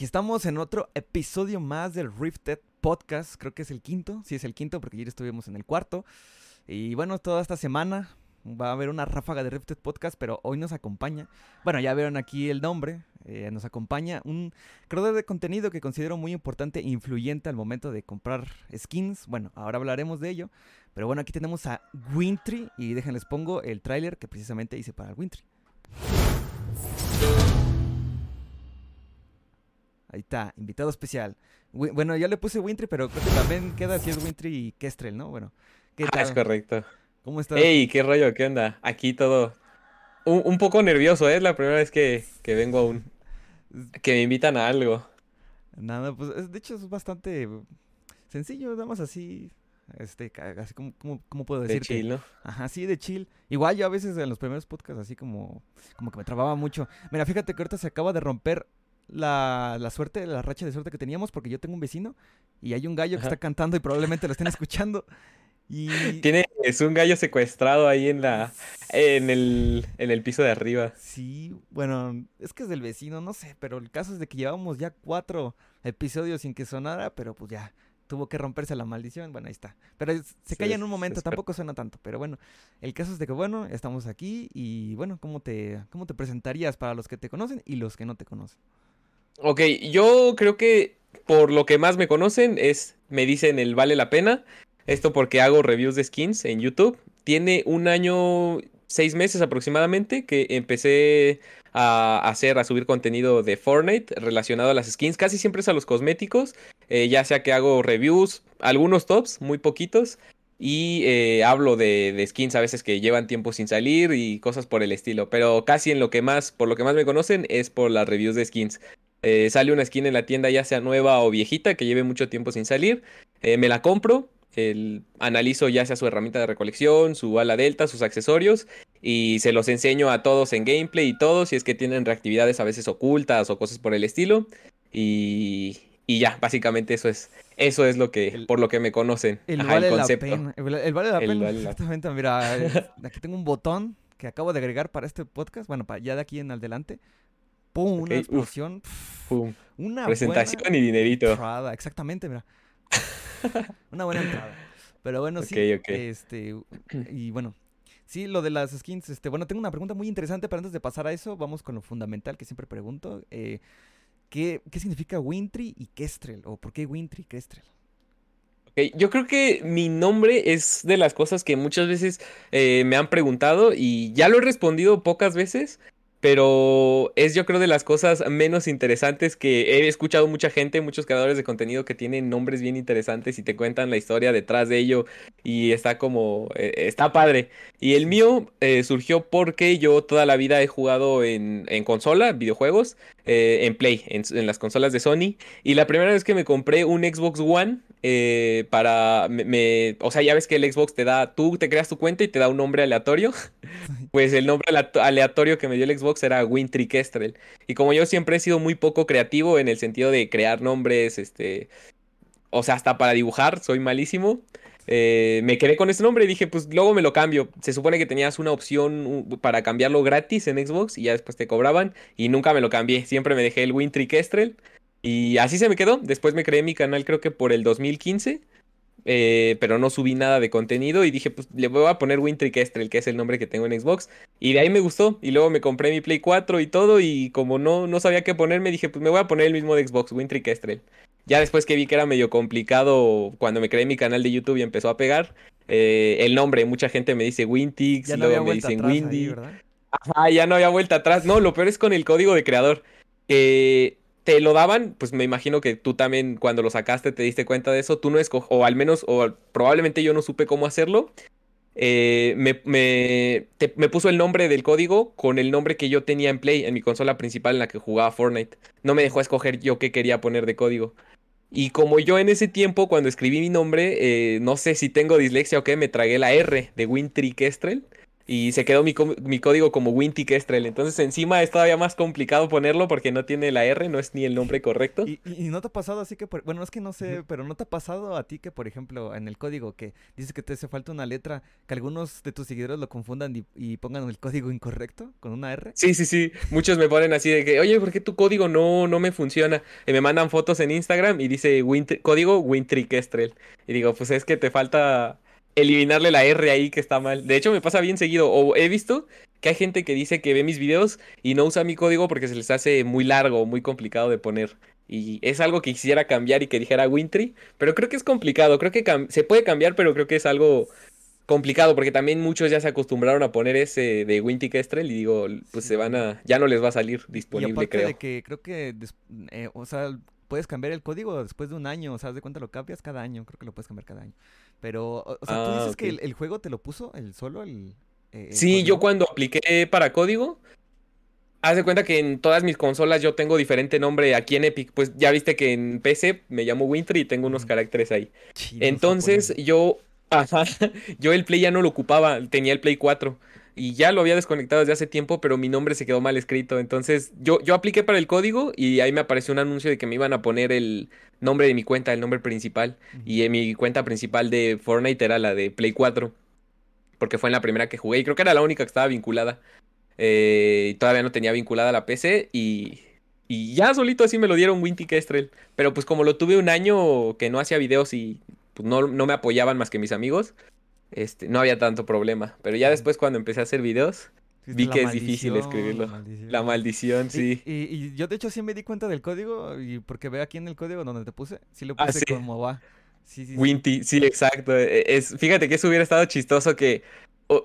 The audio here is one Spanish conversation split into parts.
aquí estamos en otro episodio más del Rifted Podcast. Creo que es el quinto. Sí, es el quinto porque ayer estuvimos en el cuarto. Y bueno, toda esta semana va a haber una ráfaga de Rifted Podcast, pero hoy nos acompaña. Bueno, ya vieron aquí el nombre. eh, nos acompaña un creador de contenido que considero muy importante e influyente al momento de comprar skins. Bueno, ahora hablaremos de ello. Pero bueno, aquí tenemos a Wintry. Y déjenles pongo el tráiler que precisamente hice para el Wintry. Ahí está, invitado especial. Bueno, yo le puse Wintry, pero creo que también queda si es Wintry y Kestrel, ¿no? Bueno, ¿qué Ah, es tal? correcto. ¿Cómo estás? Ey, qué rollo, ¿qué onda? Aquí todo un, un poco nervioso, ¿eh? Es la primera vez que, que vengo a un... que me invitan a algo. Nada, pues es- de hecho es bastante sencillo, nada más así, este, así como, como, ¿cómo puedo De decirte? chill, ¿no? Ajá, sí, de chill. Igual yo a veces en los primeros podcasts así como, como que me trababa mucho. Mira, fíjate que ahorita se acaba de romper la, la suerte, la racha de suerte que teníamos porque yo tengo un vecino y hay un gallo que Ajá. está cantando y probablemente lo estén escuchando. Y Tiene, es un gallo secuestrado ahí en la... en el, en el piso de arriba. Sí, bueno, es que es del vecino, no sé, pero el caso es de que llevamos ya cuatro episodios sin que sonara, pero pues ya tuvo que romperse la maldición, bueno, ahí está. Pero se Sí, calla en un momento, tampoco suena tanto, pero bueno, el caso es de que bueno, estamos aquí y bueno, ¿cómo te, cómo te presentarías para los que te conocen y los que no te conocen? Ok, yo creo que por lo que más me conocen es, me dicen el vale la pena. Esto porque hago reviews de skins en YouTube. Tiene un año, seis meses aproximadamente que empecé a hacer, a subir contenido de Fortnite relacionado a las skins. Casi siempre es a los cosméticos. eh, ya sea que hago reviews, algunos tops, muy poquitos. Y eh, hablo de, de skins a veces que llevan tiempo sin salir y cosas por el estilo. Pero casi en lo que más, por lo que más me conocen es por las reviews de skins. Eh, sale una skin en la tienda ya sea nueva o viejita que lleve mucho tiempo sin salir. eh, me la compro. el- analizo ya sea su herramienta de recolección, su ala delta, sus accesorios. Y se los enseño a todos en gameplay y todo. Si es que tienen reactividades a veces ocultas o cosas por el estilo. Y, y ya, básicamente eso es. Eso es lo que, El- por lo que me conocen. El Ajá, vale concepto. la pena, el, el vale la El pena, vale la- exactamente, mira, aquí tengo un botón que acabo de agregar para este podcast, bueno, para ya de aquí en adelante, ¡pum! Ok, Una explosión, Pum. una Presentación buena... y dinerito. entrada, exactamente, mira. Una buena entrada. Pero bueno, sí, este, y bueno, sí, lo de las skins, este, bueno, tengo una pregunta muy interesante, pero antes de pasar a eso, vamos con lo fundamental que siempre pregunto. eh, ¿qué, ¿Qué significa Wintry y Kestrel? ¿O por qué Wintry y Kestrel? Yo creo que mi nombre es de las cosas que muchas veces eh, me han preguntado y ya lo he respondido pocas veces, pero es yo creo de las cosas menos interesantes que he escuchado mucha gente, muchos creadores de contenido que tienen nombres bien interesantes y te cuentan la historia detrás de ello y está como, eh, está padre. Y el mío eh, surgió porque yo toda la vida he jugado en, consola, videojuegos, eh, en Play, en las consolas de Sony. Y la primera vez que me compré un Xbox One, eh, para, me, me- o sea, ya ves que el Xbox te da, tú te creas tu cuenta y te da un nombre aleatorio. Pues el nombre alea- aleatorio que me dio el Xbox era Wintry Kestrel. Y como yo siempre he sido muy poco creativo en el sentido de crear nombres, este, o sea, hasta para dibujar, soy malísimo. eh, me quedé con ese nombre y dije, pues luego me lo cambio. Se supone que tenías una opción para cambiarlo gratis en Xbox y ya después te cobraban y nunca me lo cambié. Siempre me dejé el Wintry Kestrel y así se me quedó. Después me creé mi canal creo que por el 2015. eh, pero no subí nada de contenido y dije, pues le voy a poner Wintry Kestrel, que es el nombre que tengo en Xbox. Y de ahí me gustó. Y luego me compré mi Play 4 y todo. Y como no, no sabía qué ponerme, dije, pues me voy a poner el mismo de Xbox, Wintry Kestrel. Ya después que vi que era medio complicado cuando me creé mi canal de YouTube y empezó a pegar, eh, el nombre, mucha gente me dice Wintix, no luego me dicen ahí, Windy. Ajá, ya no había vuelta atrás. No, lo peor es con el código de creador. Que te lo daban, pues me imagino que tú también cuando lo sacaste te diste cuenta de eso. Tú no escoges, o al menos, o probablemente yo no supe cómo hacerlo. Eh, me, me, me puso el nombre del código con el nombre que yo tenía en Play, en mi consola principal en la que jugaba Fortnite. No me dejó escoger yo qué quería poner de código. Y como yo en ese tiempo, cuando escribí mi nombre, eh, no sé si tengo dislexia o qué, me tragué la R de Wintry Kestrel. Y se quedó mi, mi código como Winty Kestrel. Entonces encima es todavía más complicado ponerlo porque no tiene la R, no es ni el nombre correcto. ¿Y, no te ha pasado así que, bueno, es que no sé, pero no te ha pasado a ti que, por ejemplo, en el código que dice que te hace falta una letra, que algunos de tus seguidores lo confundan y, pongan el código incorrecto con una R? Sí, sí, sí. Muchos me ponen así de que, oye, ¿por qué tu código no, no me funciona? Y me mandan fotos en Instagram y dice código Wintry Kestrel. Y digo, pues es que te falta eliminarle la R ahí que está mal. De hecho, me pasa bien seguido. O he visto que hay gente que dice que ve mis videos y no usa mi código porque se les hace muy largo, muy complicado de poner. Y es algo que quisiera cambiar y que dijera Wintry, pero creo que es complicado. Creo que se puede cambiar, pero creo que es algo complicado porque también muchos ya se acostumbraron a poner ese de Wintry Kestrel y digo, pues se van a, ya no les va a salir disponible, y creo. De que creo que, eh, o sea, puedes cambiar el código después de un año, o sea, de cuánto lo cambias cada año, creo que lo puedes cambiar cada año. Pero, o, sea, tú dices ah, que el, juego te lo puso, el solo, el... Eh, sí, yo cuando apliqué para código, haz de cuenta que en todas mis consolas yo tengo diferente nombre aquí en Epic. Pues ya viste que en PC me llamo Wintry y tengo unos caracteres ahí. Entonces yo, ajá, yo el Play ya no lo ocupaba, tenía el Play 4 y ya lo había desconectado desde hace tiempo, pero mi nombre se quedó mal escrito. Entonces yo, yo apliqué para el código y ahí me apareció un anuncio de que me iban a poner el nombre de mi cuenta, el nombre principal. Y en mi cuenta principal de Fortnite era la de Play 4, porque fue en la primera que jugué y creo que era la única que estaba vinculada. Eh, todavía no tenía vinculada la PC y, y ya solito así me lo dieron Winty Kestrel. Pero pues como lo tuve un año que no hacía videos y pues, no, no me apoyaban más que mis amigos, este, no había tanto problema. Pero ya después cuando empecé a hacer videos, vi que es difícil escribirlo. La maldición, sí. Y, yo de hecho sí me di cuenta del código, y porque veo aquí en el código donde te puse, sí lo ah, puse como va. Sí, sí, Winty, sí, exacto. E, es, fíjate que eso hubiera estado chistoso que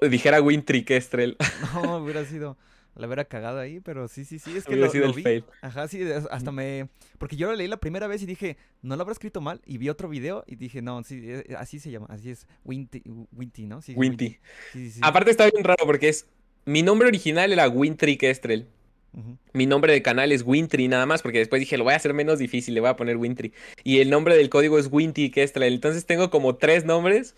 dijera Wintry Kestrel. No, hubiera sido la hubiera cagado ahí, pero sí, sí, sí, es que lo, sido vi. Ajá, sí, hasta me... Porque yo lo leí la primera vez y dije, no lo habrá escrito mal, y vi otro video y dije, no, sí, eh, así se llama, así es, Winty, Winty ¿no? Sí, Winty. Sí, sí, Aparte está bien raro porque es, mi nombre original era Wintry Kestrel. Mi nombre de canal es Wintry nada más, porque después dije, lo voy a hacer menos difícil, le voy a poner Wintry. Y el nombre del código es Winty Kestrel. Entonces tengo como tres nombres.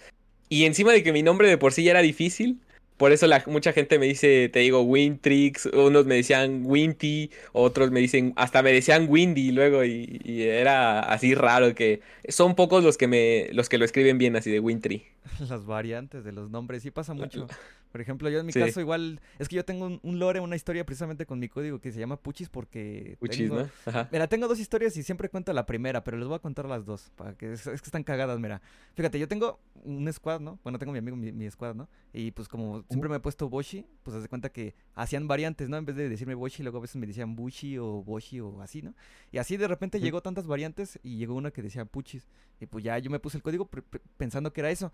Y encima de que mi nombre de por sí ya era difícil, por eso la, mucha gente me dice, te digo, Wintrix, unos me decían Winty, otros me dicen, hasta me decían Windy luego, y, y, era así raro que son pocos los que me, los que lo escriben bien así de Wintry. Las variantes de los nombres, sí pasa mucho. Por ejemplo, yo en mi caso igual, es que yo tengo un, lore, una historia precisamente con mi código que se llama Puchis porque... Puchis, ¿no? Ajá. Mira, tengo dos historias y siempre cuento la primera, pero les voy a contar las dos, para que es, que están cagadas, mira. Fíjate, yo tengo un squad, ¿no? Bueno, tengo mi amigo, mi, squad, ¿no? Y pues como siempre me he puesto Boshi, pues haz cuenta que hacían variantes, ¿no? En vez de decirme Boshi, luego a veces me decían Bushi o Boshi o así, ¿no? Y así de repente llegó tantas variantes y llegó una que decía Puchis. Y pues ya yo me puse el código pensando que era eso.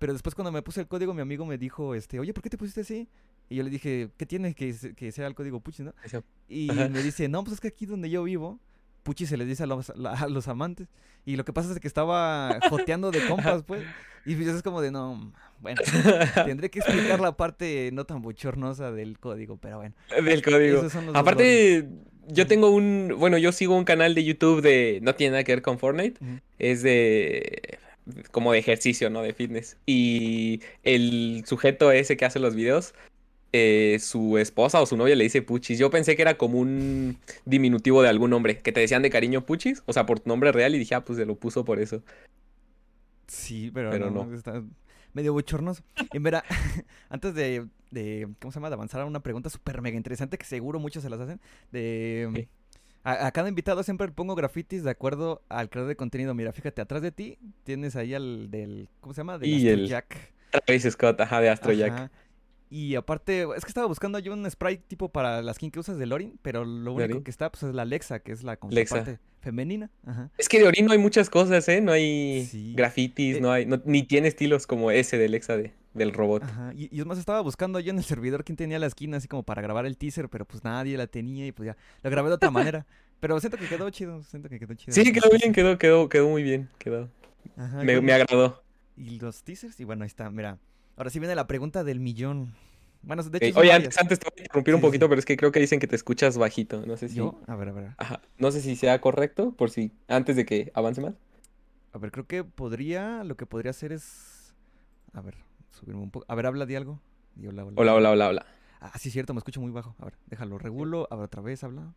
Pero después cuando me puse el código, mi amigo me dijo, este, oye, ¿por qué te pusiste así? Y yo le dije, ¿qué tiene que, que sea el código Puchi, no? Y me dice, no, pues es que aquí donde yo vivo, Puchi se les dice a los, a los amantes. Y lo que pasa es que estaba joteando de compas, pues. Y pues es como de, no, bueno, tendré que explicar la parte no tan bochornosa del código, pero bueno. Del código. Aparte, yo tengo un, bueno, yo sigo un canal de YouTube de, no tiene nada que ver con Fortnite, es de como de ejercicio, ¿no? De fitness. Y el sujeto ese que hace los videos, eh, su esposa o su novia le dice Puchis. Yo pensé que era como un diminutivo de algún nombre, que te decían de cariño Puchis, o sea, por tu nombre real, y dije, ah, pues se lo puso por eso. Sí, pero, no, Está medio bochornoso. Y mira, antes de, de, ¿cómo se llama? De avanzar a una pregunta súper mega interesante que seguro muchos se las hacen, de... A, cada invitado siempre le pongo grafitis de acuerdo al creador de contenido. Mira, fíjate, atrás de ti tienes ahí al del. ¿Cómo se llama? Del y el Jack. Travis Scott, ajá, de Astro Jack. Y aparte, es que estaba buscando yo un sprite tipo para la skin que usas de Lorin, pero lo único que está pues es la Alexa, que es la parte femenina. Ajá. Es que de Lorin no hay muchas cosas, ¿eh? No hay grafitis, eh, no hay, ni tiene estilos como ese de Alexa de del robot. Ajá. Y, y, es más, estaba buscando yo en el servidor quién tenía la esquina así como para grabar el teaser, pero pues nadie la tenía y pues ya lo grabé de otra manera. Pero siento que quedó chido, siento que quedó chido. Sí, quedó bien, quedó, quedó, quedó muy bien, quedó. Ajá, me, me, agradó. Y los teasers, y bueno, ahí está, mira. Ahora sí viene la pregunta del millón. Bueno, de hecho, Oye, antes, antes te voy a interrumpir un poquito, pero es que creo que dicen que te escuchas bajito. No sé si. ¿Yo? A ver, a ver. Ajá. No sé si sea correcto, por si. Antes de que avance más. A ver, creo que podría. Lo que podría hacer es. A ver, subirme un poco. A ver, habla de algo. Hola, hola. Hola, hola, hola, hola. Ah, sí, cierto, me escucho muy bajo. A ver, déjalo, regulo. A ver, otra vez, habla.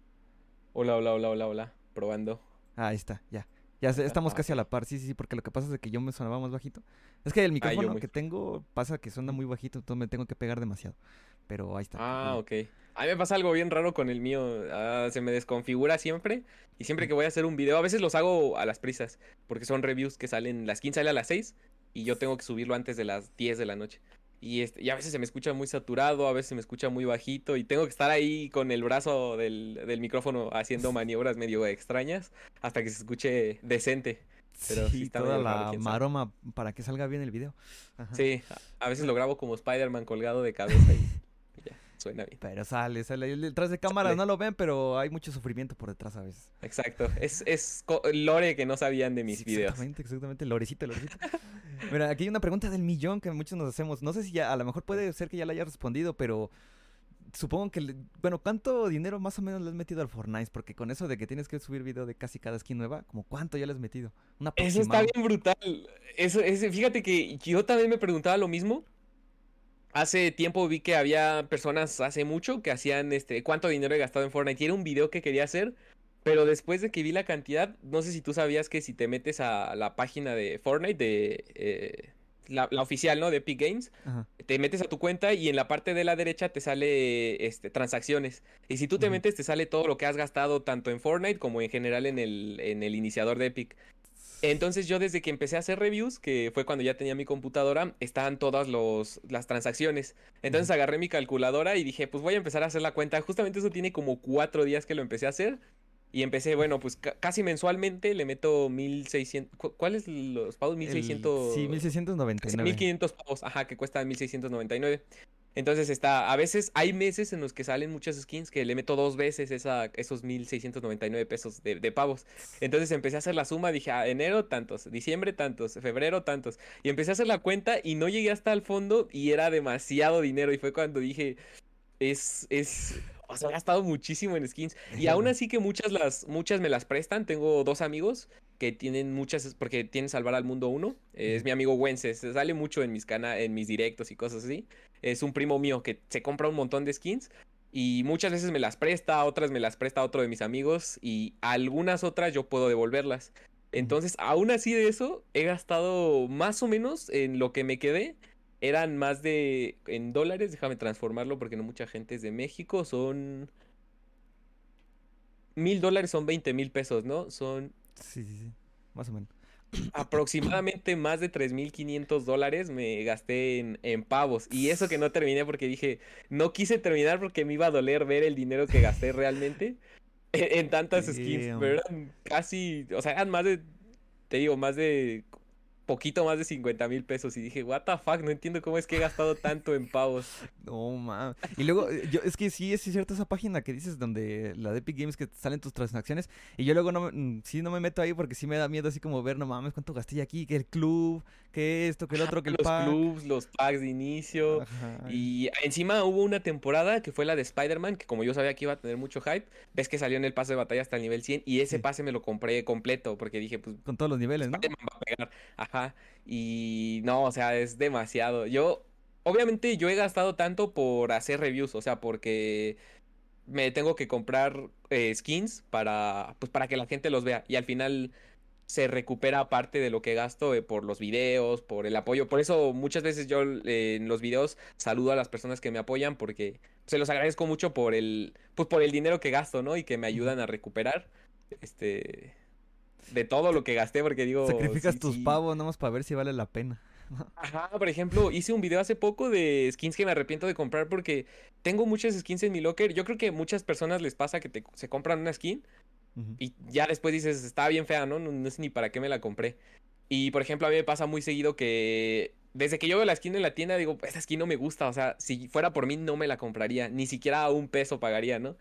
Hola, hola, hola, hola, hola. Probando. Ah, ahí está, ya. Ya estamos casi a la par, sí, sí, sí, porque lo que pasa es que yo me sonaba más bajito. Es que el micrófono muy- que tengo pasa que suena muy bajito, entonces me tengo que pegar demasiado. Pero ahí está. Ah, ok. A mí me pasa algo bien raro con el mío. ah, se me desconfigura siempre. Y siempre que voy a hacer un video, a veces los hago a las prisas. Porque son reviews que salen, las 15 sale a las 6. Y yo tengo que subirlo antes de las 10 de la noche. Y, este, y a veces se me escucha muy saturado, a veces se me escucha muy bajito. Y tengo que estar ahí con el brazo del, del micrófono haciendo maniobras medio extrañas. Hasta que se escuche decente. Pero sí sí, está toda raro, la maroma para que salga bien el video. Ajá. Sí, a- veces lo grabo como Spider-Man colgado de cabeza y suena bien. Pero sale, sale. Detrás de cámaras Sale. no lo ven, pero hay mucho sufrimiento por detrás a veces. Exacto, es, es lore que no sabían de mis Sí, videos. Exactamente, exactamente. Lorecito, Lorecito. Mira, aquí hay una pregunta del millón que muchos nos hacemos. No sé si ya, a lo mejor puede ser que ya la haya respondido, pero supongo que, bueno, ¿cuánto dinero más o menos le has metido al Fortnite? Porque con eso de que tienes que subir video de casi cada skin nueva, como cuánto ya le has metido? Un Eso está bien brutal. Eso, ese- fíjate que yo también me preguntaba lo mismo. Hace tiempo vi que había personas hace mucho que hacían este cuánto dinero he gastado en Fortnite. Y era un video que quería hacer. Pero después de que vi la cantidad, no sé si tú sabías que si te metes a la página de Fortnite, de eh, la, la oficial, ¿no? De Epic Games, Ajá. te metes a tu cuenta y en la parte de la derecha te sale este, transacciones. Y si tú te metes, te sale todo lo que has gastado tanto en Fortnite como en general en el, en el iniciador de Epic. Entonces yo desde que empecé a hacer reviews, que fue cuando ya tenía mi computadora, estaban todas los, las transacciones. Entonces agarré mi calculadora y dije, pues voy a empezar a hacer la cuenta. Justamente eso tiene como cuatro días que lo empecé a hacer. Y empecé, bueno, pues ca- casi mensualmente le meto 1600. ¿cu- ¿Cuáles los pagos? El- 1600. Sí, 1699. 1500 pavos, ajá, que cuesta 1699. Entonces está, a veces hay meses en los que salen muchas skins que le meto dos veces esa, esos 1699 pesos de, de pavos. Entonces empecé a hacer la suma, dije, ah, enero tantos, diciembre tantos, febrero tantos. Y empecé a hacer la cuenta y no llegué hasta el fondo y era demasiado dinero. Y fue cuando dije, es, es, o sea, he gastado muchísimo en skins. Y aún así que muchas las, muchas me las prestan. Tengo dos amigos que tienen muchas, porque tienen Salvar al Mundo 1. Es mi amigo Wences, sale mucho en mis cana en mis directos y cosas así. Es un primo mío que se compra un montón de skins. Y muchas veces me las presta, otras me las presta otro de mis amigos. Y algunas otras yo puedo devolverlas. Entonces, aún así de eso, he gastado más o menos en lo que me quedé. Eran más de. En dólares, déjame transformarlo porque no mucha gente es de México. Son. Mil dólares son 20 mil pesos, ¿no? Son Sí, sí, sí. Más o menos. aproximadamente más de 3.500 dólares me gasté en, en pavos. Y eso que no terminé porque dije, no quise terminar porque me iba a doler ver el dinero que gasté realmente en, en tantas skins. Pero eran casi, o sea, eran más de, te digo, más de, poquito más de 50 mil pesos. Y dije, what the fuck, no entiendo cómo es que he gastado tanto en pavos. No, mames. Y luego, eh, yo, es que sí, es cierto esa página que dices donde la de Epic Games que salen tus transacciones. Y yo luego no, me- mm, sí no me meto ahí porque sí me da miedo así como ver, no mames, cuánto gasté aquí, que el club, que esto, que el otro, que el Los pack. clubs, los packs de inicio. Ajá. Y encima hubo una temporada que fue la de Spider-Man, que como yo sabía que iba a tener mucho hype, ves que salió en el pase de batalla hasta el nivel 100 y ese Sí. pase me lo compré completo porque dije, pues Con todos los niveles, ¿no? Va a pegar. Ajá. Y no, o sea, es demasiado. Yo, obviamente yo he gastado tanto por hacer reviews, o sea, porque me tengo que comprar eh, skins para, pues, para que la gente los vea y al final se recupera parte de lo que gasto eh, por los videos, por el apoyo. Por eso muchas veces yo eh, en los videos saludo a las personas que me apoyan porque se los agradezco mucho por el, pues por el dinero que gasto, ¿no? Y que me ayudan a recuperar, este, de todo lo que gasté, porque digo... Sacrificas sí, tus sí. pavos nomás para ver si vale la pena. Ajá, por ejemplo, hice un video hace poco de skins que me arrepiento de comprar porque tengo muchas skins en mi locker. Yo creo que muchas personas les pasa que te- se compran una skin y ya después dices, está bien fea, ¿no? No, no sé ni para qué me la compré. Y por ejemplo, a mí me pasa muy seguido que desde que yo veo la skin en la tienda, digo, esta skin no me gusta. O sea, si fuera por mí, no me la compraría. Ni siquiera a un peso pagaría, ¿no?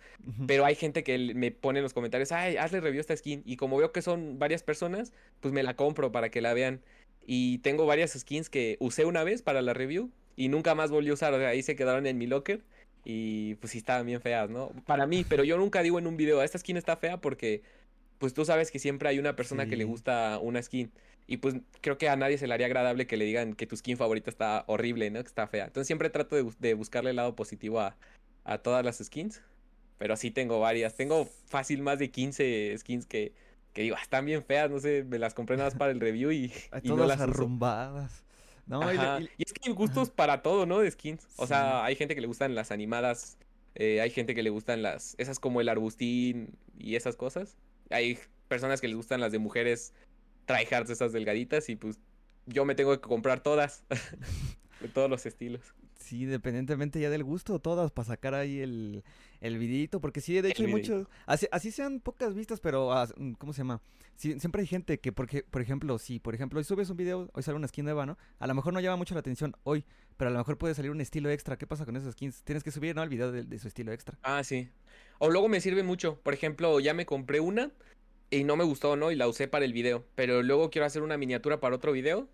Pero hay gente que me pone en los comentarios, ay, hazle review a esta skin. Y como veo que son varias personas, pues me la compro para que la vean. Y tengo varias skins que usé una vez para la review y nunca más volví a usar. O sea, ahí se quedaron en mi locker. Y pues sí estaban bien feas, ¿no? Para mí, pero yo nunca digo en un video, esta skin está fea porque pues tú sabes que siempre hay una persona que le gusta una skin. Y pues creo que a nadie se le haría agradable que le digan que tu skin favorita está horrible, ¿no? Que está fea. Entonces siempre trato de, bus- de buscarle el lado positivo a, a todas las skins. Pero sí tengo varias. Tengo fácil más de 15 skins que, que digo, "Ah, están bien feas, no sé, me las compré nada más para el review y, y no todas las uso. arrumbadas. No, y- y- Y es que hay gustos para todo, ¿no? De skins. O Sí. sea, hay gente que le gustan las animadas, eh, hay gente que le gustan las, esas como el arbustín y esas cosas. Hay personas que les gustan las de mujeres tryhards, esas delgaditas, y pues yo me tengo que comprar todas, de todos los estilos. Sí, independientemente ya del gusto, todas para sacar ahí el, el videito, porque sí, de hecho El hay muchos, así, así sean pocas vistas, pero, ah, mm, ¿cómo se llama? Sí, siempre hay gente que, porque, por ejemplo, si, por ejemplo, hoy subes un video, hoy sale una skin nueva, ¿no? A lo mejor no llama mucho la atención hoy, pero a lo mejor puede salir un estilo extra. ¿Qué pasa con esas skins? Tienes que subir, ¿no? El video de, de su estilo extra. Ah, sí. O luego me sirve mucho. Por ejemplo, ya me compré una y no me gustó, ¿no? Y la usé para el video. Pero luego quiero hacer una miniatura para otro video.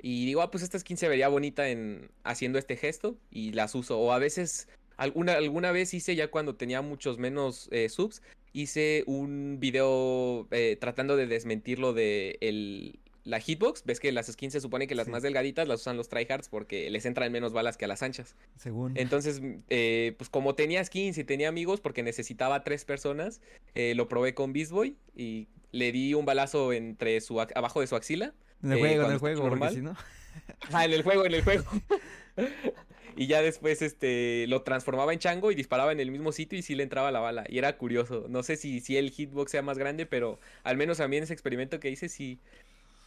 Y digo, ah, pues esta skin se vería bonita en haciendo este gesto. Y las uso. O a veces, alguna, alguna vez hice ya cuando tenía muchos menos eh, subs. Hice un video eh, tratando de desmentir lo de el, la hitbox. Ves que las skins se supone que las Sí. más delgaditas las usan los tryhards porque les entran menos balas que a las anchas. Según. Entonces, eh, pues como tenía skins y tenía amigos, porque necesitaba tres personas, eh, lo probé con Beast Boy y le di un balazo entre su abajo de su axila. en el eh, juego, en el juego, normal. si no. Ah, en el juego, en el juego. y ya después este lo transformaba en chango y disparaba en el mismo sitio y sí le entraba la bala. Y era curioso. No sé si, si el hitbox sea más grande, pero al menos a mí en ese experimento que hice sí,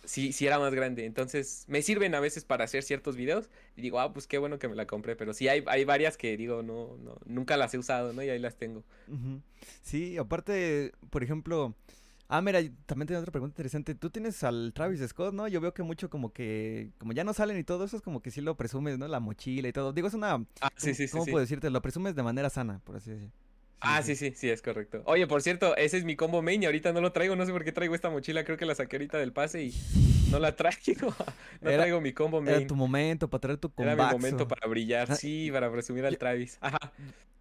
sí, sí era más grande. Entonces me sirven a veces para hacer ciertos videos. Y digo, ah, pues qué bueno que me la compré. Pero sí hay, hay varias que digo, no, no, nunca las he usado, ¿no? Y ahí las tengo. Sí, aparte, por ejemplo. Ah, mira, también tengo otra pregunta interesante. Tú tienes al Travis Scott, ¿no? Yo veo que mucho como que, como ya no salen y todo eso, es como que sí lo presumes, ¿no? La mochila y todo. Digo, es una, Ah, sí, ¿cómo- sí, sí. ¿Cómo sí. puedo decirte? Lo presumes de manera sana, por así decirlo. Ah, sí, sí, sí, es correcto. Oye, por cierto, ese es mi combo main y ahorita no lo traigo, no sé por qué traigo esta mochila, creo que la saqué ahorita del pase y no la traigo. No Era- traigo mi combo main. Era tu momento para traer tu Era mi momento para brillar, Ah, sí, para presumir al yo- Travis. Ajá.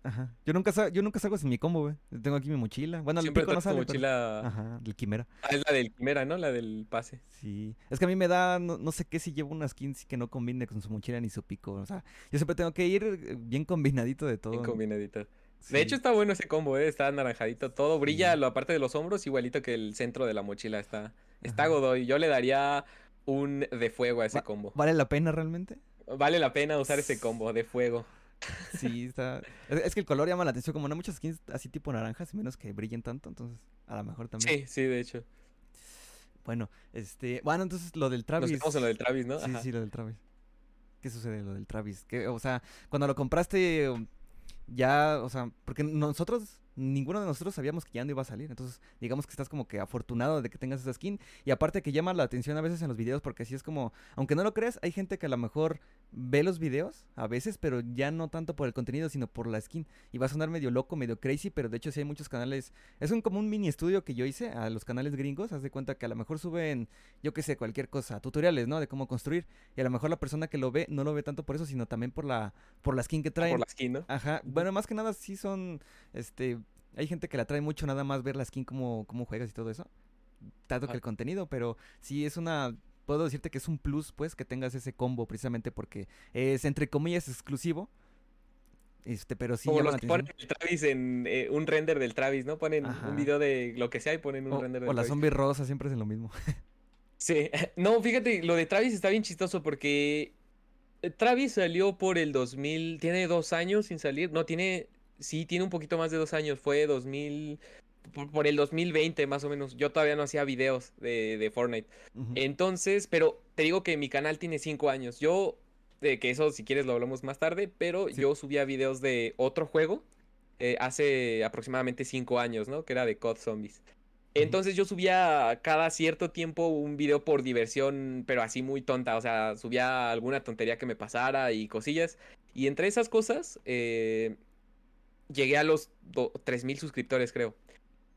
Ajá. Yo nunca, sa- yo nunca salgo sin mi combo, güey. Tengo aquí mi mochila. Bueno, el Siempre pico no tu sale, pero- mochila. Ajá, del quimera. Ah, es la del Quimera, ¿no? La del pase. Sí. Es que a mí me da, no, no sé qué si llevo una skin que no combine con su mochila ni su pico. O sea, yo siempre tengo que ir eh, bien combinadito de todo. Bien combinadito. Sí. De hecho, está bueno ese combo, ¿eh? Está anaranjadito. Todo brilla, Sí. lo aparte de los hombros, igualito que el centro de la mochila. Está, está Ajá. godoy. Yo le daría un de fuego a ese Va- combo. ¿Vale la pena realmente? Vale la pena usar ese combo de fuego. Sí, está. Es, que el color llama la atención. Como no hay muchas skins así tipo naranjas, menos que brillen tanto, entonces a lo mejor también. Sí, sí, de hecho. Bueno, este. Bueno, entonces lo del Nos Travis. quedamos en lo del Travis, ¿no? Sí, Ajá. sí, lo del Travis. ¿Qué sucede lo del Travis? Que, o sea, cuando lo compraste, ya, o sea, porque nosotros, ninguno de nosotros sabíamos que ya no iba a salir. Entonces, digamos que estás como que afortunado de que tengas esa skin. Y aparte que llama la atención a veces en los videos, porque así es como, aunque no lo creas, hay gente que a lo mejor ve los videos a veces, pero ya no tanto por el contenido, sino por la skin. Y va a sonar medio loco, medio crazy, pero de hecho sí hay muchos canales. Es un como un mini estudio que yo hice a los canales gringos. Haz de cuenta que a lo mejor suben, yo qué sé, cualquier cosa, tutoriales, ¿no? De cómo construir. Y a lo mejor la persona que lo ve no lo ve tanto por eso, sino también por la, por la skin que traen. Por la skin, ¿no? Ajá. Bueno, más que nada sí son, este, hay gente que la trae mucho nada más ver la skin cómo, cómo juegas y todo eso. Tanto que el contenido, pero sí es una, puedo decirte que es un plus, pues, que tengas ese combo precisamente porque es, entre comillas, exclusivo. Este, pero sí Como los que ponen el Travis en eh, un render del Travis, ¿no? Ponen Ajá. un video de lo que sea y ponen un O, render o del la Travis. zombie rosa siempre es lo mismo. Sí, no, fíjate, lo de Travis está bien chistoso porque eh, Travis salió por el 2000, tiene dos años sin salir, no, tiene, sí, tiene un poquito más de dos años, fue 2000, por, por el 2020 más o menos, yo todavía no hacía videos de, de Fortnite, entonces, pero te digo que mi canal tiene cinco años, yo, de que eso si quieres lo hablamos más tarde, pero Sí. yo subía videos de otro juego eh, hace aproximadamente cinco años, ¿no? Que era de COD Zombies. Entonces yo subía cada cierto tiempo un video por diversión, pero así muy tonta. O sea, subía alguna tontería que me pasara y cosillas. Y entre esas cosas, eh, llegué a los do- 3000 suscriptores, creo.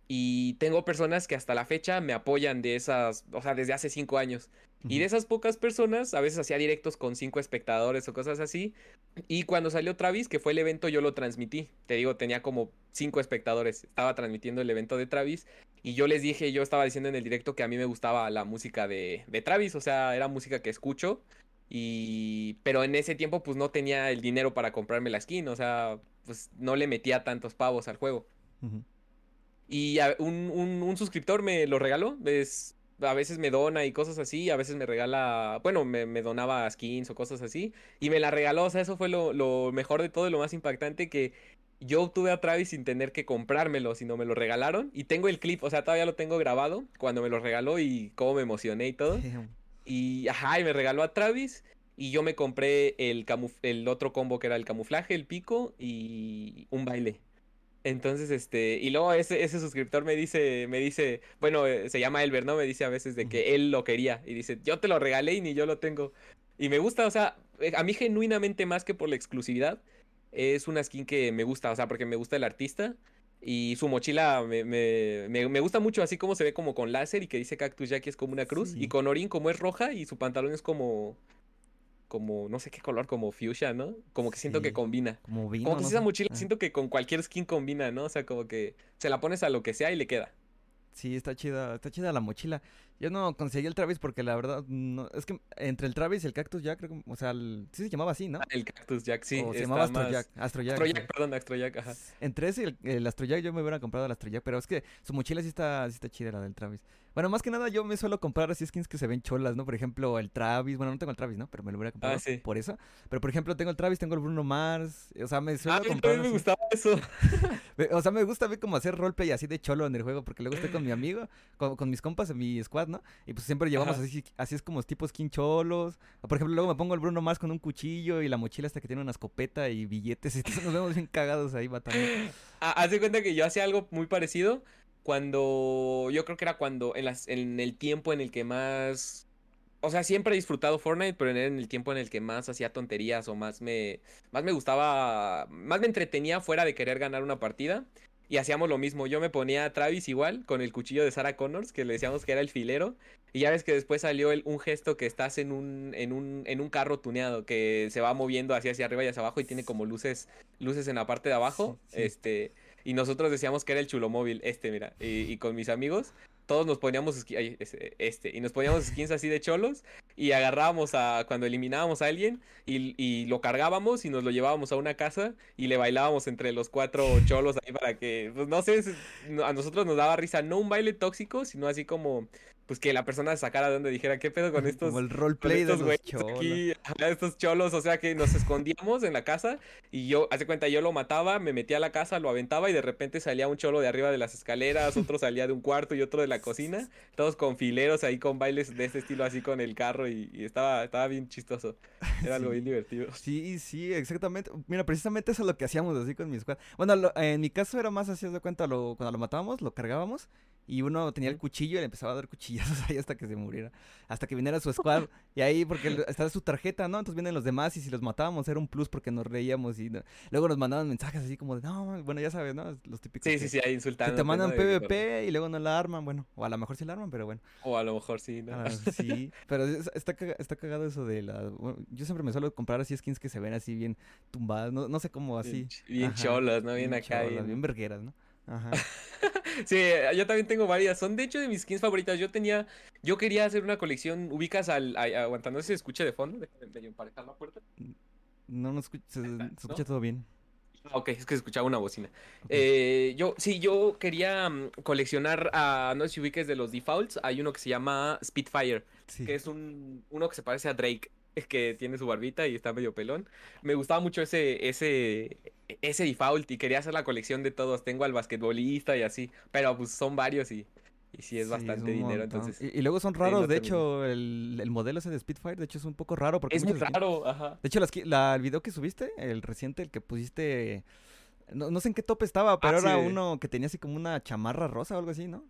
Y tengo personas que hasta la fecha me apoyan de esas, o sea, desde hace cinco años. Y de esas pocas personas, a veces hacía directos con cinco espectadores o cosas así. Y cuando salió Travis, que fue el evento, yo lo transmití. Te digo, tenía como cinco espectadores. Estaba transmitiendo el evento de Travis. Y yo les dije, yo estaba diciendo en el directo que a mí me gustaba la música de, de Travis. O sea, era música que escucho. Y. Pero en ese tiempo, pues no tenía el dinero para comprarme la skin. O sea, pues no le metía tantos pavos al juego. Y un, un, suscriptor me lo regaló. Es, a veces me dona y cosas así, a veces me regala, bueno, me, donaba skins o cosas así, y me la regaló, o sea, eso fue lo, mejor de todo y lo más impactante que yo obtuve a Travis sin tener que comprármelo, sino me lo regalaron, y tengo el clip, o sea, todavía lo tengo grabado, cuando me lo regaló y cómo me emocioné y todo, y ajá, y me regaló a Travis, y yo me compré el, el otro combo que era el camuflaje, el pico y un baile. Entonces, este, y luego ese, ese suscriptor me dice, me dice, bueno, eh, se llama Elber, ¿no? Me dice a veces de que él lo quería. Y dice, yo te lo regalé y ni yo lo tengo. Y me gusta, o sea, eh, a mí genuinamente más que por la exclusividad, es una skin que me gusta, o sea, porque me gusta el artista. Y su mochila me, me, me, gusta mucho, así como se ve como con láser y que dice Cactus Jackie es como una cruz. Y con Orin como es roja y su pantalón es como, como, no sé qué color, como fuchsia, ¿no? Como que siento que combina. Como vino. Como que esa mochila ah. siento que con cualquier skin combina, ¿no? O sea, como que se la pones a lo que sea y le queda. Sí, está chida, está chida la mochila. Yo no conseguí el Travis porque la verdad, no, es que entre el Travis y el Cactus Jack, creo, o sea, el, sí se llamaba así, ¿no? el Cactus Jack, sí. O se llamaba Astro Jack. Astro Jack. Astro Jack, perdón, Astro Jack, ajá. Entre ese y el, el, Astro Jack yo me hubiera comprado el Astro Jack, pero es que su mochila sí está, sí está chida la del Travis. Bueno, más que nada yo me suelo comprar así skins que se ven cholas, ¿no? Por ejemplo, el Travis, bueno, no tengo el Travis, ¿no? Pero me lo hubiera comprado ah, por eso. Pero por ejemplo, tengo el Travis, tengo el Bruno Mars, o sea, me suelo ah, comprar. A mí me gustaba eso. o sea, me gusta ver como hacer roleplay así de cholo en el juego, porque luego estoy con mi amigo, con, con mis compas en mi squad, ¿no? Y pues siempre llevamos así, así es como tipos quincholos. O por ejemplo, luego me pongo el Bruno más con un cuchillo y la mochila hasta que tiene una escopeta y billetes. Y nos vemos bien cagados ahí batallando. Ah, haz de cuenta que yo hacía algo muy parecido cuando. Yo creo que era cuando. En, las, en el tiempo en el que más. O sea, siempre he disfrutado Fortnite, pero en el tiempo en el que más hacía tonterías o más me. Más me gustaba. Más me entretenía fuera de querer ganar una partida. Y hacíamos lo mismo. Yo me ponía a Travis igual, con el cuchillo de Sarah Connors, que le decíamos que era el filero. Y ya ves que después salió un gesto que estás en un, en un, en un carro tuneado, que se va moviendo hacia, hacia arriba y hacia abajo y tiene como luces, luces en la parte de abajo. Este. Y nosotros decíamos que era el chulo móvil, este, mira. y con mis amigos todos nos poníamos este y nos poníamos skins así de cholos y agarrábamos a cuando eliminábamos a alguien y, lo cargábamos y nos lo llevábamos a una casa y le bailábamos entre los cuatro cholos ahí para que pues no sé a nosotros nos daba risa no un baile tóxico sino así como pues que la persona sacara de donde dijera, ¿qué pedo con estos? Como el roleplay de estos cholos. Aquí, estos cholos, o sea que nos escondíamos en la casa y yo, hace cuenta, yo lo mataba, me metía a la casa, lo aventaba y de repente salía un cholo de arriba de las escaleras, otro salía de un cuarto y otro de la cocina, todos con fileros ahí con bailes de este estilo así con el carro y, estaba, estaba bien chistoso. Era algo bien divertido. Sí, sí, exactamente. Mira, precisamente eso es lo que hacíamos así con mis squad. Bueno, en mi caso era más así, de cuenta, lo, cuando lo matábamos, lo cargábamos y uno tenía el cuchillo y le empezaba a dar cuchillazos ahí hasta que se muriera. Hasta que viniera su squad. y ahí, porque estaba su tarjeta, ¿no? Entonces vienen los demás y si los matábamos era un plus porque nos reíamos. Y luego nos mandaban mensajes así como de, no, bueno, ya sabes, ¿no? Los típicos. Sí, sí, sí, ahí insultando. te mandan PvP y luego no la arman, bueno. O a lo mejor sí la arman, pero bueno. O a lo mejor sí, ¿no? Ah, sí. Pero está, está cagado eso de la. yo siempre me suelo comprar así skins que se ven así bien tumbadas. No, no sé cómo así. Bien, cholas, ¿no? Bien, acá. bien... bien vergueras, ¿no? Ajá. sí, yo también tengo varias. Son de hecho de mis skins favoritas. Yo tenía. Yo quería hacer una colección. ¿Ubicas al. aguantando se escucha de fondo? Déjame emparejar la puerta. No, no escucha, se, escucha todo bien. Ah, ok, es que escuchaba una bocina. Eh, yo, sí, yo quería mm, coleccionar a. No sé si ubiques de los defaults. Hay uno que se llama Spitfire. Que es un. Uno que se parece a Drake que tiene su barbita y está medio pelón. Me gustaba mucho ese, ese, ese default y quería hacer la colección de todos. Tengo al basquetbolista y así, pero pues son varios y, y sí es bastante dinero. Entonces, y, luego son raros, de hecho, el, el, modelo ese de Spitfire, de hecho es un poco raro. Porque es muy raro, ajá. De hecho, la, el video que subiste, el reciente, el que pusiste... No, no sé en qué tope estaba, pero ah, era uno que tenía así como una chamarra rosa o algo así, ¿no?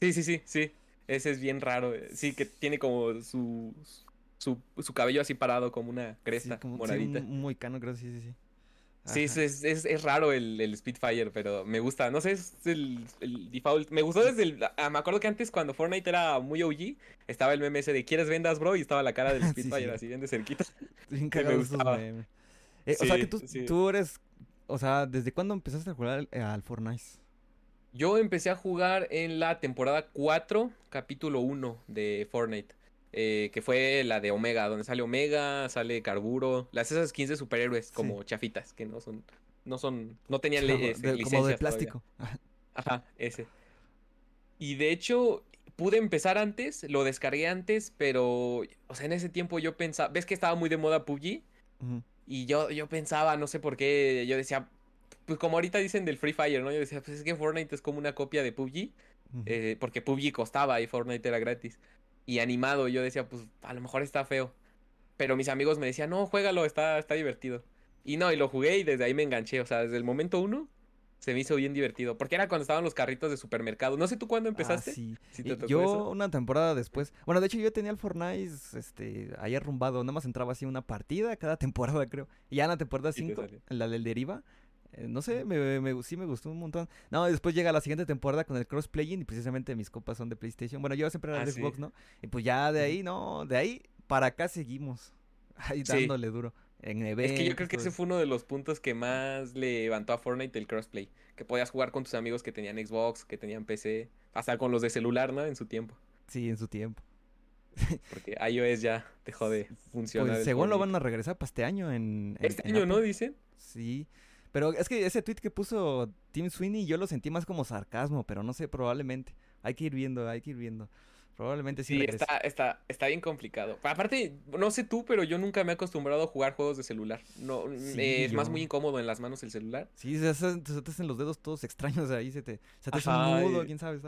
Sí, sí, sí, sí. Ese es bien raro. Sí, que tiene como su, su, su cabello así parado como una cresta moradita. muy cano, creo, sí, sí, sí. Sí, es, es, es, raro el, el, Spitfire, pero me gusta. No sé, es el, el default. Me gustó desde el. Ah, me acuerdo que antes, cuando Fortnite era muy OG, estaba el meme ese de ¿Quieres vendas, bro? Y estaba la cara del Spitfire sí, sí. así bien de cerquita. Bien me gustaba. Eh, o sea, que tú, tú, eres. O sea, ¿desde cuándo empezaste a jugar al, al Fortnite? Yo empecé a jugar en la temporada 4, capítulo 1 de Fortnite. Eh, que fue la de Omega, donde sale Omega, sale Carburo, las esas skins de superhéroes como chafitas, que no son, no son, no tenían como, de, como de plástico. Ajá, ese. Y de hecho, pude empezar antes, lo descargué antes, pero, o sea, en ese tiempo yo pensaba, ves que estaba muy de moda PUBG, y yo, yo pensaba, no sé por qué, yo decía, pues como ahorita dicen del Free Fire, ¿no? Yo decía, pues es que Fortnite es como una copia de PUBG, eh, porque PUBG costaba y Fortnite era gratis y animado. yo decía, pues a lo mejor está feo. Pero mis amigos me decían, no, juégalo, está, está divertido. Y no, y lo jugué y desde ahí me enganché. O sea, desde el momento uno se me hizo bien divertido. Porque era cuando estaban los carritos de supermercado. No sé tú cuándo empezaste. Ah, sí. yo una temporada después. Bueno, de hecho yo tenía el Fortnite este, ahí arrumbado. Nada más entraba así una partida cada temporada, creo. Y ya en la temporada 5, en la del Deriva, eh, no sé, me, me, sí me gustó un montón. No, después llega la siguiente temporada con el crossplaying y precisamente mis copas son de PlayStation. Bueno, yo siempre era ah, de Xbox, ¿no? Y pues ya de ahí, no, de ahí para acá seguimos. Ahí dándole duro. En eventos, es que yo creo que ese fue uno de los puntos que más le levantó a Fortnite el crossplay. Que podías jugar con tus amigos que tenían Xbox, que tenían PC, hasta con los de celular, ¿no? En su tiempo. Sí, en su tiempo. Porque iOS ya dejó de funcionar. Pues según lo van a regresar para este año en... este año, ¿no? Dicen. Sí. Pero es que ese tweet que puso Tim Sweeney yo lo sentí más como sarcasmo, pero no sé, probablemente. Hay que ir viendo, hay que ir viendo. Probablemente sí. Sí, está, está, está bien complicado. Aparte, no sé tú, pero yo nunca me he acostumbrado a jugar juegos de celular. No, es más muy incómodo en las manos el celular. Sí, se, se, te hacen los dedos todos extraños ahí, se te, se te hace un nudo, quién sabe.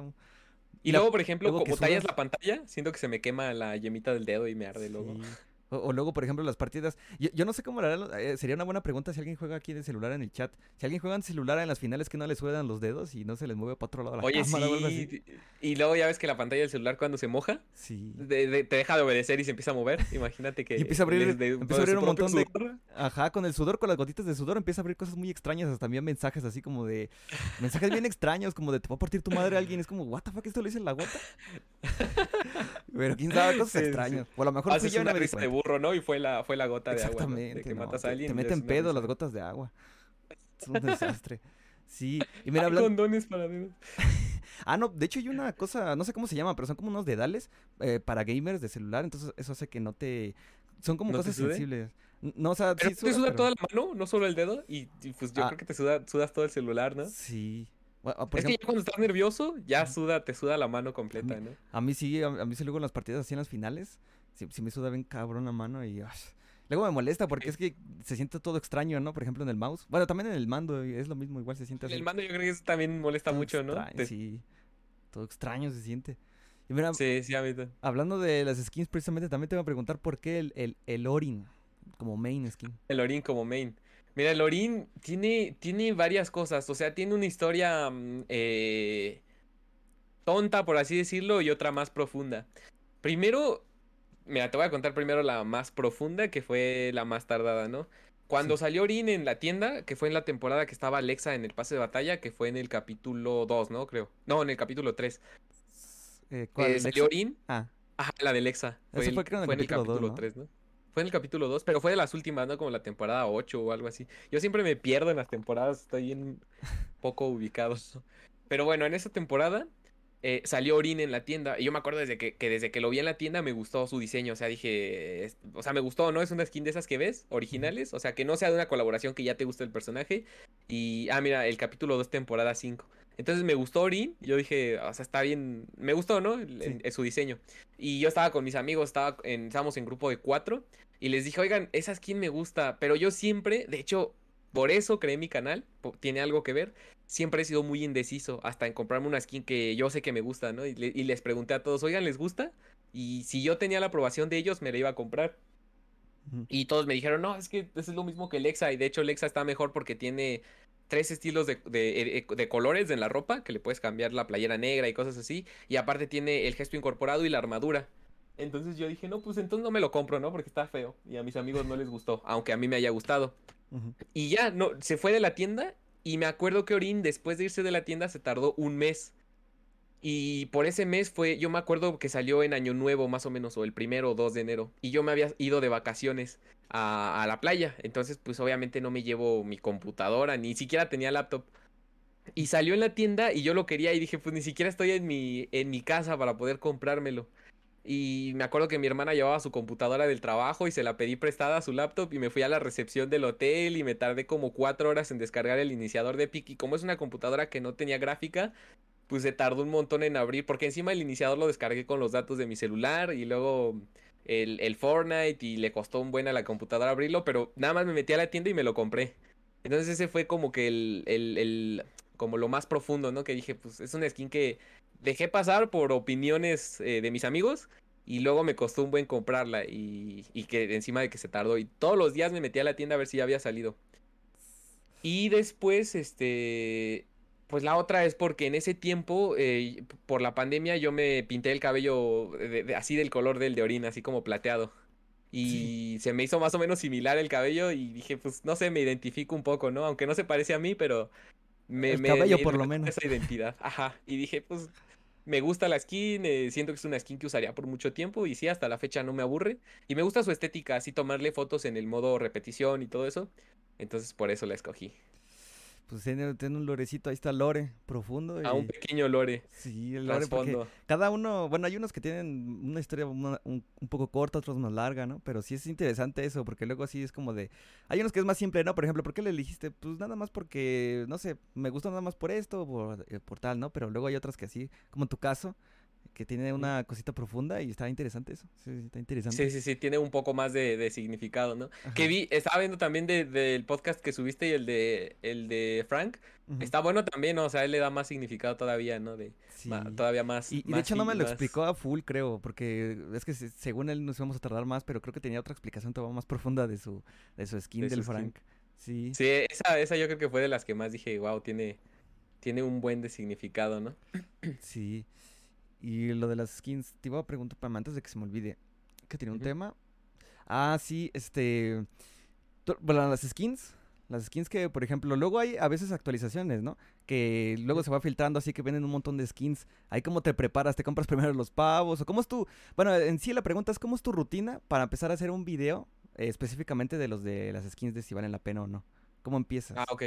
Y, luego, por ejemplo, como tallas la pantalla, siento que se me quema la yemita del dedo y me arde luego. O, luego, por ejemplo, las partidas. Yo, no sé cómo la eh, sería una buena pregunta si alguien juega aquí de celular en el chat. Si alguien juega en celular en las finales que no les suedan los dedos y no se les mueve para otro lado la Oye, sí. Y luego ya ves que la pantalla del celular cuando se moja, sí. te deja de obedecer y se empieza a mover. Imagínate que. Y empieza a abrir, empieza a abrir un montón de. Ajá, con el sudor, con las gotitas de sudor, empieza a abrir cosas muy extrañas. Hasta también mensajes así como de. Mensajes bien extraños, como de te va a partir tu madre a alguien. Es como, ¿What the fuck? ¿Esto lo dice la gota? Pero quién sabe, cosas extrañas. O a lo mejor Haces una risa de burro, ¿no? Y fue la, fue la gota de agua. Exactamente. que matas a alguien. Te, meten pedo las gotas de agua. Es un desastre. Sí, y mira, hablando... condones para dedos. ah, no, de hecho hay una cosa, no sé cómo se llama, pero son como unos dedales eh, para gamers de celular, entonces eso hace que no te... Son como cosas sensibles. No, o sea, pero sí te suda toda la mano, no solo el dedo, y, pues yo ah. creo que te suda, sudas todo el celular, ¿no? Sí. es que ya cuando estás nervioso, ya suda, te suda la mano completa, ¿no? A mí sí, a, mí sí luego en las partidas así en las finales, sí, me suda bien cabrón la mano y... Luego me molesta porque es que se siente todo extraño, ¿no? Por ejemplo, en el mouse. Bueno, también en el mando es lo mismo, igual se siente así. En el mando yo creo que eso también molesta mucho, ¿no? Sí, todo extraño se siente. Y mira, sí, sí, Hablando de las skins, precisamente también te voy a preguntar por qué el, el, el Orin como main skin. El Orin como main. Mira, el Orin tiene, tiene varias cosas. O sea, tiene una historia mm, eh, tonta, por así decirlo, y otra más profunda. Primero, Mira, te voy a contar primero la más profunda, que fue la más tardada, ¿no? Cuando salió Orin en la tienda, que fue en la temporada que estaba Alexa en el pase de batalla, que fue en el capítulo 2, ¿no? Creo. No, en el capítulo 3. Eh, ¿Cuál? Eh, salió Orin. Ah. Ajá, la de Alexa. Fue, fue, en, el capítulo 3, ¿no? Fue en el capítulo 2, pero fue de las últimas, ¿no? Como la temporada 8 o algo así. Yo siempre me pierdo en las temporadas, estoy bien poco ubicado. Pero bueno, en esa temporada eh, salió Orin en la tienda. Y yo me acuerdo desde que, desde que lo vi en la tienda me gustó su diseño. O sea, dije. o sea, me gustó, ¿no? Es una skin de esas que ves, originales. O sea, que no sea de una colaboración que ya te guste el personaje. Y. Ah, mira, el capítulo 2, temporada 5. Entonces me gustó Orin. Yo dije, o sea, está bien. Me gustó, ¿no? su diseño. Y yo estaba con mis amigos, estaba en, estábamos en grupo de cuatro. Y les dije, oigan, esa skin me gusta. Pero yo siempre, de hecho, por eso creé mi canal, tiene algo que ver. Siempre he sido muy indeciso hasta en comprarme una skin que yo sé que me gusta, ¿no? Y, les pregunté a todos, oigan, ¿les gusta? Y si yo tenía la aprobación de ellos, me la iba a comprar. Y todos me dijeron, no, es que es lo mismo que Lexa. Y de hecho, Lexa está mejor porque tiene tres estilos de, de, de, colores en la ropa, que le puedes cambiar la playera negra y cosas así. Y aparte tiene el gesto incorporado y la armadura. Entonces yo dije, no, pues entonces no me lo compro, ¿no? Porque está feo. Y a mis amigos no les gustó, aunque a mí me haya gustado. Y ya, no, se fue de la tienda y me acuerdo que Orin, después de irse de la tienda, se tardó un mes. Y por ese mes fue, yo me acuerdo que salió en Año Nuevo más o menos, o el primero o dos de enero. Y yo me había ido de vacaciones a, a, la playa. Entonces, pues obviamente no me llevo mi computadora, ni siquiera tenía laptop. Y salió en la tienda y yo lo quería y dije, pues ni siquiera estoy en mi, en mi casa para poder comprármelo. Y me acuerdo que mi hermana llevaba su computadora del trabajo y se la pedí prestada a su laptop y me fui a la recepción del hotel y me tardé como cuatro horas en descargar el iniciador de Epic. Y como es una computadora que no tenía gráfica, pues se tardó un montón en abrir, porque encima el iniciador lo descargué con los datos de mi celular y luego el, el Fortnite y le costó un buen a la computadora abrirlo, pero nada más me metí a la tienda y me lo compré. Entonces ese fue como que el, el, el como lo más profundo, ¿no? Que dije, pues es una skin que dejé pasar por opiniones eh, de mis amigos y luego me costó un buen comprarla y, y, que encima de que se tardó y todos los días me metí a la tienda a ver si ya había salido. Y después, este, pues la otra es porque en ese tiempo, eh, por la pandemia, yo me pinté el cabello de, de, así del color del de orina, así como plateado. Y sí. se me hizo más o menos similar el cabello y dije, pues no sé, me identifico un poco, ¿no? Aunque no se parece a mí, pero me, el cabello me, por lo menos. Esa identidad. Ajá. Y dije, pues me gusta la skin, eh, siento que es una skin que usaría por mucho tiempo y sí, hasta la fecha no me aburre. Y me gusta su estética, así tomarle fotos en el modo repetición y todo eso. Entonces por eso la escogí. Pues tiene, tiene, un lorecito, ahí está Lore, profundo. Y... A un pequeño Lore. Sí, el Lore, porque cada uno, bueno, hay unos que tienen una historia una, un, un, poco corta, otros más larga, ¿no? Pero sí es interesante eso, porque luego así es como de... Hay unos que es más simple, ¿no? Por ejemplo, ¿por qué le elegiste? Pues nada más porque, no sé, me gusta nada más por esto, por, eh, por tal, ¿no? Pero luego hay otras que así, como en tu caso, que tiene una cosita profunda y está interesante eso. Sí, está interesante. Sí, sí, sí, tiene un poco más de, de significado, ¿no? Ajá. Que vi, estaba viendo también del de, podcast que subiste y el de el de Frank. Uh -huh. Está bueno también, ¿no? o sea, él le da más significado todavía, ¿no? De sí. todavía más. Y, de hecho no me lo más... explicó a full, creo, porque es que según él nos íbamos a tardar más, pero creo que tenía otra explicación todavía más profunda de su, de su skin de del su Frank. Skin. Sí. Sí, esa, esa yo creo que fue de las que más dije, wow, tiene, tiene un buen de significado, ¿no? Sí. Y lo de las skins, te iba a preguntar para antes de que se me olvide. Que tiene un uh -huh. tema. Ah, sí, este. Bueno, las skins. Las skins que, por ejemplo, luego hay a veces actualizaciones, ¿no? Que luego se va filtrando así que venden un montón de skins. Ahí cómo te preparas, te compras primero los pavos o cómo es tu... Bueno, en sí la pregunta es cómo es tu rutina para empezar a hacer un video eh, específicamente de los de las skins de si valen la pena o no. ¿Cómo empiezas? Ah, ok.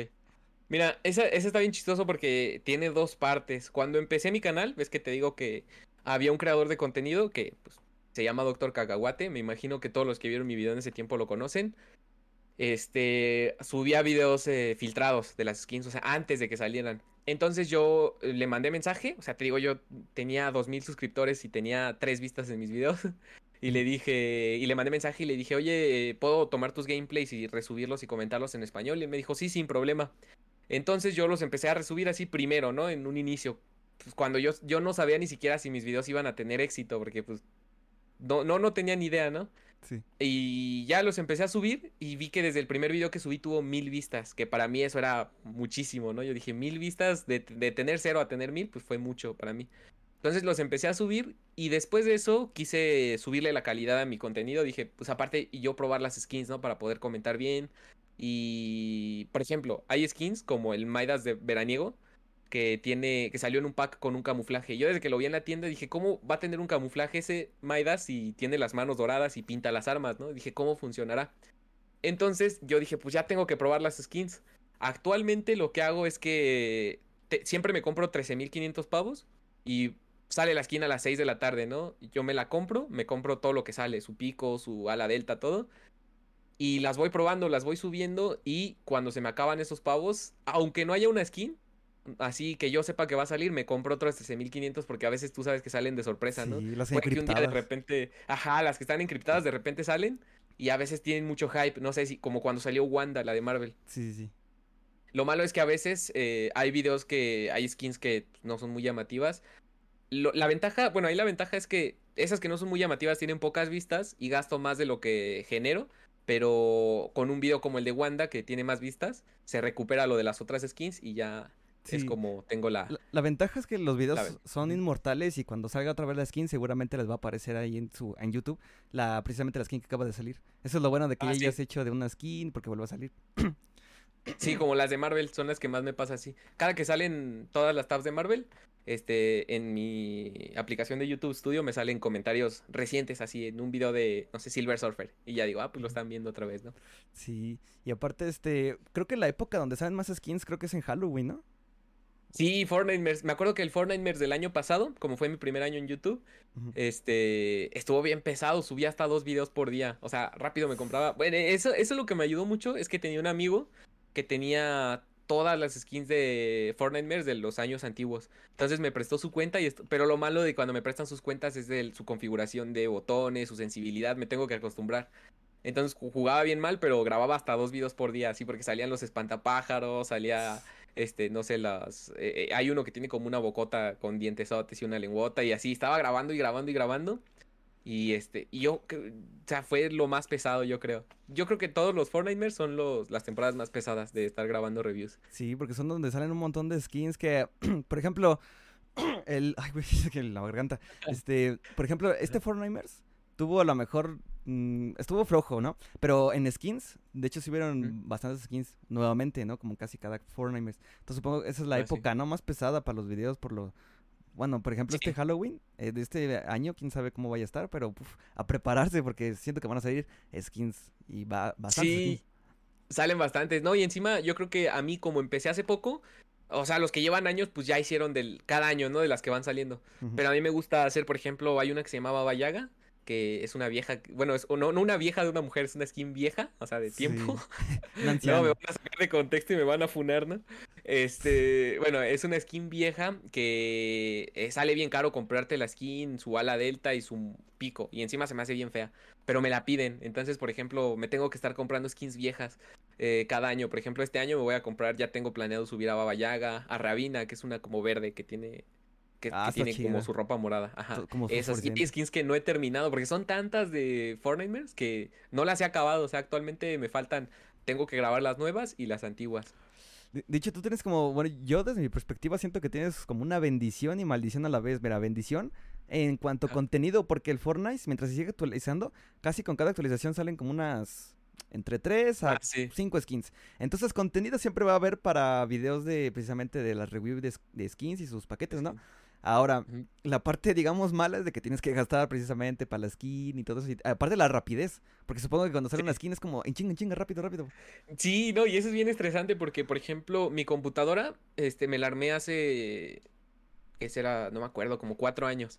Mira, esa, esa está bien chistoso porque tiene dos partes. Cuando empecé mi canal, ves que te digo que había un creador de contenido que pues, se llama Doctor Cacahuate. Me imagino que todos los que vieron mi video en ese tiempo lo conocen. Este subía videos eh, filtrados de las skins, o sea, antes de que salieran. Entonces yo eh, le mandé mensaje, o sea, te digo, yo tenía 2000 suscriptores y tenía 3 vistas en mis videos. y le dije, y le mandé mensaje y le dije, oye, ¿puedo tomar tus gameplays y resubirlos y comentarlos en español? Y él me dijo, sí, sin problema. Entonces yo los empecé a resubir así primero, ¿no? En un inicio. Pues cuando yo, yo no sabía ni siquiera si mis videos iban a tener éxito, porque pues no, no, no tenía ni idea, ¿no? Sí. Y ya los empecé a subir y vi que desde el primer video que subí tuvo mil vistas, que para mí eso era muchísimo, ¿no? Yo dije, mil vistas, de, de tener cero a tener mil, pues fue mucho para mí. Entonces los empecé a subir y después de eso quise subirle la calidad a mi contenido. Dije, pues aparte, y yo probar las skins, ¿no? Para poder comentar bien. Y, por ejemplo, hay skins como el Maidas de veraniego que tiene que salió en un pack con un camuflaje. Yo desde que lo vi en la tienda dije, ¿cómo va a tener un camuflaje ese Maidas si tiene las manos doradas y pinta las armas, ¿no? Dije, ¿cómo funcionará? Entonces yo dije, pues ya tengo que probar las skins. Actualmente lo que hago es que siempre me compro 13.500 pavos y sale la skin a las 6 de la tarde, ¿no? Yo me la compro, me compro todo lo que sale, su pico, su ala delta, todo. Y las voy probando, las voy subiendo y cuando se me acaban esos pavos, aunque no haya una skin, así que yo sepa que va a salir, me compro otros 13.500 porque a veces tú sabes que salen de sorpresa, sí, ¿no? Las Puede que un día de repente, ajá, las que están encriptadas de repente salen y a veces tienen mucho hype, no sé si como cuando salió Wanda, la de Marvel. Sí, sí. Lo malo es que a veces eh, hay videos que hay skins que no son muy llamativas. Lo, la ventaja, bueno, ahí la ventaja es que esas que no son muy llamativas tienen pocas vistas y gasto más de lo que genero pero con un video como el de Wanda que tiene más vistas, se recupera lo de las otras skins y ya Es como tengo la... la... ventaja es que los videos son inmortales y cuando salga otra vez la skin seguramente les va a aparecer ahí en su en YouTube la precisamente la skin que acaba de salir. Eso es lo bueno de que ah, ya has hecho de una skin porque vuelve a salir. Sí, como las de Marvel son las que más me pasa así. Cada que salen todas las tabs de Marvel, este, en mi aplicación de YouTube Studio me salen comentarios recientes así en un video de, no sé, Silver Surfer. Y ya digo, ah, pues lo están viendo otra vez, ¿no? Sí, y aparte, este, creo que la época donde salen más skins creo que es en Halloween, ¿no? Sí, Fortnite Me acuerdo que el Fortnite del año pasado, como fue mi primer año en YouTube, este, estuvo bien pesado, subía hasta dos videos por día. O sea, rápido me compraba. Bueno, eso, eso lo que me ayudó mucho es que tenía un amigo que tenía todas las skins de Fortnite de los años antiguos. Entonces me prestó su cuenta, y pero lo malo de cuando me prestan sus cuentas es de su configuración de botones, su sensibilidad, me tengo que acostumbrar. Entonces jugaba bien mal, pero grababa hasta dos videos por día, así porque salían los espantapájaros, salía, este, no sé, las... Eh, eh, hay uno que tiene como una bocota con dientes y una lengüota y así, estaba grabando y grabando y grabando. Y este, y yo, o sea, fue lo más pesado, yo creo. Yo creo que todos los Fortnite son los, las temporadas más pesadas de estar grabando reviews. Sí, porque son donde salen un montón de skins que, por ejemplo, el, ay, güey, que la garganta. Este, por ejemplo, este Fortnite tuvo a lo mejor, mm, estuvo flojo, ¿no? Pero en skins, de hecho, sí hubieron bastantes skins nuevamente, ¿no? Como casi cada Fortnite. Entonces supongo que esa es la ah, época, ¿no? Más pesada para los videos por lo bueno, por ejemplo, este Halloween eh, de este año, quién sabe cómo vaya a estar, pero a prepararse porque siento que van a salir skins y va bastantes sí, Salen bastantes, ¿no? Y encima yo creo que a mí como empecé hace poco, o sea, los que llevan años pues ya hicieron del cada año, ¿no? De las que van saliendo. Pero a mí me gusta hacer, por ejemplo, hay una que se llamaba Vallaga, que es una vieja, bueno, es, no, no una vieja de una mujer, es una skin vieja, o sea, de tiempo. no, me van a sacar de contexto y me van a funar, ¿no? Este, bueno, es una skin vieja que eh, sale bien caro comprarte la skin, su ala delta y su pico, y encima se me hace bien fea, pero me la piden, entonces, por ejemplo, me tengo que estar comprando skins viejas eh, cada año, por ejemplo, este año me voy a comprar, ya tengo planeado subir a Baba Yaga, a Rabina, que es una como verde que tiene que, ah, tiene como su ropa morada. Ajá. Esas skins que no he terminado, porque son tantas de Fortnite que no las he acabado. O sea, actualmente me faltan, tengo que grabar las nuevas y las antiguas. De, hecho, tú tienes como, bueno, yo desde mi perspectiva siento que tienes como una bendición y maldición a la vez. Mira, bendición en cuanto a contenido, porque el Fortnite, mientras se sigue actualizando, casi con cada actualización salen como unas entre 3 a 5 ah, skins. Entonces, contenido siempre va a haber para videos de precisamente de las reviews de, skins y sus paquetes, ¿no? Ahora, la parte, digamos, mala es de que tienes que gastar precisamente para la skin y todo eso. aparte la rapidez, porque supongo que cuando sale una skin es como en chinga, en chinga, rápido, rápido. Sí, no, y eso es bien estresante porque, por ejemplo, mi computadora, este, me la armé hace, ¿qué será? No me acuerdo, como cuatro años.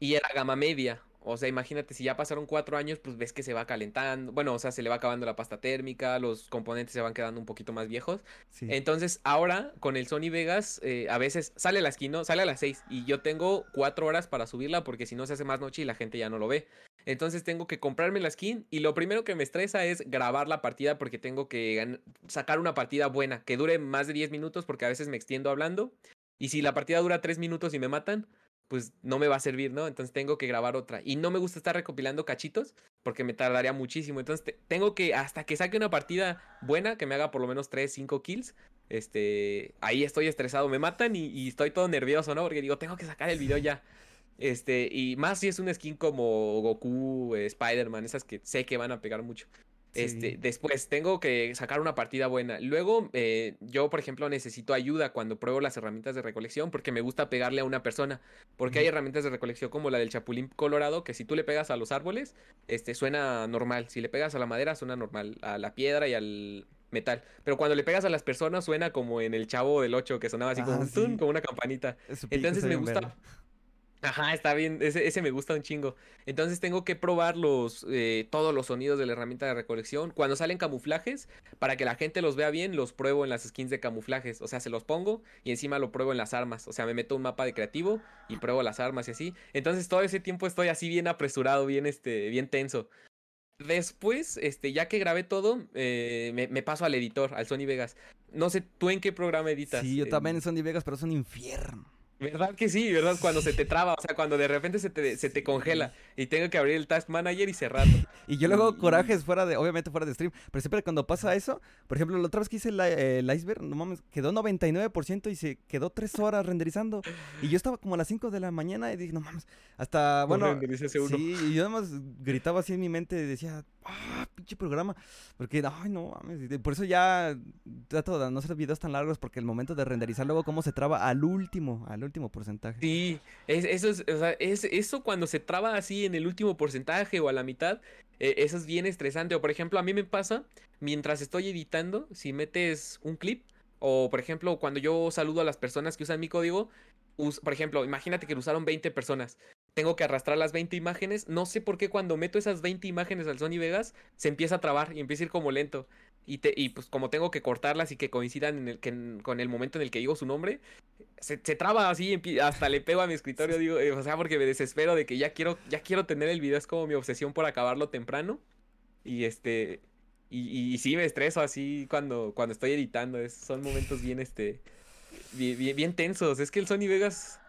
Y era gama media. O sea, imagínate, si ya pasaron cuatro años, pues ves que se va calentando. Bueno, o sea, se le va acabando la pasta térmica, los componentes se van quedando un poquito más viejos. Entonces, ahora con el Sony Vegas, eh, a veces sale la skin, ¿no? Sale a las seis y yo tengo cuatro horas para subirla porque si no se hace más noche y la gente ya no lo ve. Entonces tengo que comprarme la skin y lo primero que me estresa es grabar la partida porque tengo que sacar una partida buena, que dure más de 10 minutos porque a veces me extiendo hablando. Y si la partida dura 3 minutos y me matan, pues no me va a servir, ¿no? Entonces tengo que grabar otra. Y no me gusta estar recopilando cachitos porque me tardaría muchísimo. Entonces tengo que, hasta que saque una partida buena, que me haga por lo menos 3, 5 kills, este, ahí estoy estresado. Me matan y, estoy todo nervioso, ¿no? Porque digo, tengo que sacar el video ya. Este, y más si es un skin como Goku, eh, Spider-Man, esas que sé que van a pegar mucho. Este, después tengo que sacar una partida buena. Luego, eh, yo, por ejemplo, necesito ayuda cuando pruebo las herramientas de recolección porque me gusta pegarle a una persona. Porque hay herramientas de recolección como la del Chapulín Colorado que si tú le pegas a los árboles, este, suena normal. Si le pegas a la madera, suena normal. A la piedra y al metal. Pero cuando le pegas a las personas, suena como en el Chavo del 8 que sonaba así como, un tun, como una campanita. Entonces me gusta. Ajá, está bien, ese, me gusta un chingo. Entonces tengo que probar los, eh, todos los sonidos de la herramienta de recolección. Cuando salen camuflajes, para que la gente los vea bien, los pruebo en las skins de camuflajes. O sea, se los pongo y encima lo pruebo en las armas. O sea, me meto un mapa de creativo y pruebo las armas y así. Entonces todo ese tiempo estoy así bien apresurado, bien, este, bien tenso. Después, este, ya que grabé todo, eh, me, paso al editor, al Sony Vegas. No sé, ¿tú en qué programa editas? Sí, yo también en Sony Vegas, pero es un infierno. ¿Verdad que sí? ¿Verdad? Cuando se te traba, o sea, cuando de repente se te, se te congela y tengo que abrir el Task Manager y cerrarlo. Y yo luego corajes fuera de, obviamente fuera de stream, pero siempre cuando pasa eso, por ejemplo, la otra vez que hice el iceberg, no mames, quedó 99% y se quedó 3 horas renderizando. Y yo estaba como a las 5 de la mañana y dije, no mames, hasta, bueno, sí, y yo además gritaba así en mi mente y decía, ah, pinche programa, porque, ay, no mames, por eso ya trato de no hacer videos tan largos porque el momento de renderizar luego cómo se traba al último, al último porcentaje. Sí, eso es, o sea, es, eso cuando se traba así en el último porcentaje o a la mitad, eh, eso es bien estresante. O por ejemplo, a mí me pasa, mientras estoy editando, si metes un clip, o por ejemplo, cuando yo saludo a las personas que usan mi código, por ejemplo, imagínate que lo usaron 20 personas. Tengo que arrastrar las 20 imágenes. No sé por qué cuando meto esas 20 imágenes al Sony Vegas se empieza a trabar y empieza a ir como lento. Y, te, y pues como tengo que cortarlas y que coincidan en el, que con el momento en el que digo su nombre, se, traba así, hasta le pego a mi escritorio, digo, eh, o sea, porque me desespero de que ya quiero, ya quiero tener el video, es como mi obsesión por acabarlo temprano. Y este, y, y, sí me estreso así cuando, cuando estoy editando, son momentos bien, este, bien, bien tensos. Es que el Sony Vegas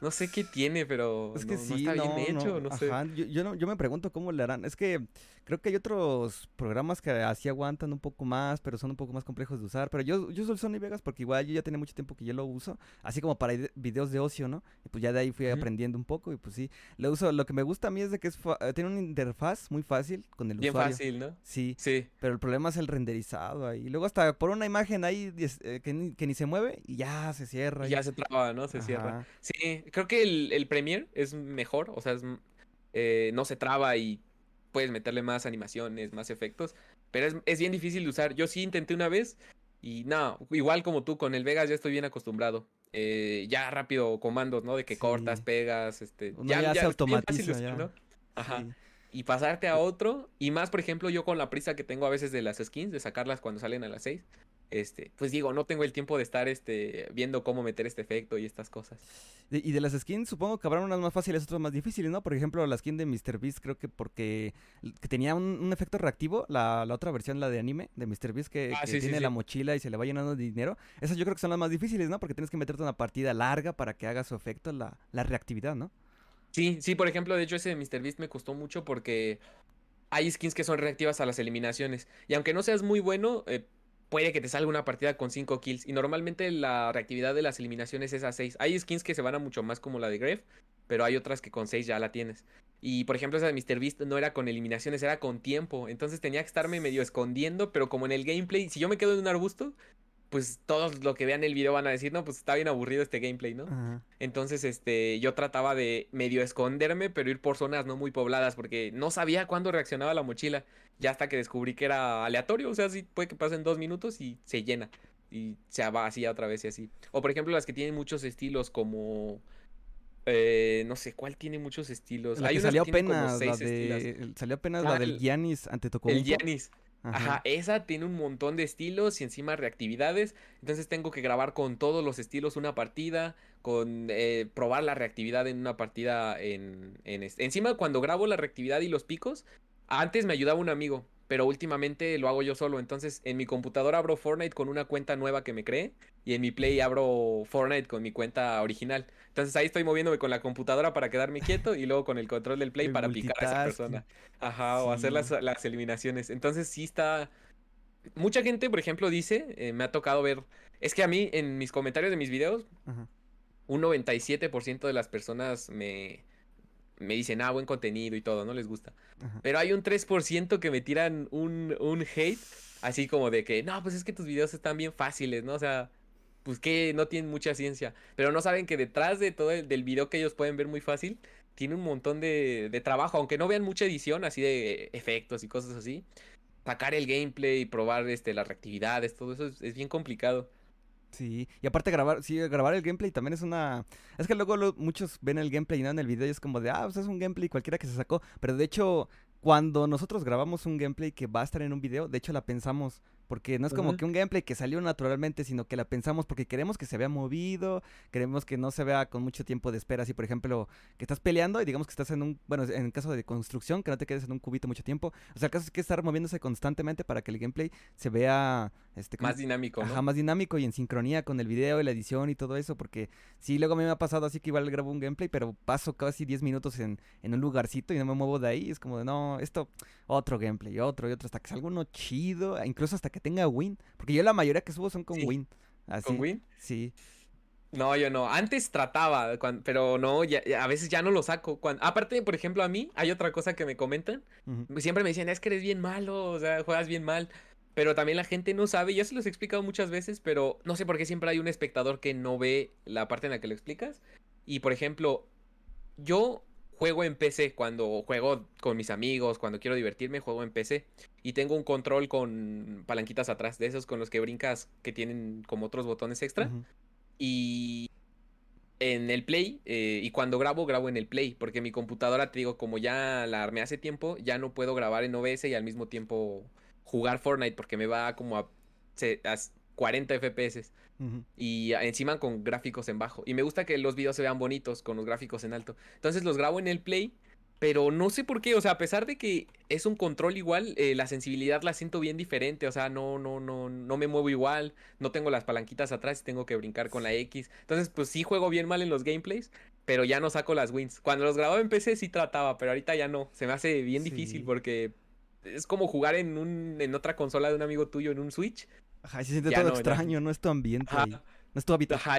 no sé qué tiene, pero es que sí, está bien hecho, no, sé. Yo, yo, me pregunto cómo le harán. Es que creo que hay otros programas que así aguantan un poco más, pero son un poco más complejos de usar. Pero yo, yo uso el Sony Vegas porque igual yo ya tenía mucho tiempo que yo lo uso, así como para videos de ocio, ¿no? Y pues ya de ahí fui aprendiendo un poco y pues sí, lo uso. Lo que me gusta a mí es de que es tiene una interfaz muy fácil con el usuario. Bien fácil, ¿no? Sí, sí. Pero el problema es el renderizado ahí. Luego hasta por una imagen ahí eh, que, ni, que, ni, se mueve y ya se cierra. Ya se traba, ¿no? Se cierra. Sí, creo que el, el Premiere es mejor, o sea, eh, no se traba y puedes meterle más animaciones, más efectos, pero es, bien difícil de usar. Yo sí intenté una vez y no, igual como tú, con el Vegas ya estoy bien acostumbrado. Eh, ya rápido comandos, ¿no? De que cortas, pegas, este... ya, se automatiza, Ajá. Y pasarte a otro, y más, por ejemplo, yo con la prisa que tengo a veces de las skins, de sacarlas cuando salen a las 6, este, pues digo, no tengo el tiempo de estar este, viendo cómo meter este efecto y estas cosas. Y de las skins, supongo que habrán unas más fáciles, otras más difíciles, ¿no? Por ejemplo, la skin de MrBeast, creo que porque tenía un, efecto reactivo, la, otra versión, la de anime de MrBeast, que, ah, que tiene la mochila y se le va llenando de dinero. Esas yo creo que son las más difíciles, ¿no? Porque tienes que meterte una partida larga para que haga su efecto la, reactividad, ¿no? Sí, sí, por ejemplo, de hecho ese de MrBeast me costó mucho porque hay skins que son reactivas a las eliminaciones. Y aunque no seas muy bueno, eh, puede que te salga una partida con 5 kills. Y normalmente la reactividad de las eliminaciones es a 6. Hay skins que se van a mucho más como la de Gref, pero hay otras que con 6 ya la tienes. Y por ejemplo, esa de MrBeast no era con eliminaciones, era con tiempo. Entonces tenía que estarme medio escondiendo, pero como en el gameplay, si yo me quedo en un arbusto, pues todos lo que vean el video van a decir, no, pues está bien aburrido este gameplay, ¿no? Entonces, este, yo trataba de medio esconderme, pero ir por zonas no muy pobladas, porque no sabía cuándo reaccionaba la mochila, ya hasta que descubrí que era aleatorio, o sea, sí puede que pasen dos minutos y se llena, y se va así otra vez y así. O por ejemplo, las que tienen muchos estilos como... Eh, no sé, ¿cuál tiene muchos estilos? Hay salió apenas, la de, salió apenas la del Giannis ante El Giannis. Ajá. esa tiene un montón de estilos y encima reactividades. Entonces tengo que grabar con todos los estilos una partida, con eh, probar la reactividad en una partida en, en Encima cuando grabo la reactividad y los picos, antes me ayudaba un amigo, pero últimamente lo hago yo solo. Entonces, en mi computadora abro Fortnite con una cuenta nueva que me creé y en mi Play abro Fortnite con mi cuenta original. Entonces, ahí estoy moviéndome con la computadora para quedarme quieto y luego con el control del Play para picar a esa persona. Ajá, o hacer las, las, eliminaciones. Entonces, sí está. Mucha gente, por ejemplo, dice, eh, me ha tocado ver. Es que a mí, en mis comentarios de mis videos, un 97% de las personas me me dicen, ah, buen contenido y todo, no les gusta. Pero hay un 3% que me tiran un, un hate, así como de que, no, pues es que tus videos están bien fáciles, ¿no? O sea, pues que no tienen mucha ciencia. Pero no saben que detrás de todo el del video que ellos pueden ver muy fácil, tiene un montón de, de trabajo, aunque no vean mucha edición, así de efectos y cosas así. Sacar el gameplay, probar este, las reactividades, todo eso es bien complicado. Sí, y aparte grabar, sí, grabar el gameplay también es una... Es que luego muchos ven el gameplay y no en el video y es como de, ah, pues es un gameplay cualquiera que se sacó. Pero de hecho, cuando nosotros grabamos un gameplay que va a estar en un video, de hecho la pensamos Porque no es como que un gameplay que salió naturalmente, sino que la pensamos porque queremos que se vea movido, queremos que no se vea con mucho tiempo de espera. Así, por ejemplo, que estás peleando y digamos que estás en un, bueno, en el caso de construcción, que no te quedes en un cubito mucho tiempo. O sea, el caso es que estar moviéndose constantemente para que el gameplay se vea... Este, más dinámico, ¿no? Ajá, más dinámico y en sincronía con el video y la edición y todo eso, porque sí, luego a mí me ha pasado así que igual grabo un gameplay, pero paso casi 10 minutos en, en un lugarcito y no me muevo de ahí. Es como de, no, esto, otro gameplay, otro y otro, hasta que salga uno chido, incluso hasta que tenga win. Porque yo la mayoría que subo son con win. ¿Con win? Sí. No, yo no. Antes trataba, pero no, ya, a veces ya no lo saco. aparte, por ejemplo, a mí hay otra cosa que me comentan. Siempre me decían, es que eres bien malo, o sea, juegas bien mal. Pero también la gente no sabe, ya se los he explicado muchas veces, pero no sé por qué siempre hay un espectador que no ve la parte en la que lo explicas. Y por ejemplo, yo juego en PC cuando juego con mis amigos, cuando quiero divertirme, juego en PC. Y tengo un control con palanquitas atrás, de esos con los que brincas que tienen como otros botones extra. Y en el Play, eh, y cuando grabo, grabo en el Play, porque mi computadora, te digo, como ya la armé hace tiempo, ya no puedo grabar en OBS y al mismo tiempo jugar Fortnite porque me va como a, 40 FPS. Y encima con gráficos en bajo. Y me gusta que los videos se vean bonitos con los gráficos en alto. Entonces los grabo en el Play. Pero no sé por qué, o sea, a pesar de que es un control igual, eh, la sensibilidad la siento bien diferente, o sea, no, no, no, no me muevo igual, no tengo las palanquitas atrás y tengo que brincar con la X. Entonces, pues sí juego bien mal en los gameplays, pero ya no saco las wins. Cuando los grababa en PC sí trataba, pero ahorita ya no. Se me hace bien difícil porque es como jugar en un en otra consola de un amigo tuyo en un Switch. Ajá, se siente todo extraño, no es tu ambiente No es tu hábitat. Ajá,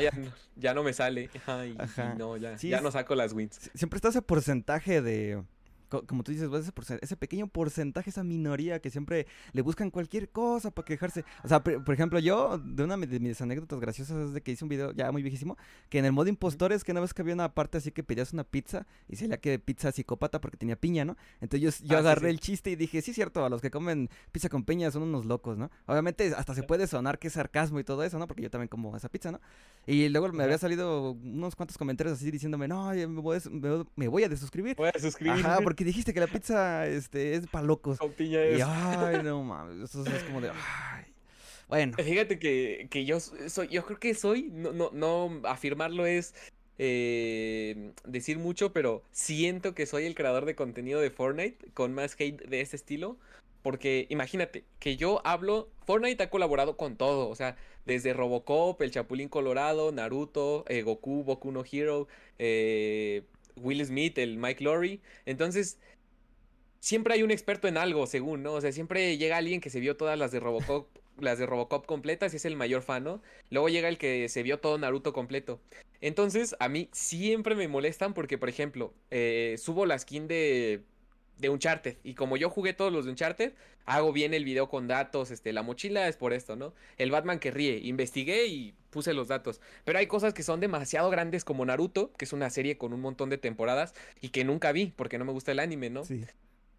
ya, no me sale. Ajá, no, ya, ya no saco las wins. Siempre está ese porcentaje de como tú dices, ese, ese pequeño porcentaje, esa minoría que siempre le buscan cualquier cosa para quejarse. O sea, por, ejemplo, yo, de una de mis anécdotas graciosas es de que hice un video ya muy viejísimo, que en el modo impostores, que una vez que había una parte así que pedías una pizza y se le que pizza psicópata porque tenía piña, ¿no? Entonces yo, ah, agarré el chiste y dije, sí, cierto, a los que comen pizza con piña son unos locos, ¿no? Obviamente hasta se puede sonar que es sarcasmo y todo eso, ¿no? Porque yo también como esa pizza, ¿no? Y luego me había salido unos cuantos comentarios así diciéndome, no, me voy, a, me voy a desuscribir. Voy a suscribir. Ajá, porque dijiste que la pizza este, es para locos. Y ay, no mames, eso es como de ay. Bueno. Fíjate que, que yo soy, yo creo que soy, no, no, no afirmarlo es eh, decir mucho, pero siento que soy el creador de contenido de Fortnite con más hate de ese estilo. Porque imagínate que yo hablo, Fortnite ha colaborado con todo, o sea, desde Robocop, el Chapulín Colorado, Naruto, eh, Goku, Boku no Hero, eh, Will Smith, el Mike Lowry. Entonces, siempre hay un experto en algo, según, ¿no? O sea, siempre llega alguien que se vio todas las de Robocop, las de Robocop completas y es el mayor fan, ¿no? Luego llega el que se vio todo Naruto completo. Entonces, a mí siempre me molestan porque, por ejemplo, eh, subo la skin de de Uncharted. Y como yo jugué todos los de Uncharted, hago bien el video con datos. Este, la mochila es por esto, ¿no? El Batman que ríe. Investigué y puse los datos. Pero hay cosas que son demasiado grandes como Naruto, que es una serie con un montón de temporadas y que nunca vi porque no me gusta el anime, ¿no? Sí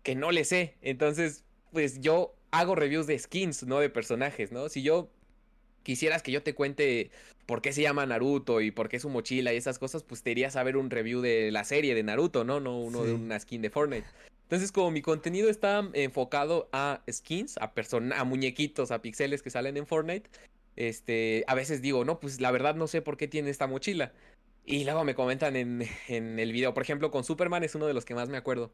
que no le sé. Entonces, pues yo hago reviews de skins, no de personajes, ¿no? Si yo quisieras que yo te cuente por qué se llama Naruto y por qué su mochila y esas cosas, pues te irías a ver un review de la serie de Naruto, ¿no? No uno de una skin de Fortnite. Entonces, como mi contenido está enfocado a skins, a, a muñequitos, a pixeles que salen en Fortnite, este, a veces digo, no, pues la verdad no sé por qué tiene esta mochila. Y luego me comentan en, en el video, por ejemplo, con Superman es uno de los que más me acuerdo.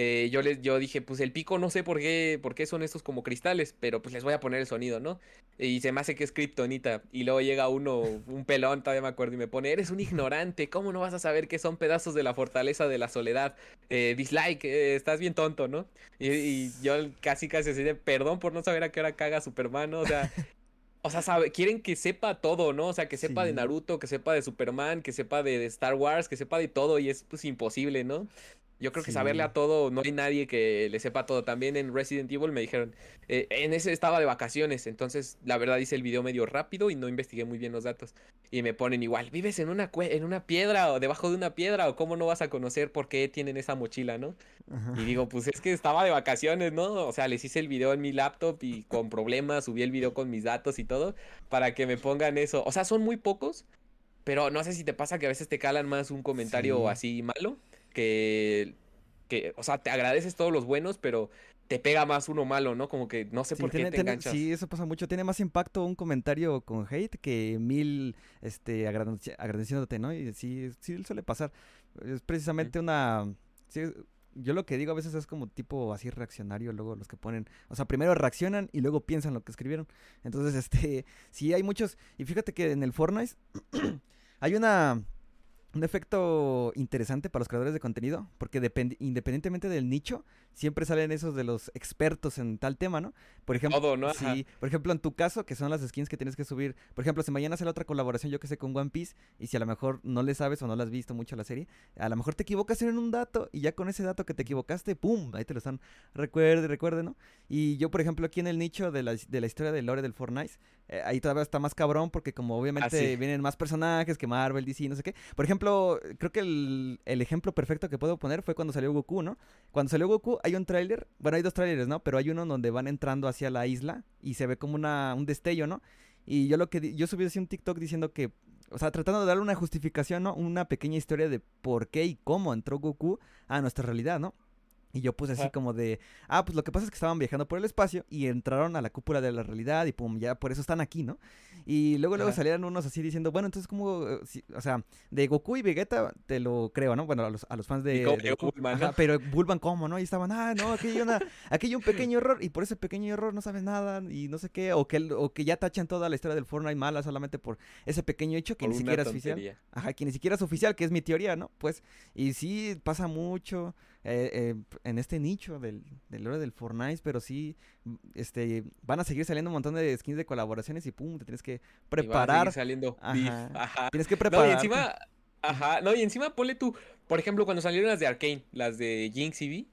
Eh, yo, les, yo dije, pues el pico no sé por qué, por qué son estos como cristales, pero pues les voy a poner el sonido, ¿no? Y se me hace que es kriptonita. Y luego llega uno, un pelón, todavía me acuerdo, y me pone, eres un ignorante, ¿cómo no vas a saber que son pedazos de la fortaleza de la soledad? Eh, dislike, eh, estás bien tonto, ¿no? Y, yo casi casi así de, perdón por no saber a qué hora caga Superman, ¿no? O sea... O sea, sabe, quieren que sepa todo, ¿no? O sea, que sepa de Naruto, que sepa de Superman, que sepa de, de, Star Wars, que sepa de todo y es pues imposible, ¿no? Yo creo que saberle a todo, no hay nadie que le sepa todo. También en Resident Evil me dijeron, eh, en ese estaba de vacaciones, entonces la verdad hice el video medio rápido y no investigué muy bien los datos. Y me ponen igual, vives en una, en una piedra o debajo de una piedra o cómo no vas a conocer por qué tienen esa mochila, ¿no? Y digo, pues es que estaba de vacaciones, ¿no? O sea, les hice el video en mi laptop y con problemas subí el video con mis datos y todo para que me pongan eso. O sea, son muy pocos, pero no sé si te pasa que a veces te calan más un comentario así malo que, que, o sea, te agradeces todos los buenos, pero te pega más uno malo, ¿no? Como que no sé por qué te enganchas. Sí, eso pasa mucho. Tiene más impacto un comentario con hate que mil este, agradeciéndote, ¿no? Y sí, sí suele pasar. Es precisamente una... yo lo que digo a veces es como tipo así reaccionario, luego los que ponen, o sea, primero reaccionan y luego piensan lo que escribieron. Entonces, este, sí hay muchos, y fíjate que en el Fortnite hay una, un efecto interesante para los creadores de contenido, porque independientemente del nicho, siempre salen esos de los expertos en tal tema, ¿no? Por ejemplo, Todo, ¿no? Sí, por ejemplo, en tu caso, que son las skins que tienes que subir. Por ejemplo, si mañana sale otra colaboración, yo que sé, con One Piece, y si a lo mejor no le sabes o no la has visto mucho la serie, a lo mejor te equivocas en un dato, y ya con ese dato que te equivocaste, ¡pum! Ahí te lo están, recuerde, recuerde, ¿no? Y yo, por ejemplo, aquí en el nicho de la, de la historia de lore del Fortnite, eh, ahí todavía está más cabrón, porque como obviamente ah, vienen más personajes que Marvel, DC, no sé qué. Por ejemplo, creo que el, ejemplo perfecto que puedo poner fue cuando salió Goku, ¿no? Cuando salió Goku hay un tráiler, bueno, hay dos tráileres, ¿no? Pero hay uno donde van entrando hacia la isla y se ve como una, un destello, ¿no? Y yo lo que yo subí así un TikTok diciendo que, o sea, tratando de darle una justificación, ¿no? Una pequeña historia de por qué y cómo entró Goku a nuestra realidad, ¿no? Y yo puse así como de, ah, pues lo que pasa es que estaban viajando por el espacio y entraron a la cúpula de la realidad y pum, ya por eso están aquí, ¿no? Y luego luego salieron unos así diciendo, bueno, entonces como, eh, o sea, de Goku y Vegeta te lo creo, ¿no? Bueno, a los, a los fans de, Goku, pero Bulban cómo, ¿no? Y estaban, ah, no, aquí hay, una, aquí hay un pequeño error y por ese pequeño error no sabes nada y no sé qué, o que, o que ya tachan toda la historia del Fortnite mala solamente por ese pequeño hecho que ni siquiera es oficial. Ajá, que ni siquiera es oficial, que es mi teoría, ¿no? Pues, y sí, pasa mucho. Eh, eh, en este nicho del, del lore del Fortnite, pero sí, este, van a seguir saliendo un montón de skins de colaboraciones y pum, te tienes que preparar. saliendo Tienes que preparar. No, y encima, ajá, no, y encima ponle tú, por ejemplo, cuando salieron las de Arkane, las de Jinx y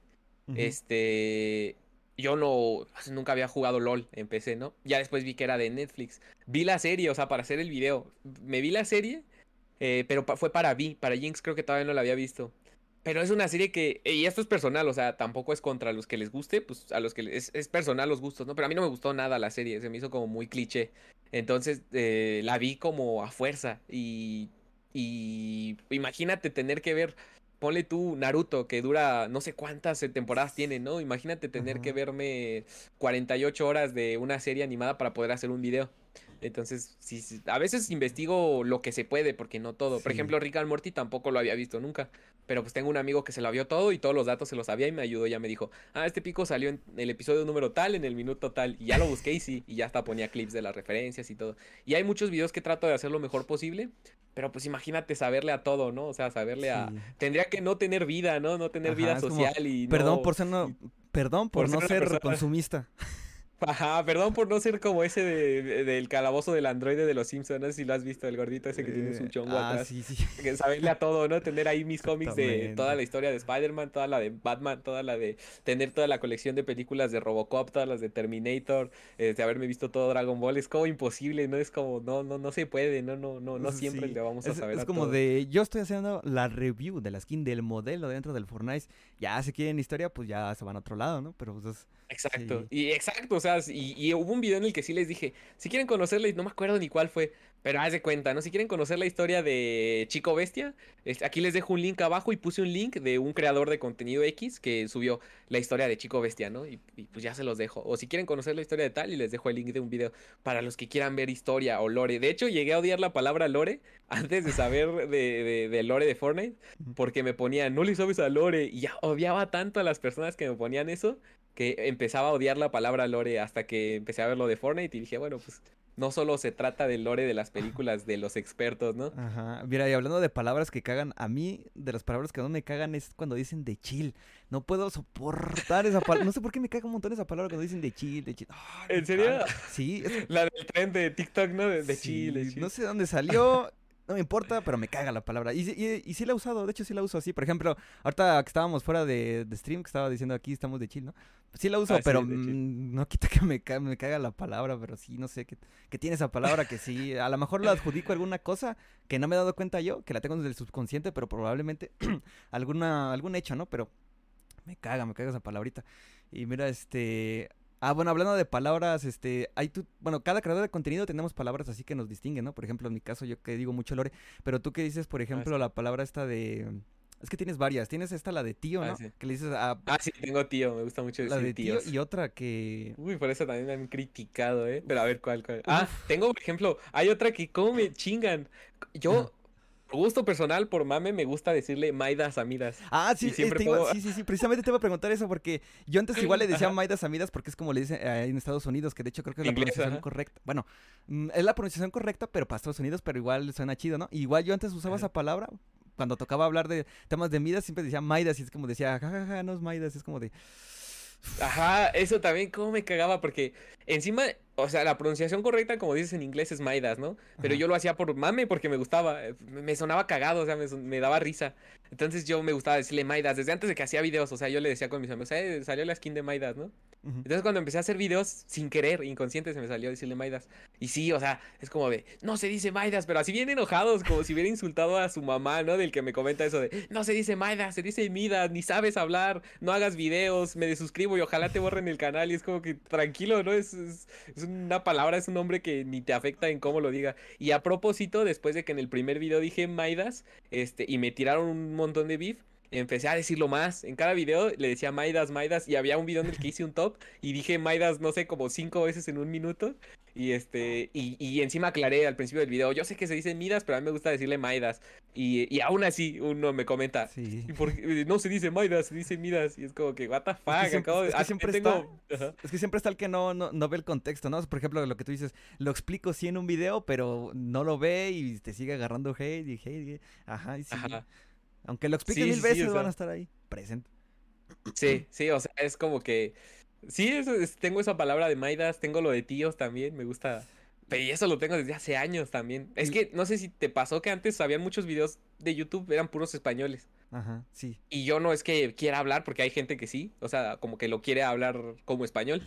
este, yo no, nunca había jugado LOL en PC, ¿no? Ya después vi que era de Netflix. Vi la serie, o sea, para hacer el video. Me vi la serie, eh, pero fue para Vi, para Jinx creo que todavía no la había visto. Pero es una serie que, y esto es personal, o sea, tampoco es contra los que les guste, pues a los que les, es, personal los gustos, ¿no? Pero a mí no me gustó nada la serie, se me hizo como muy cliché. Entonces eh, la vi como a fuerza y, y imagínate tener que ver, ponle tú Naruto, que dura no sé cuántas temporadas tiene, ¿no? Imagínate tener que verme 48 horas de una serie animada para poder hacer un video. Entonces, sí, a veces investigo lo que se puede, porque no todo. Por ejemplo, Rick and Morty tampoco lo había visto nunca. Pero pues tengo un amigo que se lo vio todo y todos los datos se los sabía y me ayudó. Ya me dijo, ah, este pico salió en el episodio número tal, en el minuto tal. Y ya lo busqué y sí, y ya hasta ponía clips de las referencias y todo. Y hay muchos videos que trato de hacer lo mejor posible. Pero pues imagínate saberle a todo, ¿no? O sea, saberle a... Tendría que no tener vida, ¿no? No tener vida social y... Perdón por ser no... Perdón por, no ser consumista. Ajá, perdón por no ser como ese de, del calabozo del androide de los Simpsons, no sé si lo has visto, el gordito ese que tiene su chongo ah, atrás. Sí, sí. Que saberle a todo, ¿no? Tener ahí mis cómics de toda la historia de Spider-Man, toda la de Batman, toda la de... Tener toda la colección de películas de Robocop, todas las de Terminator, eh, de haberme visto todo Dragon Ball, es como imposible, ¿no? Es como, no, no, no se puede, no, no, no, no siempre le vamos a saber Es como de, yo estoy haciendo la review de la skin del modelo dentro del Fortnite, ya se quieren historia, pues ya se van a otro lado, ¿no? Pero pues Exacto, y exacto, o sea, y, hubo un video en el que sí les dije, si quieren conocerla, no me acuerdo ni cuál fue, pero haz de cuenta, ¿no? Si quieren conocer la historia de Chico Bestia, aquí les dejo un link abajo y puse un link de un creador de contenido X que subió la historia de Chico Bestia, ¿no? Y, pues ya se los dejo. O si quieren conocer la historia de tal, y les dejo el link de un video para los que quieran ver historia o lore. De hecho, llegué a odiar la palabra lore antes de saber de, de, lore de Fortnite, porque me ponían, no le sabes a lore, y ya odiaba tanto a las personas que me ponían eso que empezaba a odiar la palabra lore hasta que empecé a ver lo de Fortnite y dije, bueno, pues no solo se trata del lore de las películas de los expertos, ¿no? Ajá. Mira, y hablando de palabras que cagan, a mí de las palabras que no me cagan es cuando dicen de chill. No puedo soportar esa palabra. No sé por qué me caga un montón esa palabra cuando dicen de chill, de chill. ¿En serio? Sí. La del tren de TikTok, ¿no? De, chill, de chill. No sé dónde salió. No me importa, pero me caga la palabra. Y, y, sí la he usado, de hecho sí la uso así. Por ejemplo, ahorita que estábamos fuera de, stream, que estaba diciendo aquí estamos de chill, ¿no? Sí la uso, ah, pero mm, no quita que me, caga, me caga la palabra, pero sí, no sé, que, que tiene esa palabra que sí, a lo mejor la adjudico a alguna cosa que no me he dado cuenta yo, que la tengo desde el subconsciente, pero probablemente alguna, algún hecho, ¿no? Pero me caga, me caga esa palabrita. Y mira, este, Ah, bueno, hablando de palabras, este, hay tú, bueno, cada creador de contenido tenemos palabras así que nos distinguen, ¿no? Por ejemplo, en mi caso yo que digo mucho lore, pero tú que dices, por ejemplo, la palabra esta de Es que tienes varias. Tienes esta, la de tío, Ah, ¿no? sí. Que le dices a... Ah, sí, tengo tío, me gusta mucho la decir de tío y otra que... Uy, por eso también me han criticado, ¿eh? Pero a ver, ¿cuál, cuál? Ah, tengo, por ejemplo, hay otra que cómo me chingan. Yo, por gusto personal, por mame, me gusta decirle Maidas Amidas. Ah, sí, siempre eh, pongo- sí, sí, sí, precisamente te iba a preguntar eso porque yo antes igual le decía Maidas Amidas porque es como le dicen eh, en Estados Unidos, que de hecho creo que es la Inglés, pronunciación ajá. correcta. Bueno, mm, es la pronunciación correcta, pero para Estados Unidos, pero igual suena chido, ¿no? Igual yo antes usaba Ajá. esa palabra. Cuando tocaba hablar de temas de Midas, siempre decía Maidas y es como decía, jajaja, no es Maidas, es como de... Ajá, eso también, cómo me cagaba, porque encima, o sea, la pronunciación correcta, como dices en inglés, es Maidas, ¿no? Pero Ajá. yo lo hacía por mame, porque me gustaba, eh, me sonaba cagado, o sea, me, daba risa. Entonces yo me gustaba decirle Maidas, desde antes de que hacía videos, o sea, yo le decía con mis amigos, eh, salió la skin de Maidas, ¿no? Entonces cuando empecé a hacer videos, sin querer, inconsciente, se me salió decirle Maidas. Y sí, o sea, es como de, no se dice Maidas, pero así bien enojados, como si hubiera insultado a su mamá, ¿no? Del que me comenta eso de, no se dice Maidas, se dice Midas, ni sabes hablar, no hagas videos, me desuscribo y ojalá te borren el canal. Y es como que tranquilo, ¿no? Es, es, una palabra, es un nombre que ni te afecta en cómo lo diga. Y a propósito, después de que en el primer video dije Maidas, este, y me tiraron un montón de beef. Empecé a decirlo más. En cada video le decía Maidas, Maidas. Y había un video en el que hice un top. Y dije Maidas, no sé, como cinco veces en un minuto. Y este. Y, y encima aclaré al principio del video. Yo sé que se dice Midas, pero a mí me gusta decirle Maidas. Y, y aún así uno me comenta. Sí. ¿Y por qué? No se dice Maidas, se dice Midas. Y es como que, what the fuck, siempre- acabo de. es que siempre tengo- Ajá. Es que siempre está el que no, no, no ve el contexto, ¿no? Por ejemplo, lo que tú dices, lo explico sí en un video, pero no lo ve y te sigue agarrando hate y hate. y- Ajá, y sí. Ajá. Aunque lo explique Sí, mil sí, veces, van a estar ahí, presente. Sí, sí, o sea, es como que. Sí, es- tengo esa palabra de Maidas, tengo lo de tíos también, me gusta. Pero y eso lo tengo desde hace años también. Es que no sé si te pasó que antes habían muchos videos de YouTube, eran puros españoles. Ajá, sí. Y yo no es que quiera hablar, porque hay gente que sí, o sea, como que lo quiere hablar como español.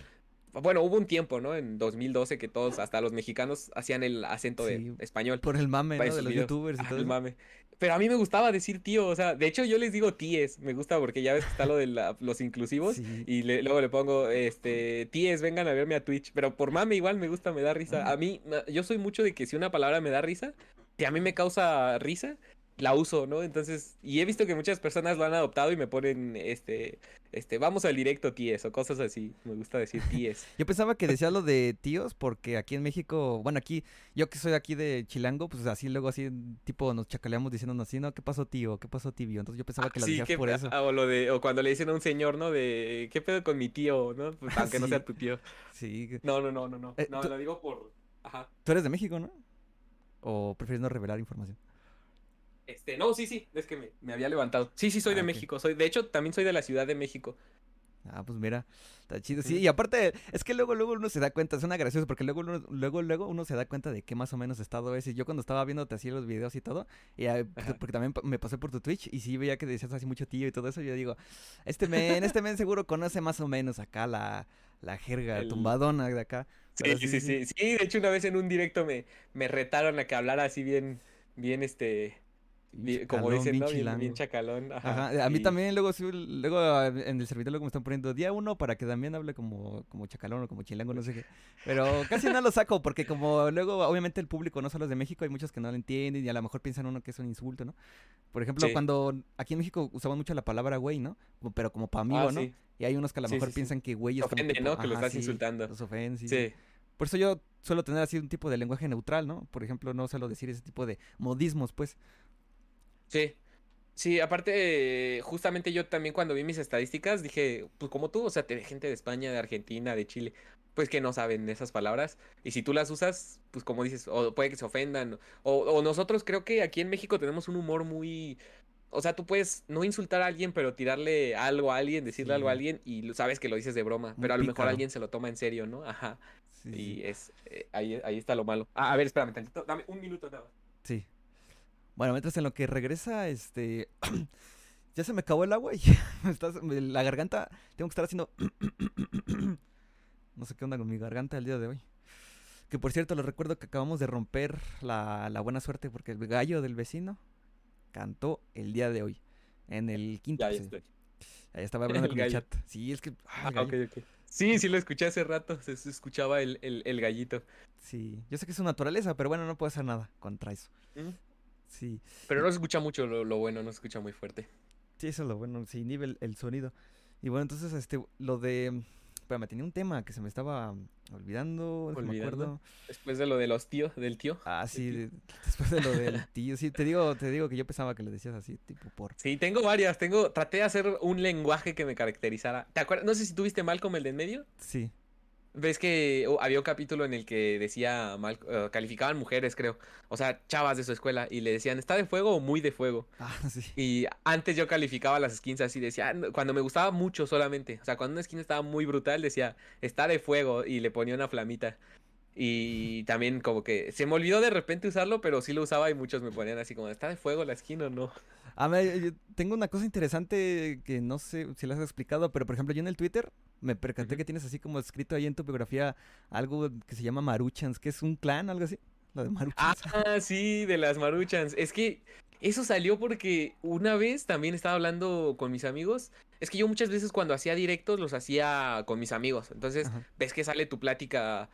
Bueno, hubo un tiempo, ¿no? En 2012 que todos, hasta los mexicanos, hacían el acento Sí, de español. Por el mame. De los videos. youtubers y Ah, todo el mame. Pero a mí me gustaba decir tío, o sea, de hecho yo les digo tíes, me gusta porque ya ves que está lo de la- los inclusivos. Sí. Y le- luego le pongo, este, tíes, vengan a verme a Twitch. Pero por mame igual me gusta, me da risa. A mí, yo soy mucho de que si una palabra me da risa, que a mí me causa risa, la uso, ¿no? Entonces, y he visto que muchas personas lo han adoptado y me ponen, este, este, vamos al directo tíes o cosas así. Me gusta decir tíes. Yo pensaba que decía lo de tíos porque aquí en México, bueno, aquí, yo que soy aquí de Chilango, pues así luego así, tipo, nos chacaleamos diciéndonos así, ¿no? ¿Qué pasó tío? ¿Qué pasó tibio? Entonces yo pensaba que lo Sí, decías que- por eso. ah, o lo de, o cuando le dicen a un señor, ¿no? De, ¿qué pedo con mi tío, no? Pues, aunque no sea tu tío. Sí. No, no, no, no, no. Eh, No, tú- lo digo por, ajá. Tú eres de México, ¿no? ¿O prefieres no revelar información? Este, no, sí, sí, es que me, me había levantado. Sí, sí, soy Ah, de. México. Soy, de hecho, también soy de la Ciudad de México. Ah, pues mira, está chido. Sí, y aparte, es que luego, luego uno se da cuenta, suena gracioso, porque luego, luego, luego uno se da cuenta de qué más o menos estado es. Y yo cuando estaba viéndote así los videos y todo, y, pues, porque también me pasé por tu Twitch y sí veía que decías así mucho tío y todo eso, yo digo, este men, este men seguro conoce más o menos acá la, la jerga El- tumbadona de acá. Sí, sí, sí, sí. de hecho, una vez en un directo me, me retaron a que hablara así bien, bien, este, bien- como dicen, bien ¿no? Bien, chilango. bien chacalón. Ajá. Ajá, a mí y- también luego, sí, luego en el servidor luego me están poniendo día uno para que también hable como, como chacalón o como chilango, no sé qué. Pero casi no lo saco porque como luego obviamente el público no solo es de México, hay muchos que no lo entienden y a lo mejor piensan uno que es un insulto, ¿no? Por ejemplo, Sí. cuando aquí en México usamos mucho la palabra güey, ¿no? Pero como para amigo, Ah, ¿no? sí. Y hay unos que a lo mejor piensan que güey es como Ofende, tipo, ¿no? Que lo estás insultando. Los ofenden, Sí. Por eso yo suelo tener así un tipo de lenguaje neutral, ¿no? Por ejemplo, no suelo decir ese tipo de modismos, pues. Sí. Sí, aparte, eh, justamente yo también cuando vi mis estadísticas dije, pues como tú, o sea, te ve gente de España, de Argentina, de Chile, pues que no saben esas palabras. Y si tú las usas, pues como dices, o puede que se ofendan. O, o nosotros creo que aquí en México tenemos un humor muy... O sea, tú puedes no insultar a alguien, pero tirarle algo a alguien, decirle algo a alguien y sabes que lo dices de broma. Muy Pero a lo mejor alguien se lo toma en serio, ¿no? Ajá. Sí, Y sí. es eh, ahí, ahí está lo malo. Ah, a ver, espérame tantito. Dame un minuto nada. Sí. Bueno, mientras en lo que regresa, este. ya se me acabó el agua y estás- la garganta. Tengo que estar haciendo. no sé qué onda con mi garganta el día de hoy. Que por cierto, les recuerdo que acabamos de romper la, la buena suerte porque el gallo del vecino cantó el día de hoy. En el quinto. Ya, ya estoy. Ahí estaba hablando El con el chat. Sí, es que. ah, Ah, el gallo. ok, ok. Sí, sí lo escuché hace rato, se, se escuchaba el, el, el gallito. Sí, yo sé que es su naturaleza, pero bueno, no puedo hacer nada contra eso. ¿Mm? Sí. Pero no se escucha mucho lo, lo bueno, no se escucha muy fuerte. Sí, eso es lo bueno, se inhibe el, el sonido. Y bueno, entonces, este, lo de... Espérame, tenía un tema que se me estaba olvidando, Olvidando. acuerdo. Después de lo de los tíos, del tío. Ah, sí, tío. después de lo del tío. Sí, te digo, te digo que yo pensaba que le decías así, tipo por... Sí, tengo varias. Tengo, traté de hacer un lenguaje que me caracterizara. ¿Te acuerdas? No sé si tuviste Malcolm el de en medio. Sí. Ves que oh, había un capítulo en el que decía mal, eh, calificaban mujeres, creo. O sea, chavas de su escuela. Y le decían, ¿está de fuego o muy de fuego? Ah, sí. Y antes yo calificaba las skins así, decía, cuando me gustaba mucho solamente. O sea, cuando una skin estaba muy brutal, decía, está de fuego. Y le ponía una flamita. Y también como que se me olvidó de repente usarlo, pero sí lo usaba y muchos me ponían así como, ¿está de fuego la skin o no? A ver, yo tengo una cosa interesante que no sé si la has explicado, pero por ejemplo, yo en el Twitter me percaté que tienes así como escrito ahí en tu biografía algo que se llama Maruchans, que es un clan, algo así. Lo de Maruchans. Ah, sí, de las maruchans. Es que eso salió porque una vez también estaba hablando con mis amigos. Es que yo muchas veces cuando hacía directos los hacía con mis amigos. Entonces, Ajá. ves que sale tu plática.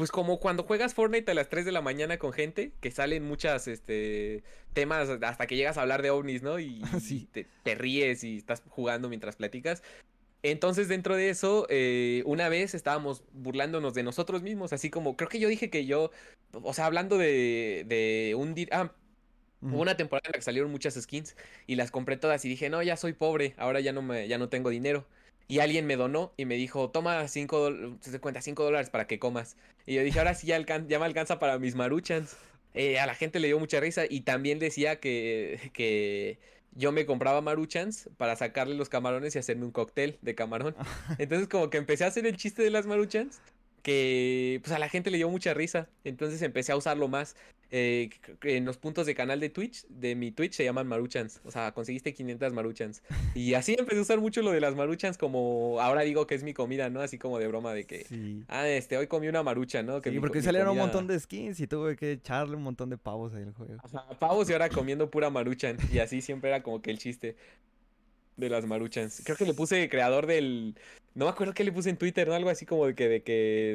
Pues como cuando juegas Fortnite a las 3 de la mañana con gente, que salen muchas este temas hasta que llegas a hablar de ovnis, ¿no? Y, sí. te, te ríes y estás jugando mientras platicas. Entonces, dentro de eso, eh, una vez estábamos burlándonos de nosotros mismos, así como, creo que yo dije que yo, o sea, hablando de, de un... Ah. Hubo una temporada en la que salieron muchas skins y las compré todas y dije, no, ya soy pobre, ahora ya no, me, ya no tengo dinero. Y alguien me donó y me dijo, toma 5 se cuenta 5 dólares para que comas. Y yo dije, ahora sí ya, alcan- ya me alcanza para mis maruchans. Eh, a la gente le dio mucha risa y también decía que, que yo me compraba maruchans para sacarle los camarones y hacerme un cóctel de camarón. Entonces como que empecé a hacer el chiste de las maruchans que pues a la gente le dio mucha risa. Entonces empecé a usarlo más. Eh, en los puntos de canal de Twitch, de mi Twitch, se llaman maruchans. O sea, conseguiste 500 maruchans. Y así empecé a usar mucho lo de las maruchans como ahora digo que es mi comida, ¿no? Así como de broma de que, Sí. ah, este, hoy comí una marucha, ¿no? Que Sí, mi porque mi salieron un montón de skins y tuve que echarle un montón de pavos ahí al juego. Ajá, pavos y ahora comiendo pura maruchan. Y así siempre era como que el chiste de las maruchans. Creo que le puse creador del... No me acuerdo qué le puse en Twitter, ¿no? Algo así como de que de, que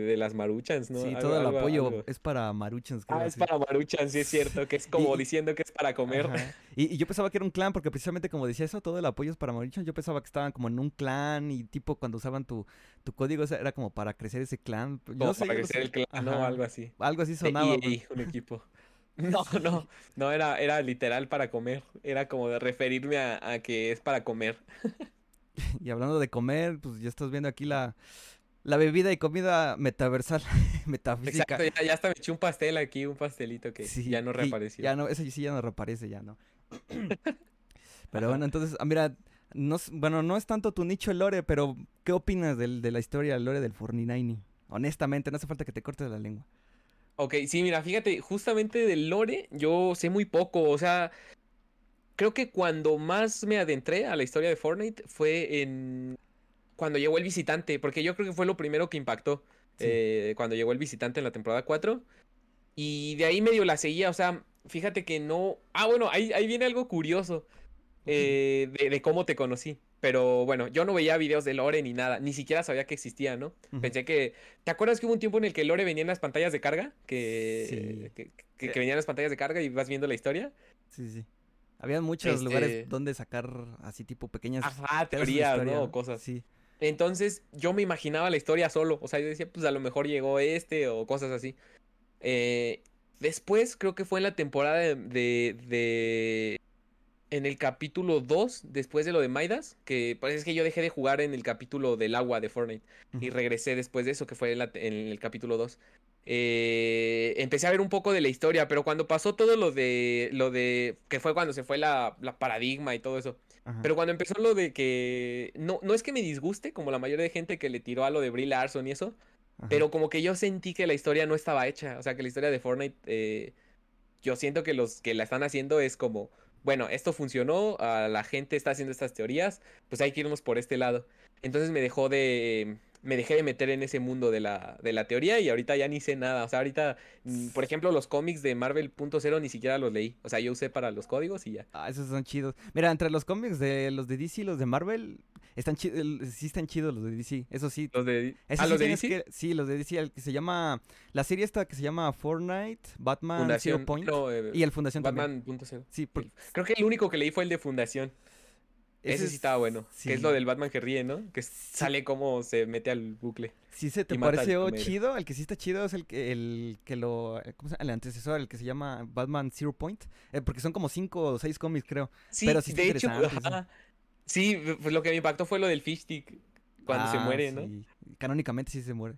de las maruchans, ¿no? Sí, Algo- todo el algo- apoyo algo. es para Maruchans, creo. Ah, es así. para maruchans, sí es cierto, que es como Y- diciendo que es para comer. Y, y yo pensaba que era un clan, porque precisamente como decía eso, todo el apoyo es para Maruchans. Yo pensaba que estaban como en un clan y tipo cuando usaban tu, tu código era como para crecer ese clan. Yo no sé, para no crecer sé. el clan, ¿no? Algo así. Algo así sonaba. EA, un equipo. No, no, no era, era literal para comer. Era como de referirme a, a que es para comer. Y hablando de comer, pues ya estás viendo aquí la, la bebida y comida metaversal, metafísica. Exacto, ya, ya hasta me eché un pastel aquí, un pastelito que Sí, ya no reapareció. Ya no, ese sí ya no reaparece, ya no. pero bueno, entonces, ah, mira, no, es- bueno, no es tanto tu nicho el lore, pero ¿qué opinas del, de la historia del lore del Fortnite? Honestamente, no hace falta que te cortes la lengua. Ok, sí, mira, fíjate, justamente del lore yo sé muy poco, o sea, creo que cuando más me adentré a la historia de Fortnite fue en cuando llegó el visitante, porque yo creo que fue lo primero que impactó Sí. eh, cuando llegó el visitante en la temporada 4, y de ahí medio la seguía, o sea, fíjate que no... Ah, bueno, ahí, ahí viene algo curioso eh, de, de cómo te conocí. Pero bueno, yo no veía videos de Lore ni nada, ni siquiera sabía que existía, ¿no? Pensé que. ¿Te acuerdas que hubo un tiempo en el que Lore venía en las pantallas de carga? Que, Sí. que, que- que venían las pantallas de carga y vas viendo la historia. Sí, sí. Había muchos Este- lugares donde sacar así tipo pequeñas Ajá, teorías, historia, ¿no? Cosas. Sí. Entonces yo me imaginaba la historia solo. O sea, yo decía, pues a lo mejor llegó este o cosas así. Eh, después creo que fue en la temporada de, de, de- En el capítulo 2, después de lo de Maidas, que pues es que yo dejé de jugar en el capítulo del agua de Fortnite. y regresé después de eso, que fue en, la- en el capítulo 2. Eh, empecé a ver un poco de la historia, pero cuando pasó todo lo de, lo de, que fue cuando se fue la, la paradigma y todo eso, Ajá. pero cuando empezó lo de que, no, no es que me disguste, como la mayoría de gente que le tiró a lo de Brie Larson y eso, Ajá. pero como que yo sentí que la historia no estaba hecha, o sea, que la historia de Fortnite, eh, yo siento que los que la están haciendo es como, bueno, esto funcionó, la gente está haciendo estas teorías, pues hay que irnos por este lado. Entonces me dejó de, me dejé de meter en ese mundo de la, de la teoría y ahorita ya ni sé nada, o sea, ahorita, mm, por ejemplo, los cómics de Marvel.0 ni siquiera los leí, o sea, yo usé para los códigos y ya. Ah, esos son chidos. Mira, entre los cómics de los de DC y los de Marvel, Están chidos, sí están chidos los de DC, eso sí. Los de, Eso ¿Ah, sí los de DC? que- sí, los de DC, el que se llama, la serie esta que se llama Fortnite, Batman Fundación. Zero Point no, eh, y el Fundación también. Batman punto cero. Sí, por- Creo que el único que leí fue el de Fundación. Ese, es- sí estaba bueno. sí. Que es lo del Batman que ríe, ¿no? Que sale como se mete al bucle. Sí se te pareció chido, el que sí está chido es el que el que lo ¿cómo se llama? el antecesor, el que se llama Batman Zero Point, eh, porque son como cinco o seis cómics, creo. Sí, Pero sí de hecho, sí. ajá. sí, pues lo que me impactó fue lo del fish stick. Cuando se Ah, muere, ¿no? sí. Canónicamente sí se muere.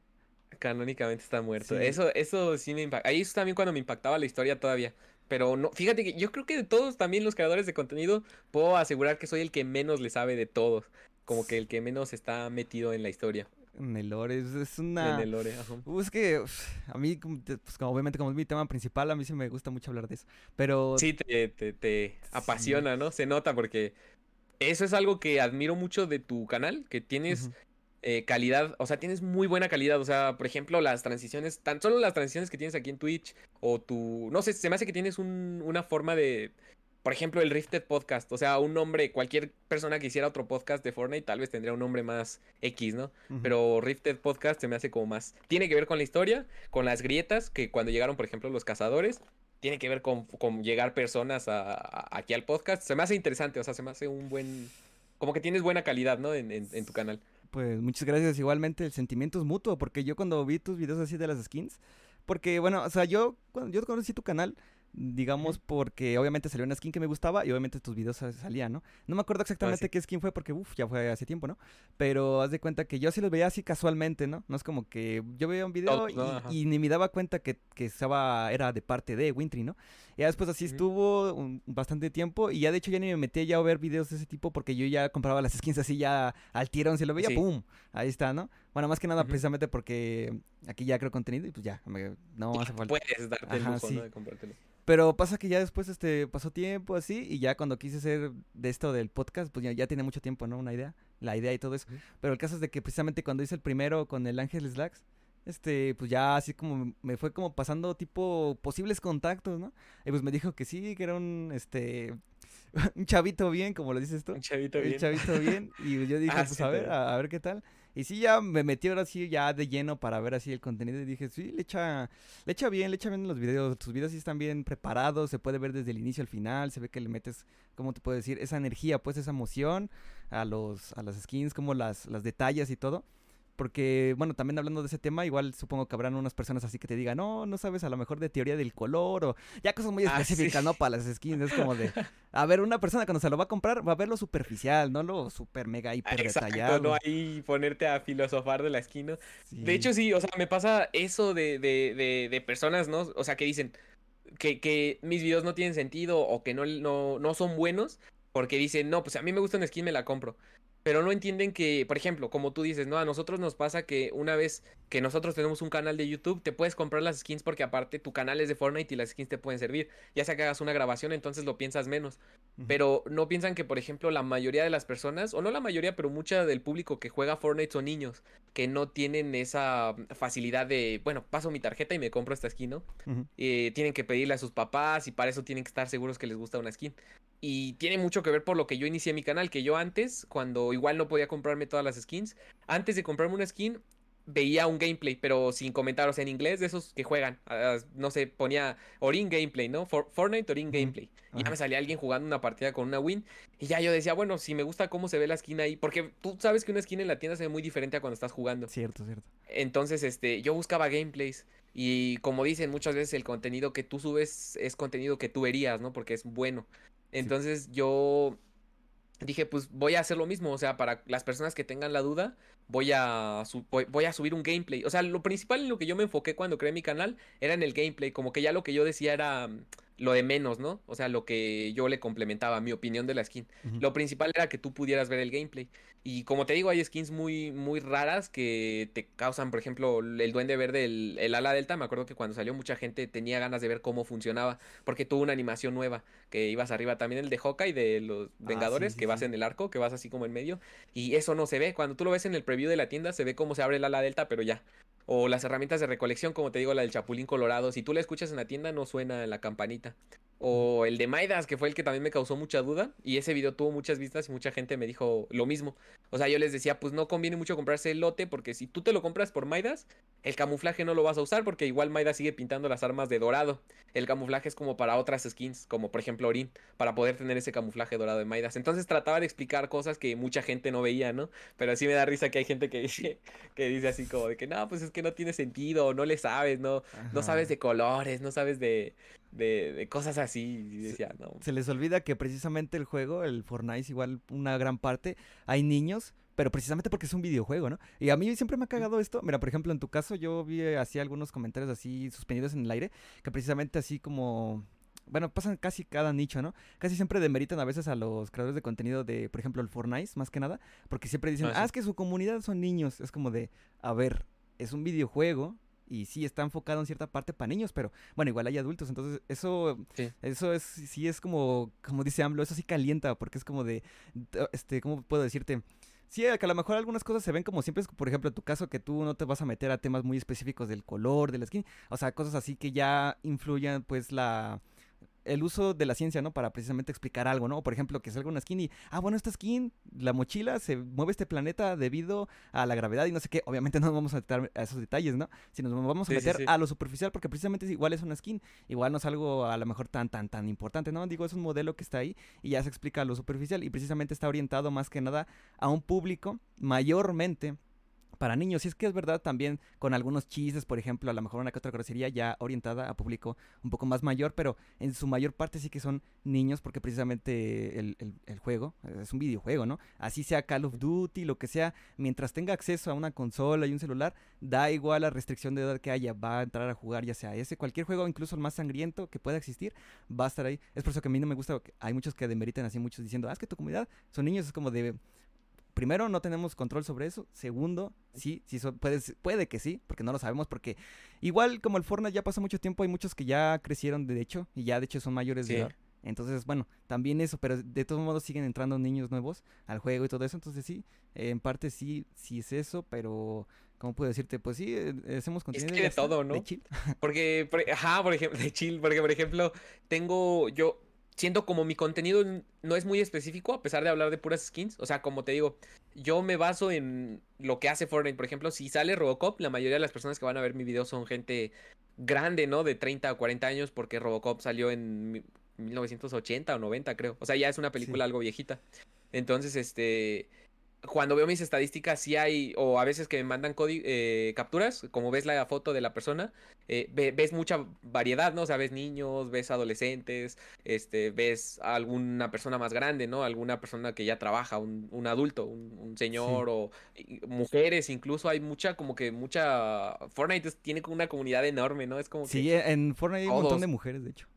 Canónicamente está muerto. Eso, eso sí me impacta. Ahí es también cuando me impactaba la historia todavía. Pero no, fíjate que yo creo que de todos también los creadores de contenido, puedo asegurar que soy el que menos le sabe de todos. Como que el que menos está metido en la historia. En el lore es, es En una el lore. ajá. Uh, es que a mí, pues, obviamente como es mi tema principal, a mí sí me gusta mucho hablar de eso. Pero Sí, te, te, te apasiona, ¿no? Se nota porque eso es algo que admiro mucho de tu canal, que tienes. Eh, calidad, o sea, tienes muy buena calidad, o sea, por ejemplo, las transiciones, tan solo las transiciones que tienes aquí en Twitch, o tu, no sé, se me hace que tienes un- una forma de, por ejemplo, el Rifted Podcast, o sea, un nombre, cualquier persona que hiciera otro podcast de Fortnite tal vez tendría un nombre más X, ¿no? Pero Rifted Podcast se me hace como más. Tiene que ver con la historia, con las grietas, que cuando llegaron, por ejemplo, los cazadores. Tiene que ver con, con llegar personas a- a- aquí al podcast. Se me hace interesante, o sea, se me hace un buen. Como que tienes buena calidad, ¿no? En, en- en tu canal. Pues muchas gracias. Igualmente el sentimiento es mutuo, porque yo cuando vi tus videos así de las skins, porque bueno, o sea, yo cuando yo conocí tu canal, digamos, porque obviamente salió una skin que me gustaba y obviamente tus videos sa- salían, ¿no? No me acuerdo exactamente sí. qué skin fue porque, uff, ya fue hace tiempo, ¿no? Pero haz de cuenta que yo sí los veía así casualmente, ¿no? No es como que yo veía un video y, ni me daba cuenta que, que estaba, era de parte de Wintry, ¿no? Y ya después así estuvo un- bastante tiempo y ya de hecho ya ni me metí ya a ver videos de ese tipo porque yo ya compraba las skins así ya al tirón, si lo veía, Sí. ¡pum! Ahí está, ¿no? Bueno, más que nada precisamente porque aquí ya creo contenido y pues ya, me- no Ya hace falta. Puedes darte el Ajá, lujo, sí. ¿no? De comprártelo. Pero pasa que ya después este pasó tiempo así y ya cuando quise hacer de esto del podcast, pues ya, ya tiene mucho tiempo, ¿no? Una idea, la idea y todo eso. Pero el caso es de que precisamente cuando hice el primero con el Ángel Slacks, este, pues ya así como me fue como pasando tipo posibles contactos, ¿no? Y pues me dijo que sí, que era un, este, un chavito bien, como lo dices tú. Un chavito El bien. chavito bien. Y yo dije, Ah, pues sí, a ver, pero- a, a ver qué tal. Y sí, ya me metí ahora sí ya de lleno para ver así el contenido. Y dije, sí, le echa, le echa bien, le echa bien los videos. Tus videos sí están bien preparados. Se puede ver desde el inicio al final. Se ve que le metes, ¿cómo te puedo decir? Esa energía, pues esa emoción a los, a las skins, como las, las detalles y todo. Porque, bueno, también hablando de ese tema, igual supongo que habrán unas personas así que te digan, no, no sabes a lo mejor de teoría del color o ya cosas muy Ah, específicas, sí. ¿no? Para las skins. Es como de, a ver, una persona cuando se lo va a comprar va a ver lo superficial, no lo super mega Ah, hiper Exacto, detallado. no ahí ponerte a filosofar de la esquina. Sí. De hecho, sí, o sea, me pasa eso de, de, de, de personas, ¿no? O sea, que dicen que, que mis videos no tienen sentido o que no, no, no son buenos porque dicen, no, pues a mí me gusta una skin, me la compro. Pero no entienden que, por ejemplo, como tú dices, no, a nosotros nos pasa que una vez que nosotros tenemos un canal de YouTube, te puedes comprar las skins porque aparte tu canal es de Fortnite y las skins te pueden servir. Ya sea que hagas una grabación, entonces lo piensas menos. Pero no piensan que, por ejemplo, la mayoría de las personas, o no la mayoría, pero mucha del público que juega Fortnite son niños, que no tienen esa facilidad de, bueno, paso mi tarjeta y me compro esta skin, ¿no? Eh, tienen que pedirle a sus papás y para eso tienen que estar seguros que les gusta una skin. Y tiene mucho que ver por lo que yo inicié mi canal, que yo antes, cuando igual no podía comprarme todas las skins, antes de comprarme una skin, veía un gameplay, pero sin comentarios en inglés, de esos que juegan. ah, no sé, ponía Orin Gameplay, ¿no? For- Fortnite Orin. Gameplay. Y ya me salía alguien jugando una partida con una win. Y ya yo decía, bueno, si me gusta cómo se ve la skin ahí. Porque tú sabes que una skin en la tienda se ve muy diferente a cuando estás jugando. Cierto, cierto. Entonces, este, yo buscaba gameplays. Y como dicen muchas veces, el contenido que tú subes es contenido que tú verías, ¿no? Porque es bueno. Entonces yo dije, pues voy a hacer lo mismo. O sea, para las personas que tengan la duda, voy a, voy, voy a subir un gameplay. O sea, lo principal en lo que yo me enfoqué cuando creé mi canal era en el gameplay. Como que ya lo que yo decía era lo de menos, ¿no? O sea, lo que yo le complementaba, mi opinión de la skin. Lo principal era que tú pudieras ver el gameplay. Y como te digo, hay skins muy, muy raras que te causan, por ejemplo, el duende verde, el, el ala delta. Me acuerdo que cuando salió mucha gente tenía ganas de ver cómo funcionaba. Porque tuvo una animación nueva. Que ibas arriba también el de Hawkeye de los Vengadores, Ah, sí, que vas sí. en el arco, que vas así como en medio. Y eso no se ve. Cuando tú lo ves en el preview de la tienda, se ve cómo se abre el ala delta, pero ya. O las herramientas de recolección, como te digo, la del Chapulín Colorado. Si tú la escuchas en la tienda, no suena la campanita. O el de Maidas, que fue el que también me causó mucha duda. Y ese video tuvo muchas vistas y mucha gente me dijo lo mismo. O sea, yo les decía, pues no conviene mucho comprarse el lote porque si tú te lo compras por Maidas, el camuflaje no lo vas a usar porque igual Maida sigue pintando las armas de dorado. El camuflaje es como para otras skins, como por ejemplo Orin, para poder tener ese camuflaje dorado de Maidas. Entonces trataba de explicar cosas que mucha gente no veía, ¿no? Pero sí me da risa que hay gente que dice, que dice así como de que no, pues es que no tiene sentido, no le sabes, no, no sabes de colores, no sabes de, de, cosas así. Y decía, no. Se les olvida que precisamente el juego, el Fortnite, igual una gran parte, hay niños pero precisamente porque es un videojuego, ¿no? Y a mí siempre me ha cagado esto. Mira, por ejemplo, en tu caso yo vi así algunos comentarios así suspendidos en el aire, que precisamente así como... Bueno, pasan casi cada nicho, ¿no? Casi siempre demeritan a veces a los creadores de contenido de, por ejemplo, el Fortnite, más que nada, porque siempre dicen, ah, ah es que su comunidad son niños. Es como de, a ver, es un videojuego, y sí está enfocado en cierta parte para niños, pero bueno, igual hay adultos, entonces eso eso es sí es como como dice AMLO, eso sí calienta porque es como de este, ¿cómo puedo decirte? Sí, que a lo mejor algunas cosas se ven como siempre, por ejemplo, en tu caso, que tú no te vas a meter a temas muy específicos del color, de la skin, o sea, cosas así que ya influyan, pues, la, el uso de la ciencia, ¿no? Para precisamente explicar algo, ¿no? Por ejemplo, que salga una skin y, ah, bueno, esta skin, la mochila, se mueve este planeta debido a la gravedad y no sé qué. Obviamente no nos vamos a meter a esos detalles, ¿no? Si nos vamos a meter a lo superficial, porque precisamente es igual es una skin, igual no es algo a lo mejor tan, tan, tan importante, ¿no? Digo, es un modelo que está ahí y ya se explica a lo superficial y precisamente está orientado más que nada a un público mayormente para niños. Y es que es verdad también con algunos chistes, por ejemplo, a lo mejor una que otra grosería ya orientada a público un poco más mayor, pero en su mayor parte sí que son niños porque precisamente el, juego es un videojuego, ¿no? Así sea Call of Duty, lo que sea, mientras tenga acceso a una consola y un celular, da igual la restricción de edad que haya, va a entrar a jugar ya sea ese, cualquier juego, incluso el más sangriento que pueda existir, va a estar ahí. Es por eso que a mí no me gusta, hay muchos que demeritan así, muchos diciendo, ah, es que tu comunidad son niños, es como de primero, no tenemos control sobre eso. Segundo, sí, sí puede, puede que sí, porque no lo sabemos, porque igual como el Fortnite ya pasó mucho tiempo, hay muchos que ya crecieron de hecho y ya de hecho son mayores de edad. Entonces, bueno, también eso, pero de todos modos siguen entrando niños nuevos al juego y todo eso. Entonces, sí, en parte sí, sí es eso, pero, ¿cómo puedo decirte? Pues sí, eh, hacemos contenido de, todo, ¿no? De chill. Porque, ajá, por ejemplo, de chill, porque, por ejemplo, tengo yo, siento como mi contenido no es muy específico, a pesar de hablar de puras skins. O sea, como te digo, yo me baso en lo que hace Fortnite. Por ejemplo, si sale Robocop, la mayoría de las personas que van a ver mi video son gente grande, ¿no? De 30 o 40 años, porque Robocop salió en 1980 o 90, creo. O sea, ya es una película algo viejita. Entonces, este cuando veo mis estadísticas, sí hay, o a veces que me mandan eh, capturas, como ves la foto de la persona, eh, ves mucha variedad, ¿no? O sea, ves niños, ves adolescentes, este, ves a alguna persona más grande, ¿no? Alguna persona que ya trabaja, un, adulto, un, señor, o mujeres, incluso hay mucha, como que mucha. Fortnite tiene una comunidad enorme, ¿no? Es como Sí, en Fortnite hay un montón de mujeres, de hecho.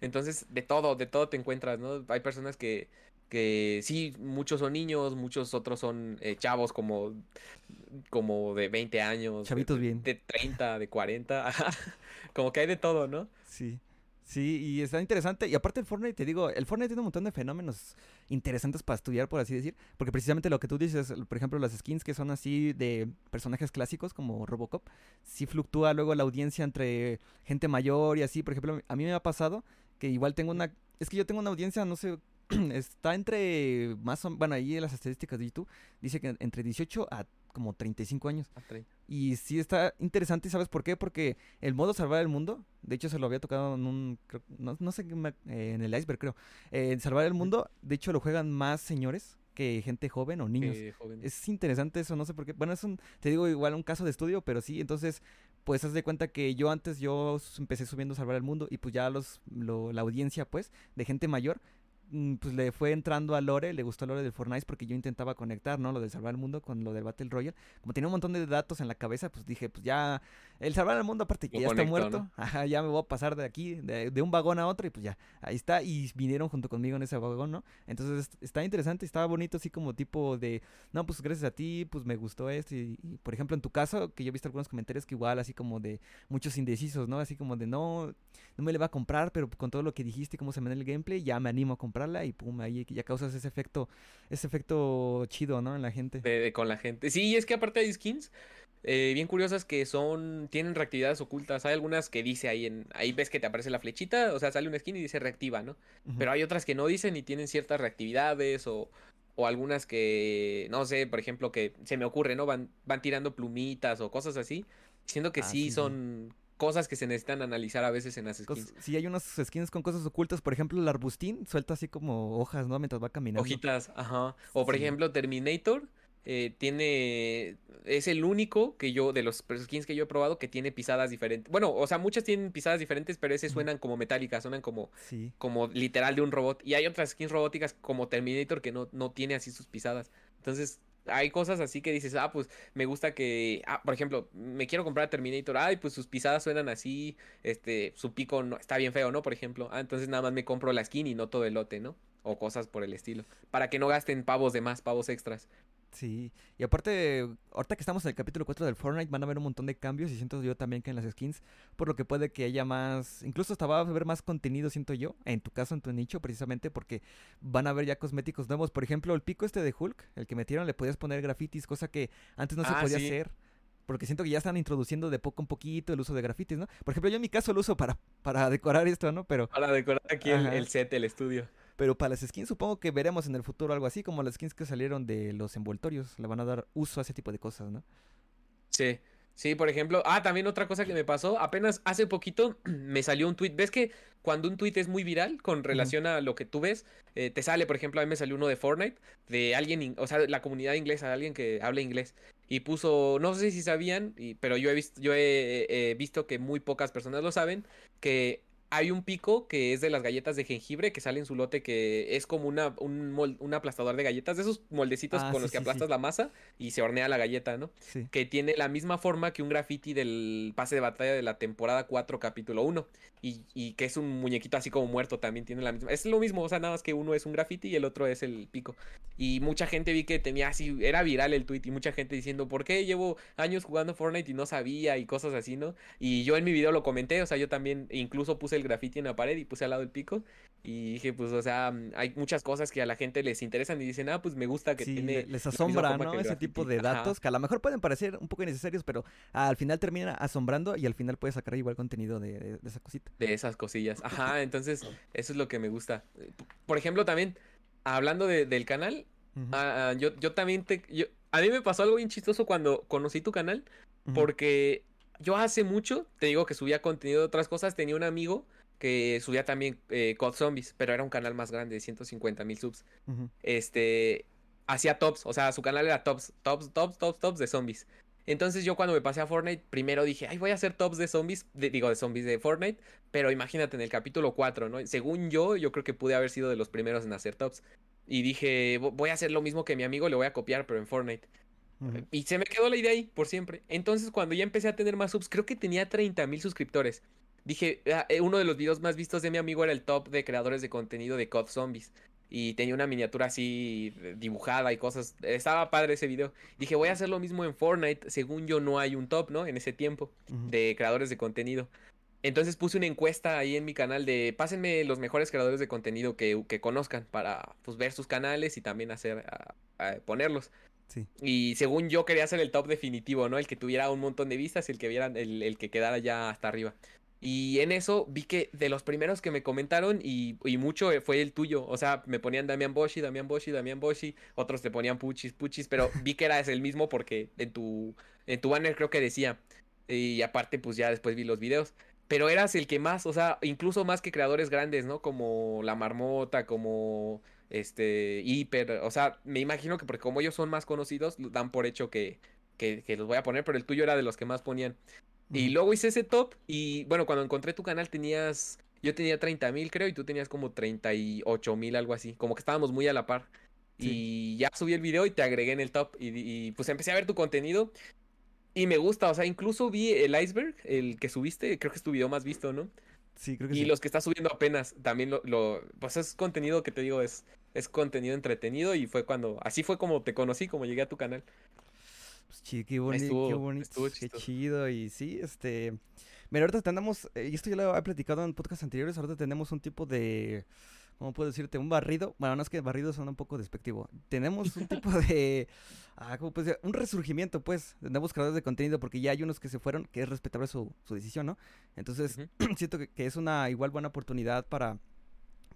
Entonces, de todo, de todo te encuentras, ¿no? Hay personas que que sí, muchos son niños, muchos otros son eh, chavos como, como de 20 años. Chavitos bien. De 30, de 40, como que hay de todo, ¿no? Sí. Sí, y está interesante. Y aparte el Fortnite, te digo, el Fortnite tiene un montón de fenómenos interesantes para estudiar, por así decir. Porque precisamente lo que tú dices, por ejemplo, las skins que son así de personajes clásicos como Robocop, sí fluctúa luego la audiencia entre gente mayor y así. Por ejemplo, a mí me ha pasado que igual tengo una... Es que yo tengo una audiencia, no sé está entre más o bueno, ahí en las estadísticas de YouTube dice que entre 18 a como 35 años. Y sí está interesante, ¿sabes por qué? Porque el modo salvar el mundo, de hecho se lo había tocado en un, no, sé, eh, en el iceberg creo. Eh, salvar el mundo, de hecho lo juegan más señores que gente joven o niños. es interesante eso, no sé por qué. Bueno, es un, te digo igual un caso de estudio, pero sí, entonces, pues haz de cuenta que yo antes yo empecé subiendo Salvar el Mundo y pues ya los, la audiencia pues de gente mayor pues le fue entrando a Lore, le gustó Lore del Fortnite porque yo intentaba conectar, ¿no? Lo de salvar el mundo con lo del Battle Royale. Como tenía un montón de datos en la cabeza, pues dije, pues ya, el salvar el mundo aparte que ya está muerto, ajá, ya me voy a pasar de aquí, de, un vagón a otro y pues ya, ahí está. Y vinieron junto conmigo en ese vagón, ¿no? Entonces está interesante, estaba bonito así como tipo de, no, pues gracias a ti, pues me gustó esto. Y, por ejemplo, en tu caso, que yo he visto algunos comentarios que igual así como de muchos indecisos, ¿no? Así como de, no, no me le va a comprar, pero con todo lo que dijiste, cómo se me da el gameplay, ya me animo a comprar y pum, ahí ya causas ese efecto, ese efecto chido, ¿no? En la gente. De, con la gente. Sí, es que aparte hay skins eh, bien curiosas que son, tienen reactividades ocultas. Hay algunas que dice ahí en, ahí ves que te aparece la flechita, o sea, sale una skin y dice reactiva, ¿no? Pero hay otras que no dicen y tienen ciertas reactividades o, o algunas que, no sé, por ejemplo, que se me ocurre, ¿no? Van, van tirando plumitas o cosas así. Siendo que Ah, sí. son cosas que se necesitan analizar a veces en las skins. Sí, hay unos skins con cosas ocultas. Por ejemplo, el arbustín suelta así como hojas, ¿no? Mientras va caminando. Hojitas, ajá. O por Sí. ejemplo, Terminator eh, tiene. Es el único que yo, de los skins que yo he probado, que tiene pisadas diferentes. Bueno, o sea, muchas tienen pisadas diferentes, pero ese Ujú. suenan como metálicas, suenan como, Sí. como literal de un robot. Y hay otras skins robóticas como Terminator que no, no tiene así sus pisadas. Entonces, hay cosas así que dices, ah, pues me gusta que. Ah, por ejemplo, me quiero comprar Terminator. Ay, pues sus pisadas suenan así. Este, su pico no, está bien feo, ¿no? Por ejemplo. Ah, entonces nada más me compro la skin y no todo el lote, ¿no? O cosas por el estilo. Para que no gasten pavos de más, pavos extras. Sí, y aparte, ahorita que estamos en el capítulo 4 del Fortnite, van a haber un montón de cambios y siento yo también que en las skins, por lo que puede que haya más, incluso hasta va a haber más contenido, siento yo, en tu caso, en tu nicho, precisamente porque van a haber ya cosméticos nuevos. Por ejemplo, el pico este de Hulk, el que metieron, le podías poner grafitis, cosa que antes no se Ah, podía sí. hacer. Porque siento que ya están introduciendo de poco en poquito el uso de grafitis, ¿no? Por ejemplo, yo en mi caso lo uso para, para decorar esto, ¿no? Pero, Para decorar aquí el set, el estudio. Pero para las skins supongo que veremos en el futuro algo así, como las skins que salieron de los envoltorios. Le van a dar uso a ese tipo de cosas, ¿no? Sí. Sí, por ejemplo. Ah, también otra cosa que me pasó. Apenas hace poquito me salió un tweet. ¿Ves que cuando un tweet es muy viral con relación a lo que tú ves, eh, te sale, por ejemplo, a mí me salió uno de Fortnite, de alguien, o sea, la comunidad inglesa, alguien que habla inglés. Y puso, no sé si sabían, y- pero yo he visto, yo he eh, visto que muy pocas personas lo saben, que hay un pico que es de las galletas de jengibre que sale en su lote que es como una, un, mol- un aplastador de galletas, de esos moldecitos Ah, con sí, los que sí. aplastas la masa y se hornea la galleta, ¿no? Sí. que tiene la misma forma que un graffiti del pase de batalla de la temporada 4, capítulo 1. Y, y que es un muñequito así como muerto, también tiene la misma. Es lo mismo, o sea, nada más que uno es un graffiti y el otro es el pico. Y mucha gente vi que tenía así, era viral el tweet y mucha gente diciendo, ¿por qué llevo años jugando Fortnite y no sabía? Y cosas así, ¿no? Y yo en mi video lo comenté, o sea, yo también incluso puse el graffiti en la pared y puse al lado el pico. Y dije, pues, o sea, hay muchas cosas que a la gente les interesan y dicen, ah, pues me gusta que Sí, tiene. le- les asombra, ¿no? Ese tipo de graffiti". Ajá. datos que a lo mejor pueden parecer un poco innecesarios, pero al final terminan asombrando y al final puedes sacar igual contenido de, de- de esa cosita. de esas cosillas. Ajá, entonces eso es lo que me gusta. Por ejemplo, también, hablando de- del canal, ah, ah, yo, yo también te... yo- a mí me pasó algo bien chistoso cuando conocí tu canal, porque yo hace mucho, te digo que subía contenido de otras cosas, tenía un amigo que subía también eh, COD Zombies, pero era un canal más grande, de 150 mil subs. Este, hacía tops, o sea, su canal era tops, tops, tops, tops, tops de zombies. Entonces yo cuando me pasé a Fortnite, primero dije, ay, voy a hacer tops de zombies, de- digo, de zombies de Fortnite, pero imagínate en el capítulo 4, ¿no? Según yo, yo creo que pude haber sido de los primeros en hacer tops. Y dije, "Vo- voy a hacer lo mismo que mi amigo, le voy a copiar, pero en Fortnite. Y se me quedó la idea ahí, por siempre. Entonces, cuando ya empecé a tener más subs, creo que tenía 30 mil suscriptores. Dije, ah, eh, uno de los videos más vistos de mi amigo era el top de creadores de contenido de COD Zombies. Y tenía una miniatura así dibujada y cosas. Estaba padre ese video. Dije, voy a hacer lo mismo en Fortnite. Según yo, no hay un top, ¿no? En ese tiempo de creadores de contenido. Entonces puse una encuesta ahí en mi canal de pásenme los mejores creadores de contenido que, que conozcan para pues, ver sus canales y también hacer ah, ah, ponerlos. Sí. Y según yo quería hacer el top definitivo, ¿no? El que tuviera un montón de vistas y el que viera, el, el que quedara ya hasta arriba. Y en eso vi que de los primeros que me comentaron y, y mucho fue el tuyo. O sea, me ponían Damián Boshi, Damián Boshi, Damián Boshi. Otros te ponían Puchis, Puchis. Pero vi que eras el mismo porque en tu, en tu banner creo que decía. Y aparte, pues ya después vi los videos. Pero eras el que más, o sea, incluso más que creadores grandes, ¿no? Como La Marmota, como este Hiper. O sea, me imagino que porque como ellos son más conocidos, dan por hecho que, que, que los voy a poner, pero el tuyo era de los que más ponían. Y luego hice ese top y bueno, cuando encontré tu canal tenías, yo tenía 30 mil creo y tú tenías como 38 mil, algo así, como que estábamos muy a la par. Y ya subí el video y te agregué en el top y, y, pues empecé a ver tu contenido y me gusta, o sea, incluso vi el iceberg, el que subiste, creo que es tu video más visto, ¿no? Sí, creo que Y sí. los que estás subiendo apenas, también lo, lo- pues es contenido que te digo, es, es contenido entretenido y fue cuando, así fue como te conocí, como llegué a tu canal. Pues, chi- qué bonito, Estuvo- qué bonito, qué chido. Y sí, este. Mira, ahorita tenemos, eh, y esto ya lo he platicado en podcasts anteriores, ahorita tenemos un tipo de, ¿cómo puedo decirte? Un barrido. Bueno, no es que barrido suena un poco despectivo. Tenemos un tipo de, ah, ¿cómo puedo decir? Un resurgimiento, pues, de nuevos creadores de contenido, porque ya hay unos que se fueron, que es respetable su, su decisión, ¿no? Entonces, siento que, que es una igual buena oportunidad para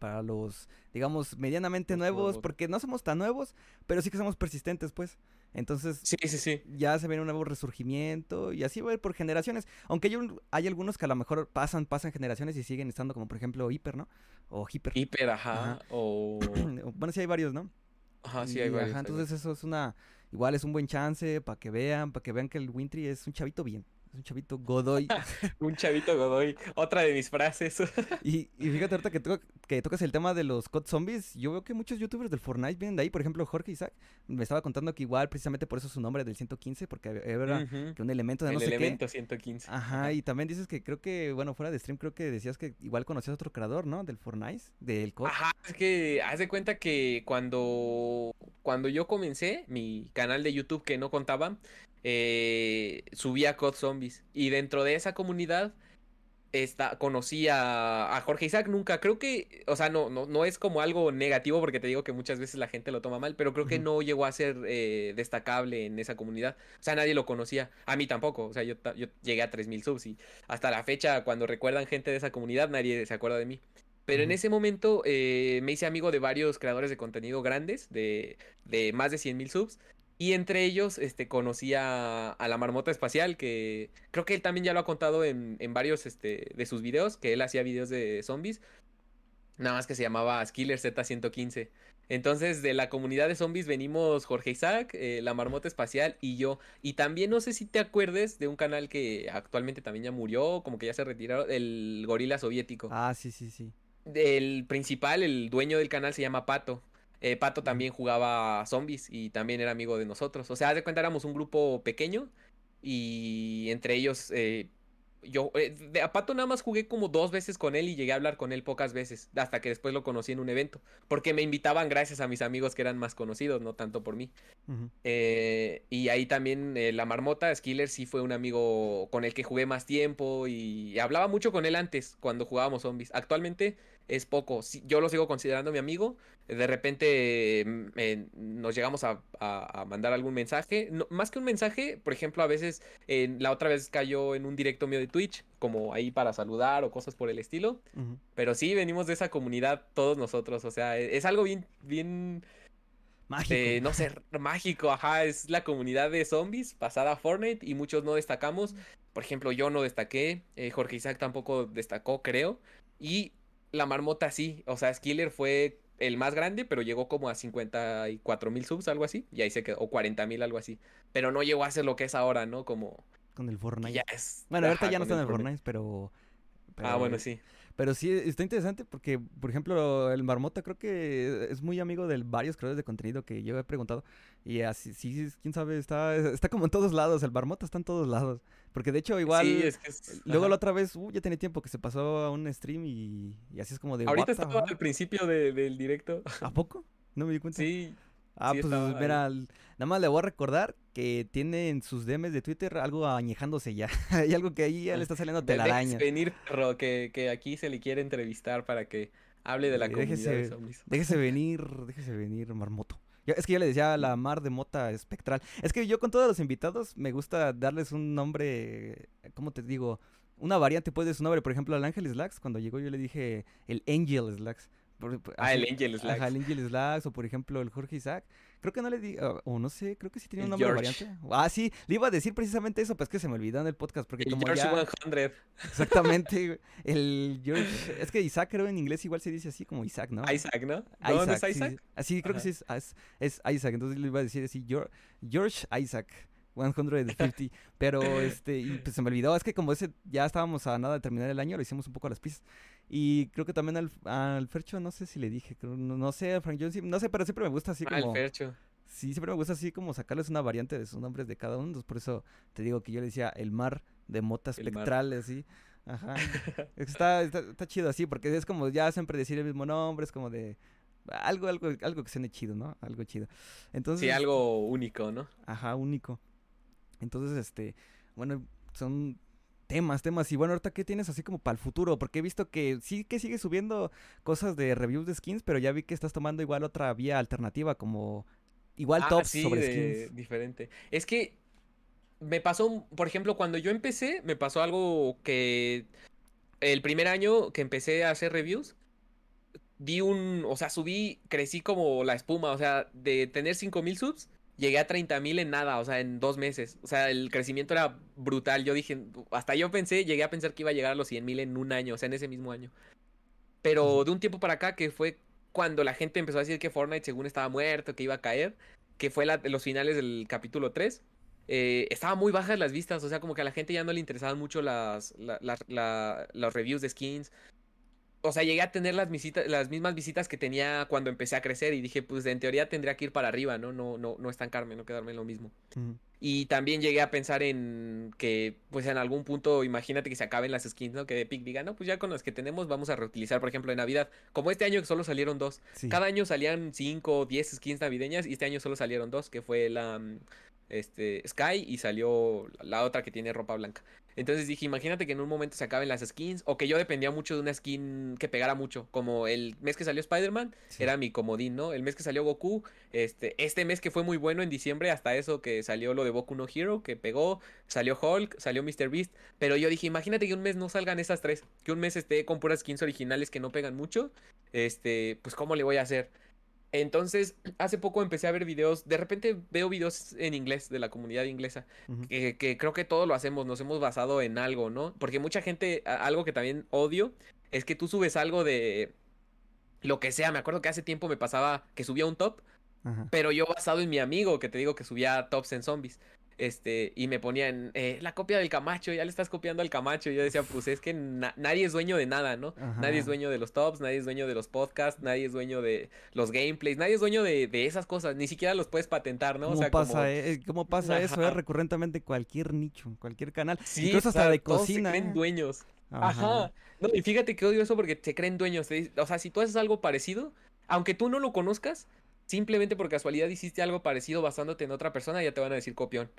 para los, digamos, medianamente Los nuevos, nuevos. porque no somos tan nuevos, pero sí que somos persistentes, pues. Entonces, Sí, sí, sí. ya se viene un nuevo resurgimiento y así va a ir por generaciones. Aunque hay, un- hay algunos que a lo mejor pasan, pasan generaciones y siguen estando como por ejemplo Hiper, ¿no? O Hiper. Hiper, ajá. Ajá. O. bueno, sí hay varios, ¿no? Ajá, sí, hay varios. ajá, hay entonces eso es una, igual es un buen chance para que vean, para que vean que el Wintry es un chavito bien, es un chavito Godoy. Un chavito Godoy. Otra de mis frases. y, y fíjate ahorita que, to- que tocas el tema de los COD Zombies, yo veo que muchos youtubers del Fortnite vienen de ahí, por ejemplo Jorge Isaac, me estaba contando que igual precisamente por eso su nombre del 115, porque era Ujú. que un elemento de El no sé qué. elemento 115. Ajá, y también dices que creo que, bueno, fuera de stream, creo que decías que igual conocías otro creador, ¿no? Del Fortnite, del COD. Ajá, es que haz de cuenta que cuando, cuando yo comencé mi canal de YouTube que no contaba, eh, subía COD Zombies. Y dentro de esa comunidad esta, conocí a, a Jorge Isaac nunca. Creo que, o sea, no, no, no es como algo negativo porque te digo que muchas veces la gente lo toma mal, pero creo que no llegó a ser eh, destacable en esa comunidad. O sea, nadie lo conocía. A mí tampoco. O sea, yo, yo llegué a 3000 subs y hasta la fecha, cuando recuerdan gente de esa comunidad, nadie se acuerda de mí. Pero en ese momento eh, me hice amigo de varios creadores de contenido grandes, de, de más de 100 mil subs. Y entre ellos este, conocí a, a la marmota espacial, que creo que él también ya lo ha contado en, en varios este, de sus videos, que él hacía videos de zombies. Nada más que se llamaba Skiller Z115. Entonces, de la comunidad de zombies venimos Jorge Isaac, eh, la marmota espacial y yo. Y también no sé si te acuerdes de un canal que actualmente también ya murió, como que ya se retiraron, el gorila soviético. Ah, sí, sí, sí. El principal, el dueño del canal se llama Pato. Eh, Pato también jugaba zombies y también era amigo de nosotros. O sea, haz de cuenta éramos un grupo pequeño y entre ellos eh, yo eh, de- a Pato nada más jugué como dos veces con él y llegué a hablar con él pocas veces hasta que después lo conocí en un evento porque me invitaban gracias a mis amigos que eran más conocidos, no tanto por mí. Eh, y ahí también eh, la marmota, Skiller sí fue un amigo con el que jugué más tiempo y hablaba mucho con él antes cuando jugábamos zombies. Actualmente es poco, yo lo sigo considerando mi amigo. De repente mm, eh, nos llegamos a, a- a mandar algún mensaje. No- más que un mensaje, por ejemplo, a veces eh, la otra vez cayó en un directo mío de Twitch, como ahí para saludar o cosas por el estilo. Pero sí, venimos de esa comunidad todos nosotros. O sea, e- es algo bien, bien Mágico. eh, no sé, mágico, ajá, es la comunidad de zombies pasada a Fortnite y muchos no destacamos. Por ejemplo, yo no destaqué, eh, Jorge Isaac tampoco destacó, creo. Y la marmota sí, o sea, Skiller fue el más grande, pero llegó como a 54 mil subs, algo así, y ahí se quedó, o 40 mil, algo así. Pero no llegó a ser lo que es ahora, ¿no? Como Con el Fortnite. ya es. Bueno, ahorita ya no está en el Fortnite. Fortnite, pero, Ah, bueno, sí. Pero sí, está interesante porque, por ejemplo, el Marmota creo que es muy amigo de varios creadores de contenido que yo he preguntado. Y así, sí, quién sabe, está, está como en todos lados. El Marmota está en todos lados. Porque de hecho, igual, sí, es que es- luego ajá. la otra vez, uh, ya tenía tiempo que se pasó a un stream y, y así es como de. Ahorita "What the estaba fuck?". al principio de- del directo. ¿A poco? No me di cuenta. Sí, Ah, sí pues estaba ahí. mira, l- nada más le voy a recordar que tiene en sus DMs de Twitter algo añejándose ya. Hay algo que ahí ya le está saliendo De- telaraña. Déjese venir, perro, que, que aquí se le quiere entrevistar para que hable de la Eh, comunidad de déjese- zombies. Déjese venir, déjese venir, marmoto. Yo- es que yo le decía la mar de mota espectral. Es que yo con todos los invitados me gusta darles un nombre, ¿cómo te digo? Una variante pues de su nombre. Por ejemplo, al Ángel Slacks, cuando llegó yo le dije el Angel Slacks. Por- por- Ah, así- el Angel Slacks. Ajá, el Angel Slacks, o por ejemplo el Jorge Isaac. Creo que no le di, ah, o no sé, creo que sí tenía un nombre George. variante. Ah, sí, le iba a decir precisamente eso, pero es que se me olvidó en el podcast, porque El como George ya... 100. Exactamente, el George... Es que Isaac creo en inglés igual se dice así como Isaac, ¿no? Isaac, ¿no? Ah, ¿No, no es Isaac? sí. Así creo que sí es, ah, es, es Isaac, entonces le iba a decir así, Geor- George Isaac, 150, pero este, y pues se me olvidó, es que como ese, ya estábamos a nada de terminar el año, lo hicimos un poco a las pistas, y creo que también al, al Fercho, no sé si le dije, creo- no, no sé, Frank Jones, no sé, pero siempre me gusta así como, Fercho. sí, siempre me gusta así como sacarles una variante de sus nombres de cada uno, entonces por eso te digo que yo le decía el mar de mar. espectrales, así, ajá, está, está, está chido así, porque es como ya siempre decir el mismo nombre, es como de algo, algo, algo que suene chido, ¿no? Algo chido. Entonces, Sí, algo único, ¿no? ajá, único. Entonces, este, bueno, son temas, temas. Y bueno, ahorita, ¿qué tienes así como para el futuro? Porque he visto que sí que sigues subiendo cosas de reviews de skins, pero ya vi que estás tomando igual otra vía alternativa, como igual Ah, tops sí, sobre de- skins. diferente. Es que me pasó, por ejemplo, cuando yo empecé, me pasó algo que el primer año que empecé a hacer reviews, vi un, o sea, subí, crecí como la espuma, o sea, de tener 5000 subs, llegué a 30.000 en nada, o sea, en dos meses. O sea, el crecimiento era brutal. Yo dije, hasta yo pensé, llegué a pensar que iba a llegar a los 100.000 en un año, o sea, en ese mismo año. Pero de un tiempo para acá, que fue cuando la gente empezó a decir que Fortnite según estaba muerto, que iba a caer, que fue la, los finales del capítulo 3, eh, estaban muy bajas las vistas, o sea, como que a la gente ya no le interesaban mucho las, las reviews de skins. O sea, llegué a tener las, visitas, las mismas visitas que tenía cuando empecé a crecer y dije, pues en teoría tendría que ir para arriba, ¿no? No, no, no estancarme, no quedarme en lo mismo. Y también llegué a pensar en que, pues en algún punto, imagínate que se acaben las skins, ¿no? Que Epic diga, no, pues ya con las que tenemos vamos a reutilizar, por ejemplo, en Navidad. Como este año que solo salieron dos. Cada año salían cinco o diez skins navideñas y este año solo salieron dos, que fue la mm, este, Sky y salió la otra que tiene ropa blanca. Entonces dije, imagínate que en un momento se acaben las skins o que yo dependía mucho de una skin que pegara mucho, como el mes que salió Spider-Man era mi comodín, ¿no? El mes que salió Goku, este este mes que fue muy bueno en diciembre, hasta eso que salió lo de Goku no Hero, que pegó, salió Hulk, salió Mr. Beast, pero yo dije, imagínate que un mes no salgan esas tres, que un mes esté con puras skins originales que no pegan mucho, este, pues cómo le voy a hacer? Entonces, hace poco empecé a ver videos, de repente veo videos en inglés de la comunidad inglesa, que, creo que todos lo hacemos, nos hemos basado en algo, ¿no? Porque mucha gente, algo que también odio, es que tú subes algo de lo que sea, me acuerdo que hace tiempo me pasaba que subía un top, pero yo basado en mi amigo, que te digo que subía tops en zombies. Este, y me ponían eh, la copia del Camacho, ya le estás copiando al Camacho. Y yo decía, pues es que nadie es dueño de nada, ¿no? Nadie es dueño de los tops, nadie es dueño de los podcasts, nadie es dueño de los gameplays, nadie es dueño de, esas cosas, ni siquiera los puedes patentar, ¿no? ¿Cómo o sea, pasa, eh? ¿Cómo pasa eso? Es recurrentemente cualquier nicho, cualquier canal, sí, incluso hasta de cocina. Se creen dueños. Ajá. No, y fíjate que odio eso porque se creen dueños. O sea, si tú haces algo parecido, aunque tú no lo conozcas, simplemente por casualidad hiciste algo parecido basándote en otra persona, ya te van a decir copión.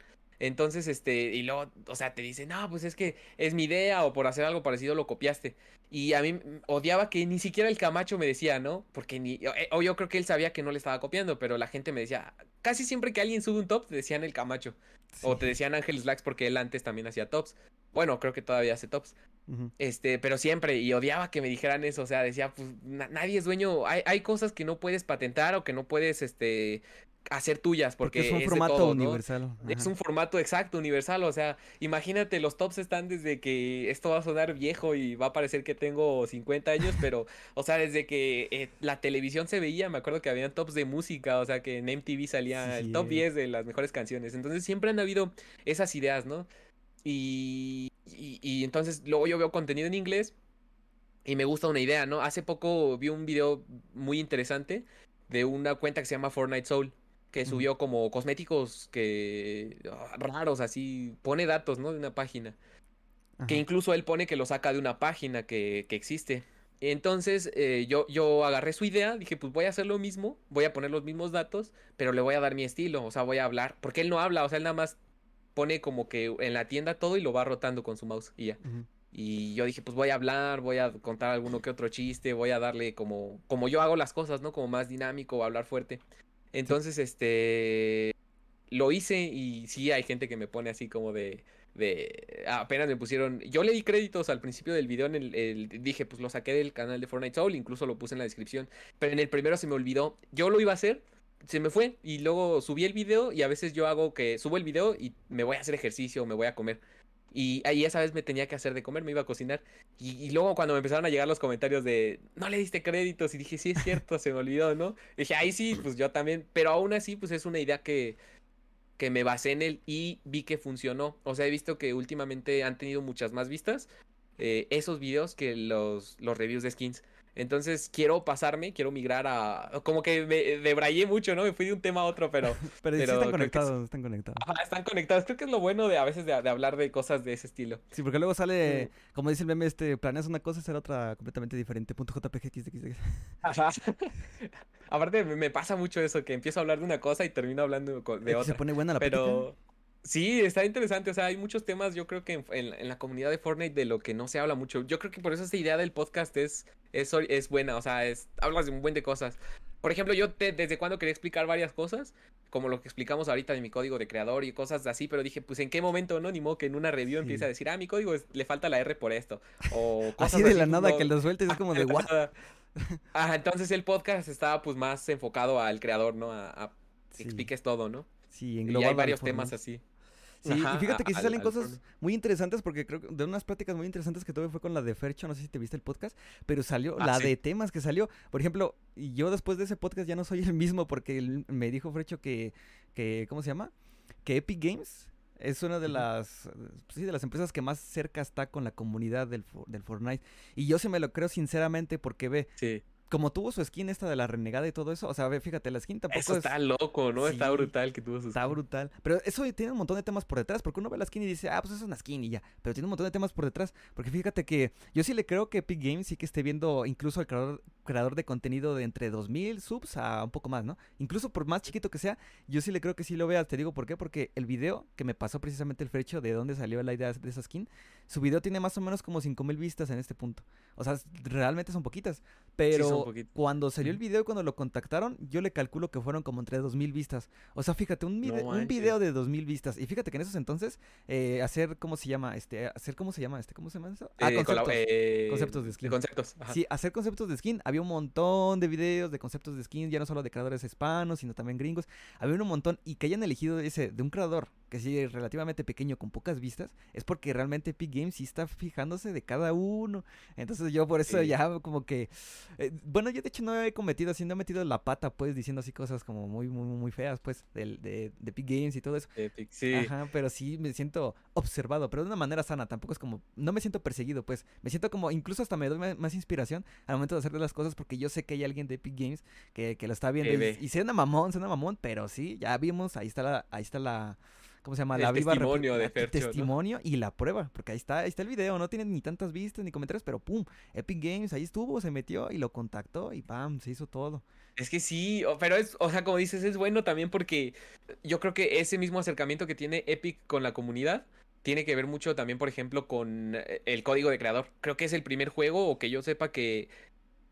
Entonces, este, y luego, o sea, te dicen, no, pues es que es mi idea o por hacer algo parecido lo copiaste. Y a mí odiaba que ni siquiera el Camacho me decía, ¿no? Porque ni, eh, o yo creo que él sabía que no le estaba copiando, pero la gente me decía, casi siempre que alguien sube un top, te decían el Camacho. O te decían Ángeles Blacks porque él antes también hacía tops. Bueno, creo que todavía hace tops. Este, pero siempre, y odiaba que me dijeran eso, o sea, decía, pues nadie es dueño, hay, hay cosas que no puedes patentar o que no puedes, este, hacer tuyas porque, es un formato universal. Es un formato exacto, universal, o sea, imagínate, los tops están desde que esto va a sonar viejo y va a parecer que tengo 50 años, pero, o sea, desde que eh, la televisión se veía, me acuerdo que habían tops de música, o sea, que en MTV salía el top 10 de las mejores canciones, entonces siempre han habido esas ideas, ¿no? Y, y, entonces luego yo veo contenido en inglés y me gusta una idea, ¿no? Hace poco vi un video muy interesante de una cuenta que se llama Fortnite Soul, que subió como cosméticos que ah, raros, así, pone datos, ¿no? De una página. Que incluso él pone que lo saca de una página que, que existe. Entonces eh, yo, yo agarré su idea, dije, pues voy a hacer lo mismo, voy a poner los mismos datos, pero le voy a dar mi estilo, o sea, voy a hablar, porque él no habla, o sea, él nada más pone como que en la tienda todo y lo va rotando con su mouse y ya. Y yo dije, pues voy a hablar, voy a contar alguno que otro chiste, voy a darle como, como yo hago las cosas, ¿no? Como más dinámico, hablar fuerte. Entonces, este, lo hice y sí hay gente que me pone así como de, de, apenas me pusieron, yo le di créditos al principio del video, en el, dije, pues lo saqué del canal de Fortnite Soul, incluso lo puse en la descripción, pero en el primero se me olvidó, yo lo iba a hacer, se me fue y luego subí el video y a veces yo hago que subo el video y me voy a hacer ejercicio, me voy a comer. Y ahí esa vez me tenía que hacer de comer, me iba a cocinar. Y, luego cuando me empezaron a llegar los comentarios de, no le diste créditos, y dije, sí es cierto, se me olvidó, ¿no? dije, ahí sí, pues yo también. Pero aún así, pues es una idea que, que me basé en él y vi que funcionó. O sea, he visto que últimamente han tenido muchas más vistas eh, esos videos que los, los reviews de skins. Entonces quiero pasarme, quiero migrar a... Como que me debrayé mucho, ¿no? Me fui de un tema a otro, pero... pero, sí están conectados, están conectados. están conectados. Creo que es lo bueno de a veces de, hablar de cosas de ese estilo. Sí, porque luego sale, como dice el meme, este, planeas una cosa y será otra completamente diferente. Punto JPG, Ajá. Aparte me pasa mucho eso, que empiezo a hablar de una cosa y termino hablando de otra. Se pone buena la pero... Sí, está interesante. O sea, hay muchos temas, yo creo que en, la comunidad de Fortnite de lo que no se habla mucho. Yo creo que por eso esta idea del podcast es, es, es buena. O sea, es, hablas de un buen de cosas. por ejemplo, yo desde cuando quería explicar varias cosas, como lo que explicamos ahorita de mi código de creador y cosas así, pero dije, pues en qué momento, ¿no? Ni modo que en una review empiece a decir, ah, mi código le falta la R por esto. O cosas así de la nada que lo sueltes es como de what. Ajá, entonces el podcast estaba pues más enfocado al creador, ¿no? A, que expliques todo, ¿no? Sí, en Y hay varios temas así. Sí, y fíjate que sí salen cosas muy interesantes porque creo que de unas prácticas muy interesantes que tuve fue con la de Fercho, no sé si te viste el podcast, pero salió ah, la de temas que salió. Por ejemplo, yo después de ese podcast ya no soy el mismo porque me dijo Fercho que, que ¿cómo se llama? Que Epic Games es una de las, sí, de las empresas que más cerca está con la comunidad del, del Fortnite. Y yo sí me lo creo sinceramente porque ve, sí como tuvo su skin esta de la renegada y todo eso, o sea, fíjate, la skin tampoco eso está loco, ¿no? está brutal que tuvo su skin. Está brutal. Pero eso tiene un montón de temas por detrás, porque uno ve la skin y dice, ah, pues eso es una skin y ya. Pero tiene un montón de temas por detrás, porque fíjate que yo sí le creo que Epic Games sí que esté viendo incluso al creador, creador de contenido de entre 2000 subs a un poco más, ¿no? Incluso por más chiquito que sea, yo sí le creo que sí lo vea. Te digo por qué, porque el video que me pasó precisamente el frecho de dónde salió la idea de esa skin, su video tiene más o menos como 5000 vistas en este punto. O sea, realmente son poquitas. Pero cuando salió el video cuando lo contactaron, yo le calculo que fueron como entre 2000 vistas. O sea, fíjate, un, un video de 2000 vistas. Y fíjate que en esos entonces, eh, hacer, ¿cómo se llama? Este, hacer, ¿cómo se llama? Este, ¿cómo se llama eso? Ah, eh, conceptos. Eh, conceptos de skin. Conceptos. Sí, hacer conceptos de skin. Había un montón de videos de conceptos de skin, ya no solo de creadores hispanos, sino también gringos. Había un montón. Y que hayan elegido ese de un creador que sí relativamente pequeño con pocas vistas, es porque realmente Epic Games sí está fijándose de cada uno. Entonces yo por eso ya como que... Eh, bueno, yo de hecho no he cometido así, no he metido la pata pues diciendo así cosas como muy, muy, muy feas pues de, de, de Epic Games y todo eso. Epic, sí. Ajá, pero sí me siento observado, pero de una manera sana, tampoco es como... No me siento perseguido pues, me siento como... Incluso hasta me doy más, inspiración al momento de hacer las cosas porque yo sé que hay alguien de Epic Games que, que lo está viendo. Y, y, y una mamón, una mamón, pero sí, ya vimos, ahí está la... Ahí está la ¿cómo se llama? la viva testimonio de testimonio y la prueba, porque ahí está, ahí está el video, no tiene ni tantas vistas ni comentarios, pero pum, Epic Games ahí estuvo, se metió y lo contactó y pam, se hizo todo. Es que sí, pero es, o sea, como dices, es bueno también porque yo creo que ese mismo acercamiento que tiene Epic con la comunidad tiene que ver mucho también, por ejemplo, con eh, el código de creador. Creo que es el primer juego o que yo sepa que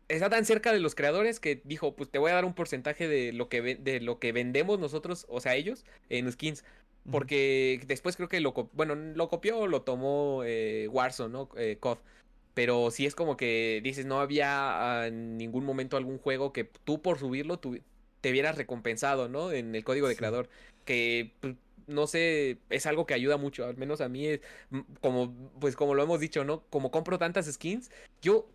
está tan cerca de los creadores que dijo, pues te voy a dar un porcentaje de lo que de lo que vendemos nosotros, o sea, ellos en skins. Porque después creo que lo, bueno, lo copió o lo tomó eh, Warzone, ¿no? Eh, COD. Pero sí es como que dices, no había en ningún momento algún juego que tú por subirlo te vieras recompensado, ¿no? En el código de creador. Que pues, no sé, es algo que ayuda mucho. Al menos a mí, como, pues como lo hemos dicho, ¿no? Como compro tantas skins, yo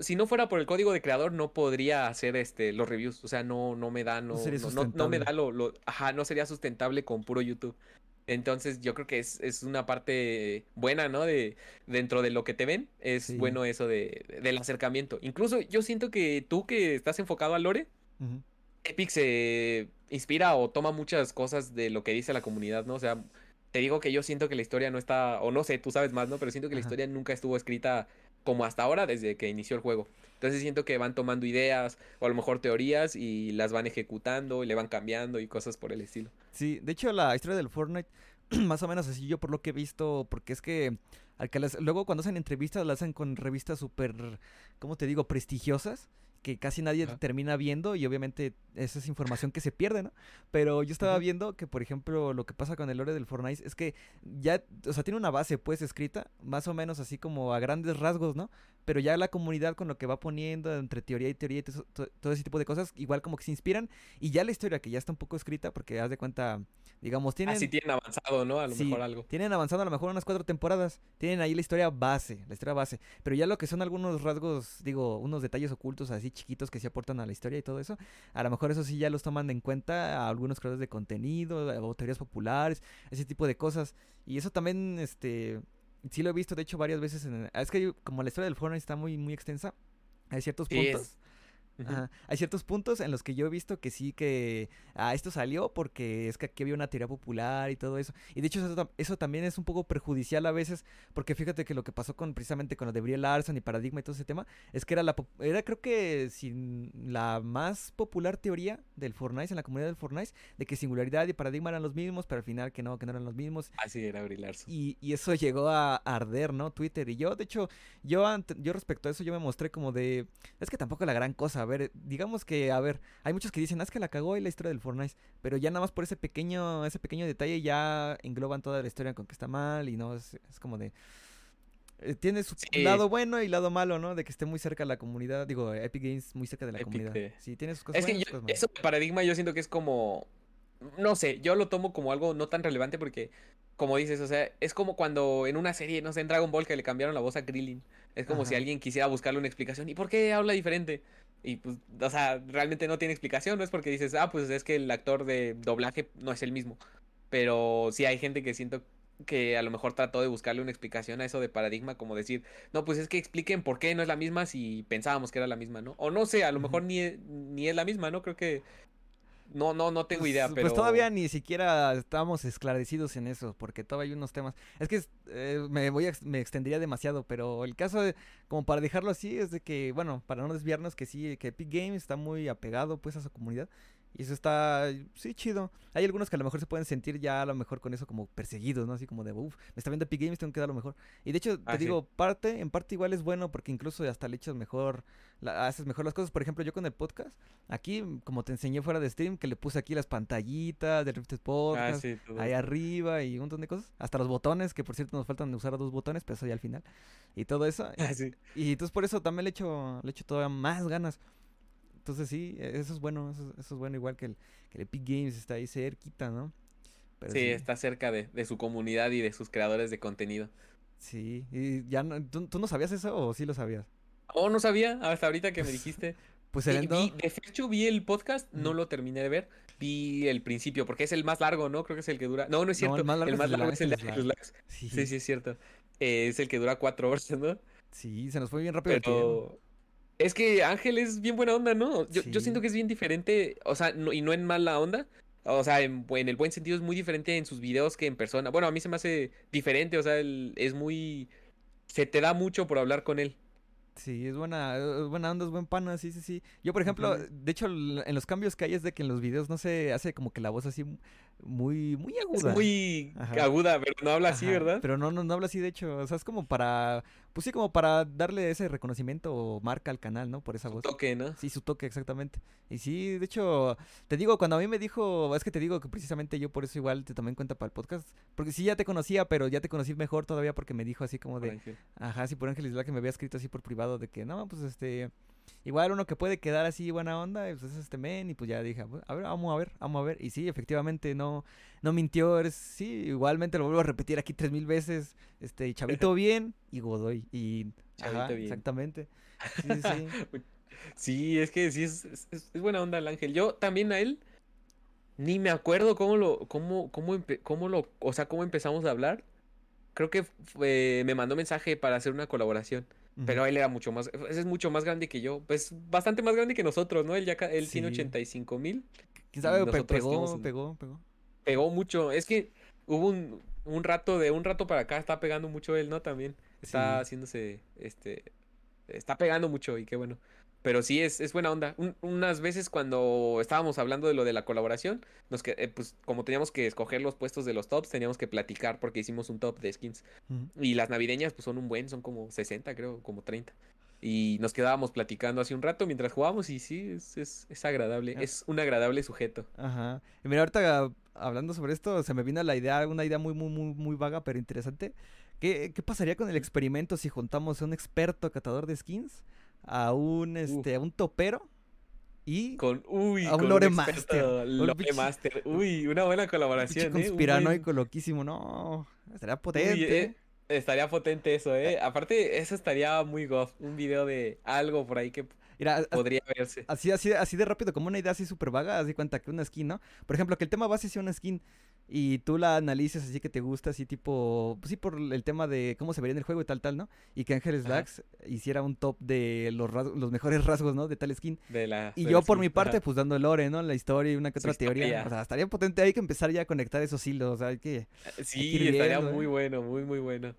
si no fuera por el código de creador no podría hacer este los reviews, o sea, no no me da no no, me da lo, ajá, no sería sustentable con puro YouTube. Entonces, yo creo que es, es una parte buena, ¿no? De dentro de lo que te ven, es bueno eso de, del acercamiento. Incluso yo siento que tú que estás enfocado al lore, Epic se inspira o toma muchas cosas de lo que dice la comunidad, ¿no? O sea, te digo que yo siento que la historia no está, o no sé, tú sabes más, ¿no? Pero siento que la historia nunca estuvo escrita como hasta ahora desde que inició el juego. Entonces siento que van tomando ideas o a lo mejor teorías y las van ejecutando y le van cambiando y cosas por el estilo. Sí, de hecho la historia del Fortnite más o menos así yo por lo que he visto, porque es que, al que luego cuando hacen entrevistas las hacen con revistas súper, ¿cómo te digo?, prestigiosas que casi nadie termina viendo y obviamente esa es información que se pierde, ¿no? Pero yo estaba viendo que, por ejemplo, lo que pasa con el lore del Fortnite es que ya, o sea, tiene una base pues escrita, más o menos así como a grandes rasgos, ¿no? Pero ya la comunidad con lo que va poniendo entre teoría y teoría y todo, ese tipo de cosas, igual como que se inspiran y ya la historia que ya está un poco escrita, porque haz de cuenta, digamos, tienen... Así tienen avanzado, ¿no? A lo mejor algo. Tienen avanzado a lo mejor unas cuatro temporadas, tienen ahí la historia base, la historia base, pero ya lo que son algunos rasgos, digo, unos detalles ocultos así chiquitos que se aportan a la historia y todo eso, a lo mejor eso sí ya los toman en cuenta a algunos creadores de contenido, o teorías populares, ese tipo de cosas. Y eso también, este, sí lo he visto, de hecho, varias veces. En, es que como la historia del Fortnite está muy, muy extensa, hay ciertos puntos. Hay ciertos puntos en los que yo he visto que sí que ah, esto salió porque es que aquí había una teoría popular y todo eso. Y de hecho eso, también es un poco perjudicial a veces porque fíjate que lo que pasó con precisamente con lo de Brie Larson y Paradigma y todo ese tema es que era la era creo que sin la más popular teoría del Fortnite en la comunidad del Fortnite de que singularidad y paradigma eran los mismos, pero al final que no, que no eran los mismos. Así era Brie Larson. Y, y eso llegó a arder, ¿no? Twitter y yo, de hecho, yo yo respecto a eso yo me mostré como de es que tampoco la gran cosa, ver, digamos que, a ver, hay muchos que dicen, ah, es que la cagó y la historia del Fortnite, pero ya nada más por ese pequeño, ese pequeño detalle ya engloban toda la historia con que está mal y no, es, es como de... eh, Tiene su Sí. lado bueno y lado malo, ¿no? De que esté muy cerca de la comunidad. Digo, Epic Games muy cerca de la Epic, comunidad. eh. Sí, tiene sus cosas Es que buenas, yo- cosas eso de paradigma yo siento que es como, no sé, yo lo tomo como algo no tan relevante porque, como dices, o sea, es como cuando en una serie, no sé, en Dragon Ball que le cambiaron la voz a Krillin. Es como si alguien quisiera buscarle una explicación. ¿Y por qué habla diferente? Y pues, o sea, realmente no tiene explicación, no es porque dices, ah, pues es que el actor de doblaje no es el mismo. Pero sí hay gente que siento que a lo mejor trató de buscarle una explicación a eso de paradigma, como decir, no, pues es que expliquen por qué no es la misma si pensábamos que era la misma, ¿no? O no sé, a lo mejor ni, e- ni es la misma, ¿no? Creo que... No, no, no tengo Pues, idea, pues pero... todavía ni siquiera estamos esclarecidos en eso, porque todavía hay unos temas. Es que eh, me voy a, me extendería demasiado, pero el caso de, como para dejarlo así, es de que, bueno, para no desviarnos, que sí, que Epic Games está muy apegado pues a su comunidad. Y eso está, sí, chido. Hay algunos que a lo mejor se pueden sentir ya a lo mejor con eso como perseguidos, ¿no? Así como de, uff, me está viendo Epic Games, tengo que dar lo mejor. Y de hecho, te Ah, sí. digo, parte, en parte igual es bueno porque incluso hasta le echas mejor, la- haces mejor las cosas. Por ejemplo, yo con el podcast, aquí, como te enseñé fuera de stream, que le puse aquí las pantallitas del Rifted Ah, Podcast, sí, todo ahí arriba y un montón de cosas. Hasta los botones, que por cierto nos faltan usar dos botones, pero eso ya al final. Y todo eso. Ah, sí. Y entonces por eso también le echo, le echo todavía más ganas. Entonces sí, e- eso es bueno, eso, eso es bueno, igual que el, que el Epic Games está ahí cerquita, ¿no? Pero Sí, está cerca de, de su comunidad y de sus creadores de contenido. Sí, y ya no, ¿tú, tú no sabías eso o sí lo sabías? Oh, no sabía, hasta ahorita que me dijiste. Pues el Endo- vi- de hecho, vi el podcast, no lo terminé de ver. Vi el principio, porque es el más largo, ¿no? Creo que es el que dura. No, no es No, cierto. el más largo el es más el de largo es el de Ángeles Ángeles Lax. Sí, Sí, sí, es cierto. Eh, es el que dura cuatro horas, ¿no? sí, se nos fue bien rápido. Pero es que Ángel es bien buena onda, ¿no? Yo, siento que es bien diferente, o sea, no- y no en mala onda. O sea, en, el buen sentido es muy diferente en sus videos que en persona. Bueno, a mí se me hace diferente, o sea, él es muy... Se te da mucho por hablar con él. Sí, es buena, es buena onda, es buen pana, sí, sí, sí. Yo, por ejemplo, de hecho, en los cambios que hay es de que en los videos no se hace como que la voz así muy, muy Es aguda. muy Ajá. aguda, pero no habla así, ¿verdad? Pero no, no, no habla así, de hecho. O sea, es como para, pues sí, como para darle ese reconocimiento o marca al canal, ¿no? Por esa voz. Toque, ¿no? Sí, su toque, exactamente. Y sí, de hecho, te digo, cuando a mí me dijo, es que te digo que precisamente yo por eso igual te tomé en cuenta para el podcast, porque sí ya te conocía, pero ya te conocí mejor todavía porque me dijo así como de, Ángel. ajá, sí, por Ángeles la que me había escrito así por privado de que, no, pues este, igual uno que puede quedar así buena onda, pues es este men, y pues ya dije, a ver, vamos a ver, vamos a ver. Y sí, efectivamente, no, no mintió, eres, sí, igualmente lo vuelvo a repetir aquí tres mil veces, este, Chavito bien y Godoy, y, ajá, Chavito bien. exactamente. Sí, sí, sí. Sí, es que sí, es, es- buena onda el Ángel. Yo también a él ni me acuerdo cómo lo, cómo, cómo, cómo lo, o sea, cómo empezamos a hablar. Creo que fue- me mandó mensaje para hacer una colaboración, pero él era mucho más, es mucho más grande que yo, pues bastante más grande que nosotros, ¿no? Él ya, él tiene Sí. 85 mil, ¿Quién sabe? Pe- pegó, pegó, pegó. pegó mucho. Es que hubo un, un rato, de un rato para acá, está pegando mucho él, ¿no? También está Sí. haciéndose, este, está pegando mucho y qué bueno. Pero sí, es, es buena onda. Un- unas veces cuando estábamos hablando de lo de la colaboración, nos que, eh, pues como teníamos que escoger los puestos de los tops, teníamos que platicar porque hicimos un top de skins. Y las navideñas pues son un buen, son como 60 creo, como 30. Y nos quedábamos platicando hace un rato mientras jugábamos y sí, es, es, es agradable, Ah. es un agradable sujeto. Ajá. Y mira, ahorita hablando sobre esto, se me vino la idea, una idea muy, muy, muy, muy vaga, pero interesante. ¿Qué, qué pasaría con el experimento si juntamos a un experto catador de skins, a un, este, a un topero y Con, uy, A un con lore experto master, un Lore master. Uy, una buena un colaboración, ¿eh? Un conspiranoico buen- loquísimo? No, estaría Uy, potente. eh, estaría potente eso, ¿eh? Aparte, eso estaría muy goth. Un video de algo por ahí que Mira, podría verse. Así, así, así de rápido, como una idea así súper vaga, así cuenta que una skin, ¿no? Por ejemplo, que el tema base sea una skin y tú la analices así que te gusta, así tipo, pues sí, por el tema de cómo se vería en el juego y tal, tal, ¿no? Y que Ángeles. Lax hiciera un top de los, rasgos- los mejores rasgos, ¿no? De tal skin. De la, Y de yo la por skin. mi parte, Ajá. pues dando el lore, ¿no? La historia y una que otra teoría. O sea, estaría potente, hay que empezar ya a conectar esos hilos, o sea, hay que... Sí, ir estaría viendo, muy ¿eh? bueno, muy, muy bueno.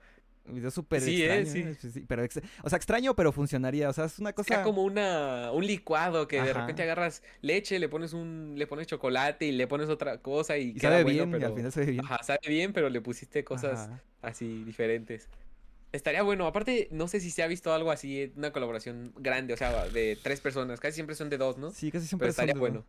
Un video súper Sí, ¿eh? extraño. Sí. ¿eh? Sí, pero ex- o sea, extraño, pero funcionaría. O sea, es una cosa... Sería como una, un licuado que de repente agarras leche, le pones un, le pones chocolate y le pones otra cosa y, Y queda sabe bueno, bien, y al pero- final sabe bien. Ajá, sabe bien, pero le pusiste cosas Ajá. así diferentes. Estaría bueno. Aparte, no sé si se ha visto algo así, una colaboración grande, o sea, de tres personas. Casi siempre son de dos, ¿no? Sí, casi siempre Pero estaría son de- bueno.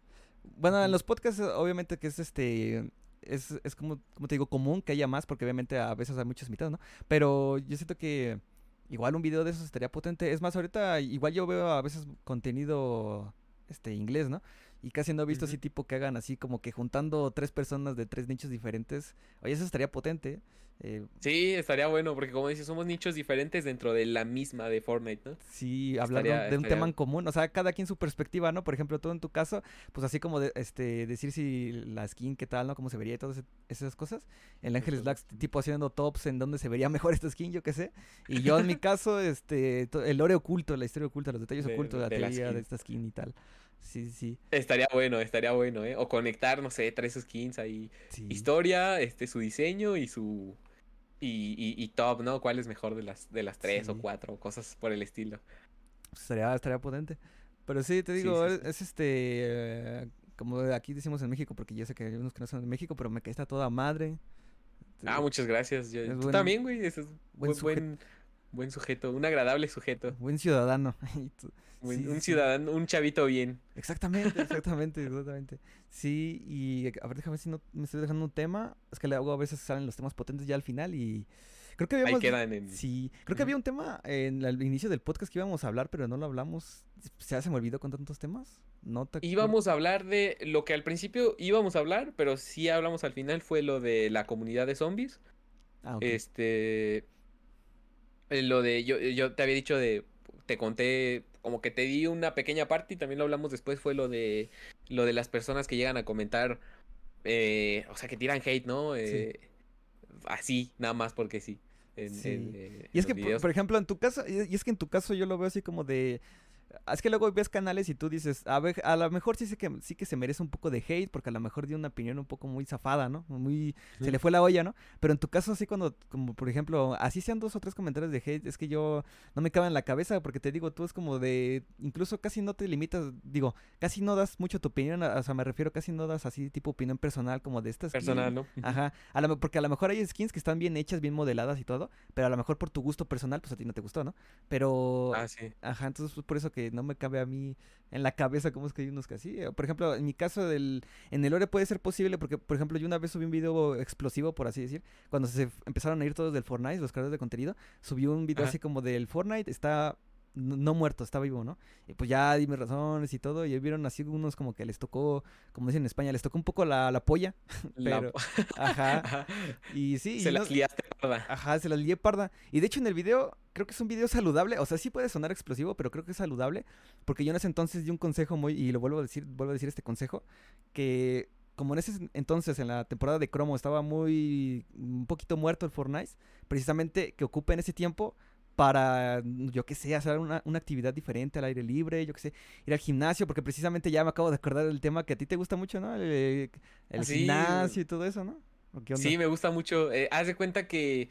Bueno, en los podcasts, obviamente que es este. Es, es como, como te digo, común que haya más, porque obviamente a veces hay muchos invitados, ¿no? Pero yo siento que igual un video de esos estaría potente. Es más, ahorita igual yo veo a veces contenido este inglés, ¿no? Y casi no he visto así tipo que hagan así como que juntando tres personas de tres nichos diferentes. Oye, eso estaría potente. Eh, Sí, estaría bueno, porque como dices, somos nichos diferentes dentro de la misma de Fortnite, ¿no? Sí, Estaría- de un tema en común, o sea, cada quien su perspectiva, ¿no? Por ejemplo, tú en tu caso, pues así como de, este decir si la skin qué tal, ¿no? Cómo se vería y todas esas cosas. El Ángeles Ujú. Blacks tipo haciendo tops en donde se vería mejor esta skin, yo qué sé. Y yo en mi caso, este el lore oculto, la historia oculta, los detalles De- ocultos, la de la de skin. esta skin y tal. Sí, sí, Estaría bueno, estaría bueno, ¿eh? O conectar, no sé, tres skins ahí. sí. Historia, este, su diseño y su... Y, y, y top, ¿no? ¿Cuál es mejor de las, de las tres o cuatro? Cosas por el estilo. Pues, estaría, estaría potente. Pero sí, te digo, sí, es, sí. es este, eh, como aquí decimos en México, porque yo sé que hay unos que no son de México, pero me cae está toda madre. Ah, muchas gracias. Yo, tú buen- también, güey. Es buen buen, buen, buen sujeto, un agradable sujeto. Buen ciudadano. Sí, un sí. ciudadano, un chavito bien. Exactamente, exactamente, exactamente. Sí, y a ver, déjame ver si no me estoy dejando un tema. Es que luego a veces salen los temas potentes ya al final y creo que Ahí habíamos... quedan en... Sí, creo que había un tema en el inicio del podcast que íbamos a hablar, pero no lo hablamos. ¿Se, se me olvidó con tantos temas? No te Íbamos a hablar de lo que al principio íbamos a hablar, pero sí hablamos al final, fue lo de la comunidad de zombies. Ah, ok. Este. eh, Lo de. Yo, yo te había dicho de. Te conté. Como que te di una pequeña parte y también lo hablamos después. Fue lo de. Lo de las personas que llegan a comentar. eh, o sea, que tiran hate, ¿no? Eh, Así, nada más porque sí. En, Sí. en, eh, Y es que, por, por ejemplo, en tu caso, y es que en tu caso yo lo veo así como de... Es que luego ves canales y tú dices, a ver, a lo mejor sí sé que sí que se merece un poco de hate, porque a lo mejor dio una opinión un poco muy zafada, ¿no? Muy, se le fue la olla, ¿no? Pero en tu caso, así cuando, como por ejemplo, así sean dos o tres comentarios de hate, es que yo no me cabe en la cabeza, porque te digo, tú es como de, incluso casi no te limitas, digo, casi no das mucho tu opinión, o sea, me refiero, casi no das así tipo opinión personal como de estas. Personal, ¿no? Ajá, a lo porque a lo mejor hay skins que están bien hechas, bien modeladas y todo, pero a lo mejor por tu gusto personal, pues a ti no te gustó, ¿no? Pero, Ah, sí. ajá, entonces pues, por eso que no me cabe a mí en la cabeza cómo es que hay unos que así. Por ejemplo, en mi caso del, en el Lore puede ser posible porque, por ejemplo, yo una vez subí un video explosivo, por así decir, cuando se empezaron a ir todos del Fortnite, los creadores de contenido, subí un video Ajá. así como del Fortnite está... No no muerto, está vivo, ¿no? Y pues ya di mis razones y todo. Y vieron así unos como que les tocó, como dicen en España, les tocó un poco la, la polla. La- Pero, ajá. Ajá. Y sí, y Se no- las liaste, parda. Ajá, se las lié parda. Y de hecho en el video, creo que es un video saludable. O sea, sí puede sonar explosivo, pero creo que es saludable. Porque yo en ese entonces di un consejo muy, y lo vuelvo a decir, vuelvo a decir este consejo, que como en ese entonces, en la temporada de Cromo, estaba muy, un poquito muerto el Fortnite, precisamente que ocupe en ese tiempo para, yo qué sé, hacer una, una actividad diferente al aire libre, yo qué sé, ir al gimnasio, porque precisamente ya me acabo de acordar del tema que a ti te gusta mucho, ¿no? El, el Ah, sí. gimnasio y todo eso, ¿no? Sí, me gusta mucho. Eh, haz de cuenta que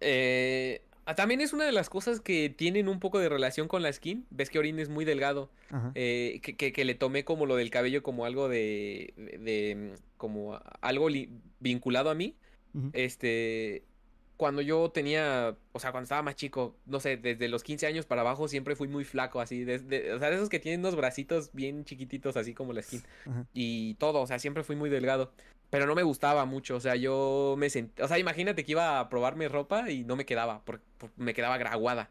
eh, ah, también es una de las cosas que tienen un poco de relación con la skin. Ves que Orin es muy delgado. Eh, que, que- que le tomé como lo del cabello como algo de, de- mm, como algo vinculado a mí. Este, cuando yo tenía, o sea, cuando estaba más chico, no sé, desde los 15 años para abajo siempre fui muy flaco, así, desde, o sea, de esos que tienen unos bracitos bien chiquititos, así como la skin Ajá. y todo, o sea, siempre fui muy delgado. Pero no me gustaba mucho, o sea, yo me sentía, o sea, imagínate que iba a probarme ropa y no me quedaba, porque me quedaba graguada.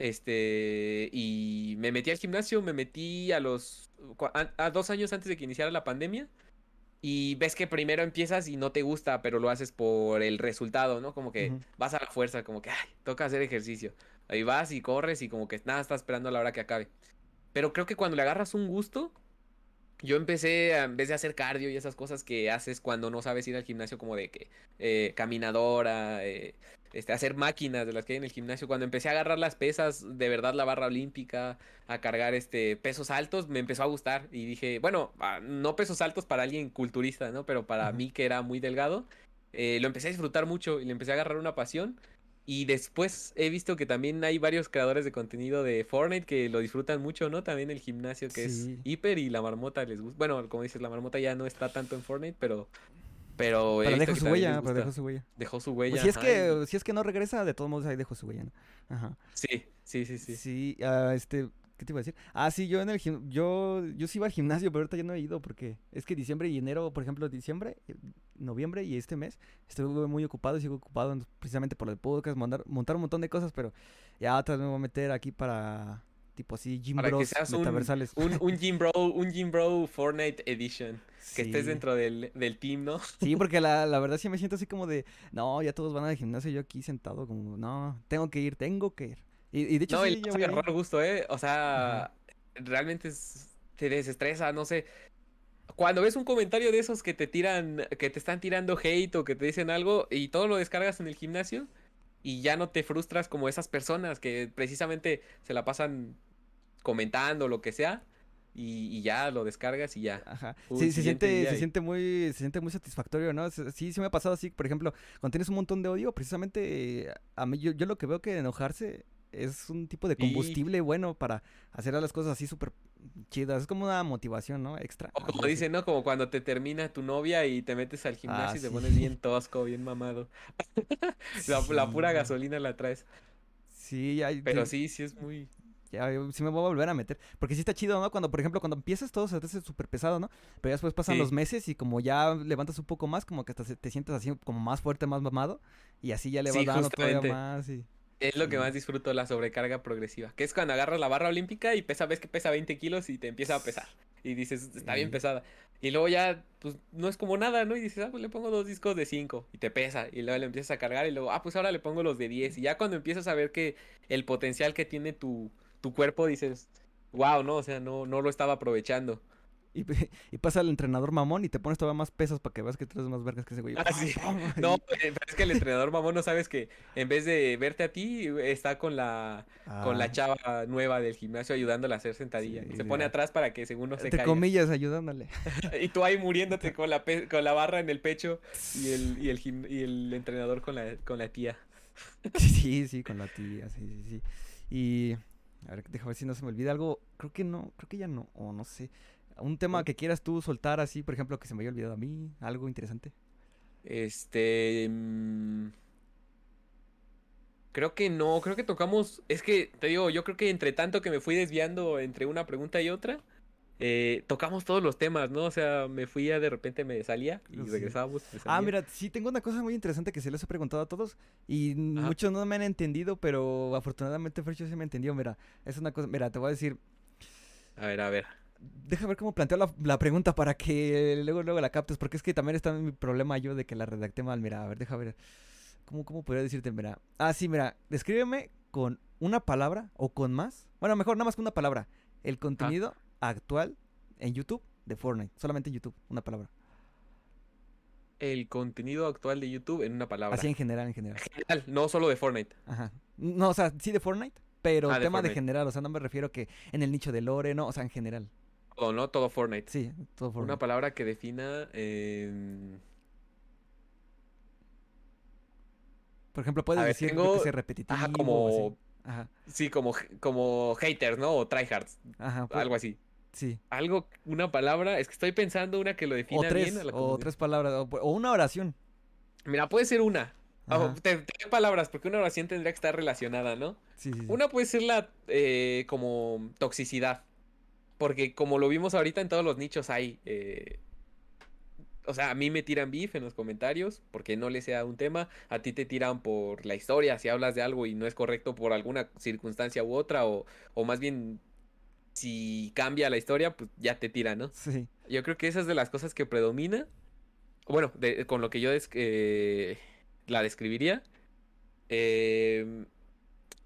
Este, y me metí al gimnasio, me metí a los, a dos años antes de que iniciara la pandemia. Y ves que primero empiezas y no te gusta, pero lo haces por el resultado, ¿no? Como que vas a la fuerza, como que, ay, toca hacer ejercicio. Ahí vas y corres y como que nada, estás esperando a la hora que acabe. Pero creo que cuando le agarras un gusto, yo empecé, en vez de hacer cardio y esas cosas que haces cuando no sabes ir al gimnasio, como de que eh, caminadora, eh, este, hacer máquinas de las que hay en el gimnasio, cuando empecé a agarrar las pesas, de verdad la barra olímpica, a cargar este, pesos altos, me empezó a gustar y dije, bueno, ah, no pesos altos para alguien culturista, ¿no? Pero para mí que era muy delgado, eh, lo empecé a disfrutar mucho y le empecé a agarrar una pasión. Y después he visto que también hay varios creadores de contenido de Fortnite que lo disfrutan mucho, ¿no? También el gimnasio que Sí. es hiper y la marmota les gusta. Bueno, como dices, la marmota ya no está tanto en Fortnite, pero, Pero, dejó su huella, pero dejó su huella. Dejó su huella. Pues si es que si es que no regresa, de todos modos ahí dejó su huella, ¿no? Ajá. Sí, sí, sí, sí. Sí, ah, este, ¿qué te iba a decir? Ah, sí, yo en el gim- yo yo sí iba al gimnasio, pero ahorita ya no he ido porque es que diciembre y enero, por ejemplo, diciembre, eh, noviembre y este mes estuve muy ocupado y sigo ocupado en- precisamente por el podcast, montar, montar un montón de cosas, pero ya otra vez me voy a meter aquí para tipo así que bros un, metaversales. un, un Gym Bro, un Gym Bro Fortnite Edition. Que estés dentro del, del team, ¿no? Sí, porque la, la verdad sí me siento así como de, no, ya todos van al gimnasio, yo aquí sentado como, no, tengo que ir, tengo que ir. Y, y de hecho No, sí, y le yo vas a voy a ir. agarrar gusto, ¿eh? O sea, realmente es- te desestresa, no sé. Cuando ves un comentario de esos que te tiran, que te están tirando hate o que te dicen algo y todo lo descargas en el gimnasio y ya no te frustras como esas personas que precisamente se la pasan comentando lo que sea y, y ya lo descargas y ya. Ajá. Uy, Sí, se siente, se y- siente muy, se siente muy satisfactorio, ¿no? Sí, sí me ha pasado así, por ejemplo, cuando tienes un montón de odio, precisamente a mí yo, yo lo que veo que enojarse es un tipo de combustible bueno para hacer las cosas así súper chidas. Es como una motivación, ¿no? Extra. O como dicen, ¿no? Como cuando te termina tu novia y te metes al gimnasio y te sí. pones bien tosco, bien mamado. La, la pura gasolina la traes. Sí, ya, Pero ya- sí, sí es muy... ya, sí me voy a volver a meter. Porque sí está chido, ¿no? Cuando, por ejemplo, cuando empiezas todo se te hace súper pesado, ¿no? Pero ya después pasan Sí. los meses y como ya levantas un poco más, como que hasta te sientes así como más fuerte, más mamado. Y así ya le vas dando todavía justamente. más y... Es lo que más disfruto, la sobrecarga progresiva. Que es cuando agarras la barra olímpica y pesa, ves que pesa 20 kilos y te empieza a pesar. Y dices, está bien pesada. Y luego ya, pues no es como nada, ¿no? Y dices, ah, pues le pongo dos discos de 5 y te pesa. Y luego le empiezas a cargar y luego, ah, pues ahora le pongo los de 10. Y ya cuando empiezas a ver que el potencial que tiene tu, tu cuerpo, dices, wow, ¿no? O sea, no, no lo estaba aprovechando. Y, y pasa el entrenador mamón y te pones todavía más pesas para que veas que tú eres más vergas que ese güey. Ah, sí. No, eh, pero es que el entrenador mamón no sabes que en vez de verte a ti, está con la, con la Ah, chava nueva del gimnasio ayudándola a hacer sentadilla. Sí, Se pone ya. atrás para que según no se caiga. comillas, ayudándole. Y tú ahí muriéndote con la, pe- con la barra en el pecho y el, y el, y el entrenador con la, con la tía. Sí, sí, con la tía, sí, sí, sí. Y a ver, déjame ver si no se me olvida algo. Creo que no, creo que ya no, o no sé. Un tema que quieras tú soltar así, por ejemplo, que se me haya olvidado a mí, algo interesante. Este... mm, Creo que no, creo que tocamos... Es que, te digo, yo creo que entre tanto que me fui desviando entre una pregunta y otra, eh, tocamos todos los temas, ¿no? O sea, me fui ya de repente me salía y Sí. regresábamos. Ah, mira, sí, tengo una cosa muy interesante que se les he preguntado a todos y Ajá. muchos no me han entendido, pero afortunadamente Fercho sí me entendió. Mira, es una cosa, mira, te voy a decir, A ver, a ver. Deja ver cómo planteo la, la pregunta para que luego, luego la captes, porque es que también está mi problema yo de que la redacté mal. Mira, a ver, deja ver. ¿Cómo, cómo podría decirte? Mira. Ah, sí, mira. Descríbeme con una palabra o con más. Bueno, mejor nada más con una palabra. El contenido actual en YouTube de Fortnite. Solamente en YouTube, una palabra. El contenido actual de YouTube en una palabra. Así en general, en general. General, no solo de Fortnite. Ajá. No, o sea, sí de Fortnite, pero Ah, de tema de Fortnite. general. O sea, no me refiero que en el nicho de Lore, no, o sea, en general. Todo, ¿no? Todo Fortnite. Sí, todo Una Fortnite. palabra que defina... em, Por ejemplo, puedes ver, decir tengo- que sea repetitivo. Ajá, como... Ajá, Sí, como, como haters, ¿no? O tryhards. ajá. pues, Algo así. Sí. Algo, una palabra. Es que estoy pensando una que lo defina O tres, bien. a la o tres palabras, o, o una oración. Mira, puede ser una. Ah, doy palabras, porque una oración tendría que estar relacionada, ¿no? Sí, sí, sí. Una puede ser la eh, como toxicidad. Porque como lo vimos ahorita en todos los nichos hay. eh, o sea, a mí me tiran beef en los comentarios porque no le sea un tema. A ti te tiran por la historia si hablas de algo y no es correcto por alguna circunstancia u otra. O, o más bien, si cambia la historia, pues ya te tiran, ¿no? Sí. Yo creo que esa es de las cosas que predomina. Bueno, de- con lo que yo des- eh, la describiría. Em,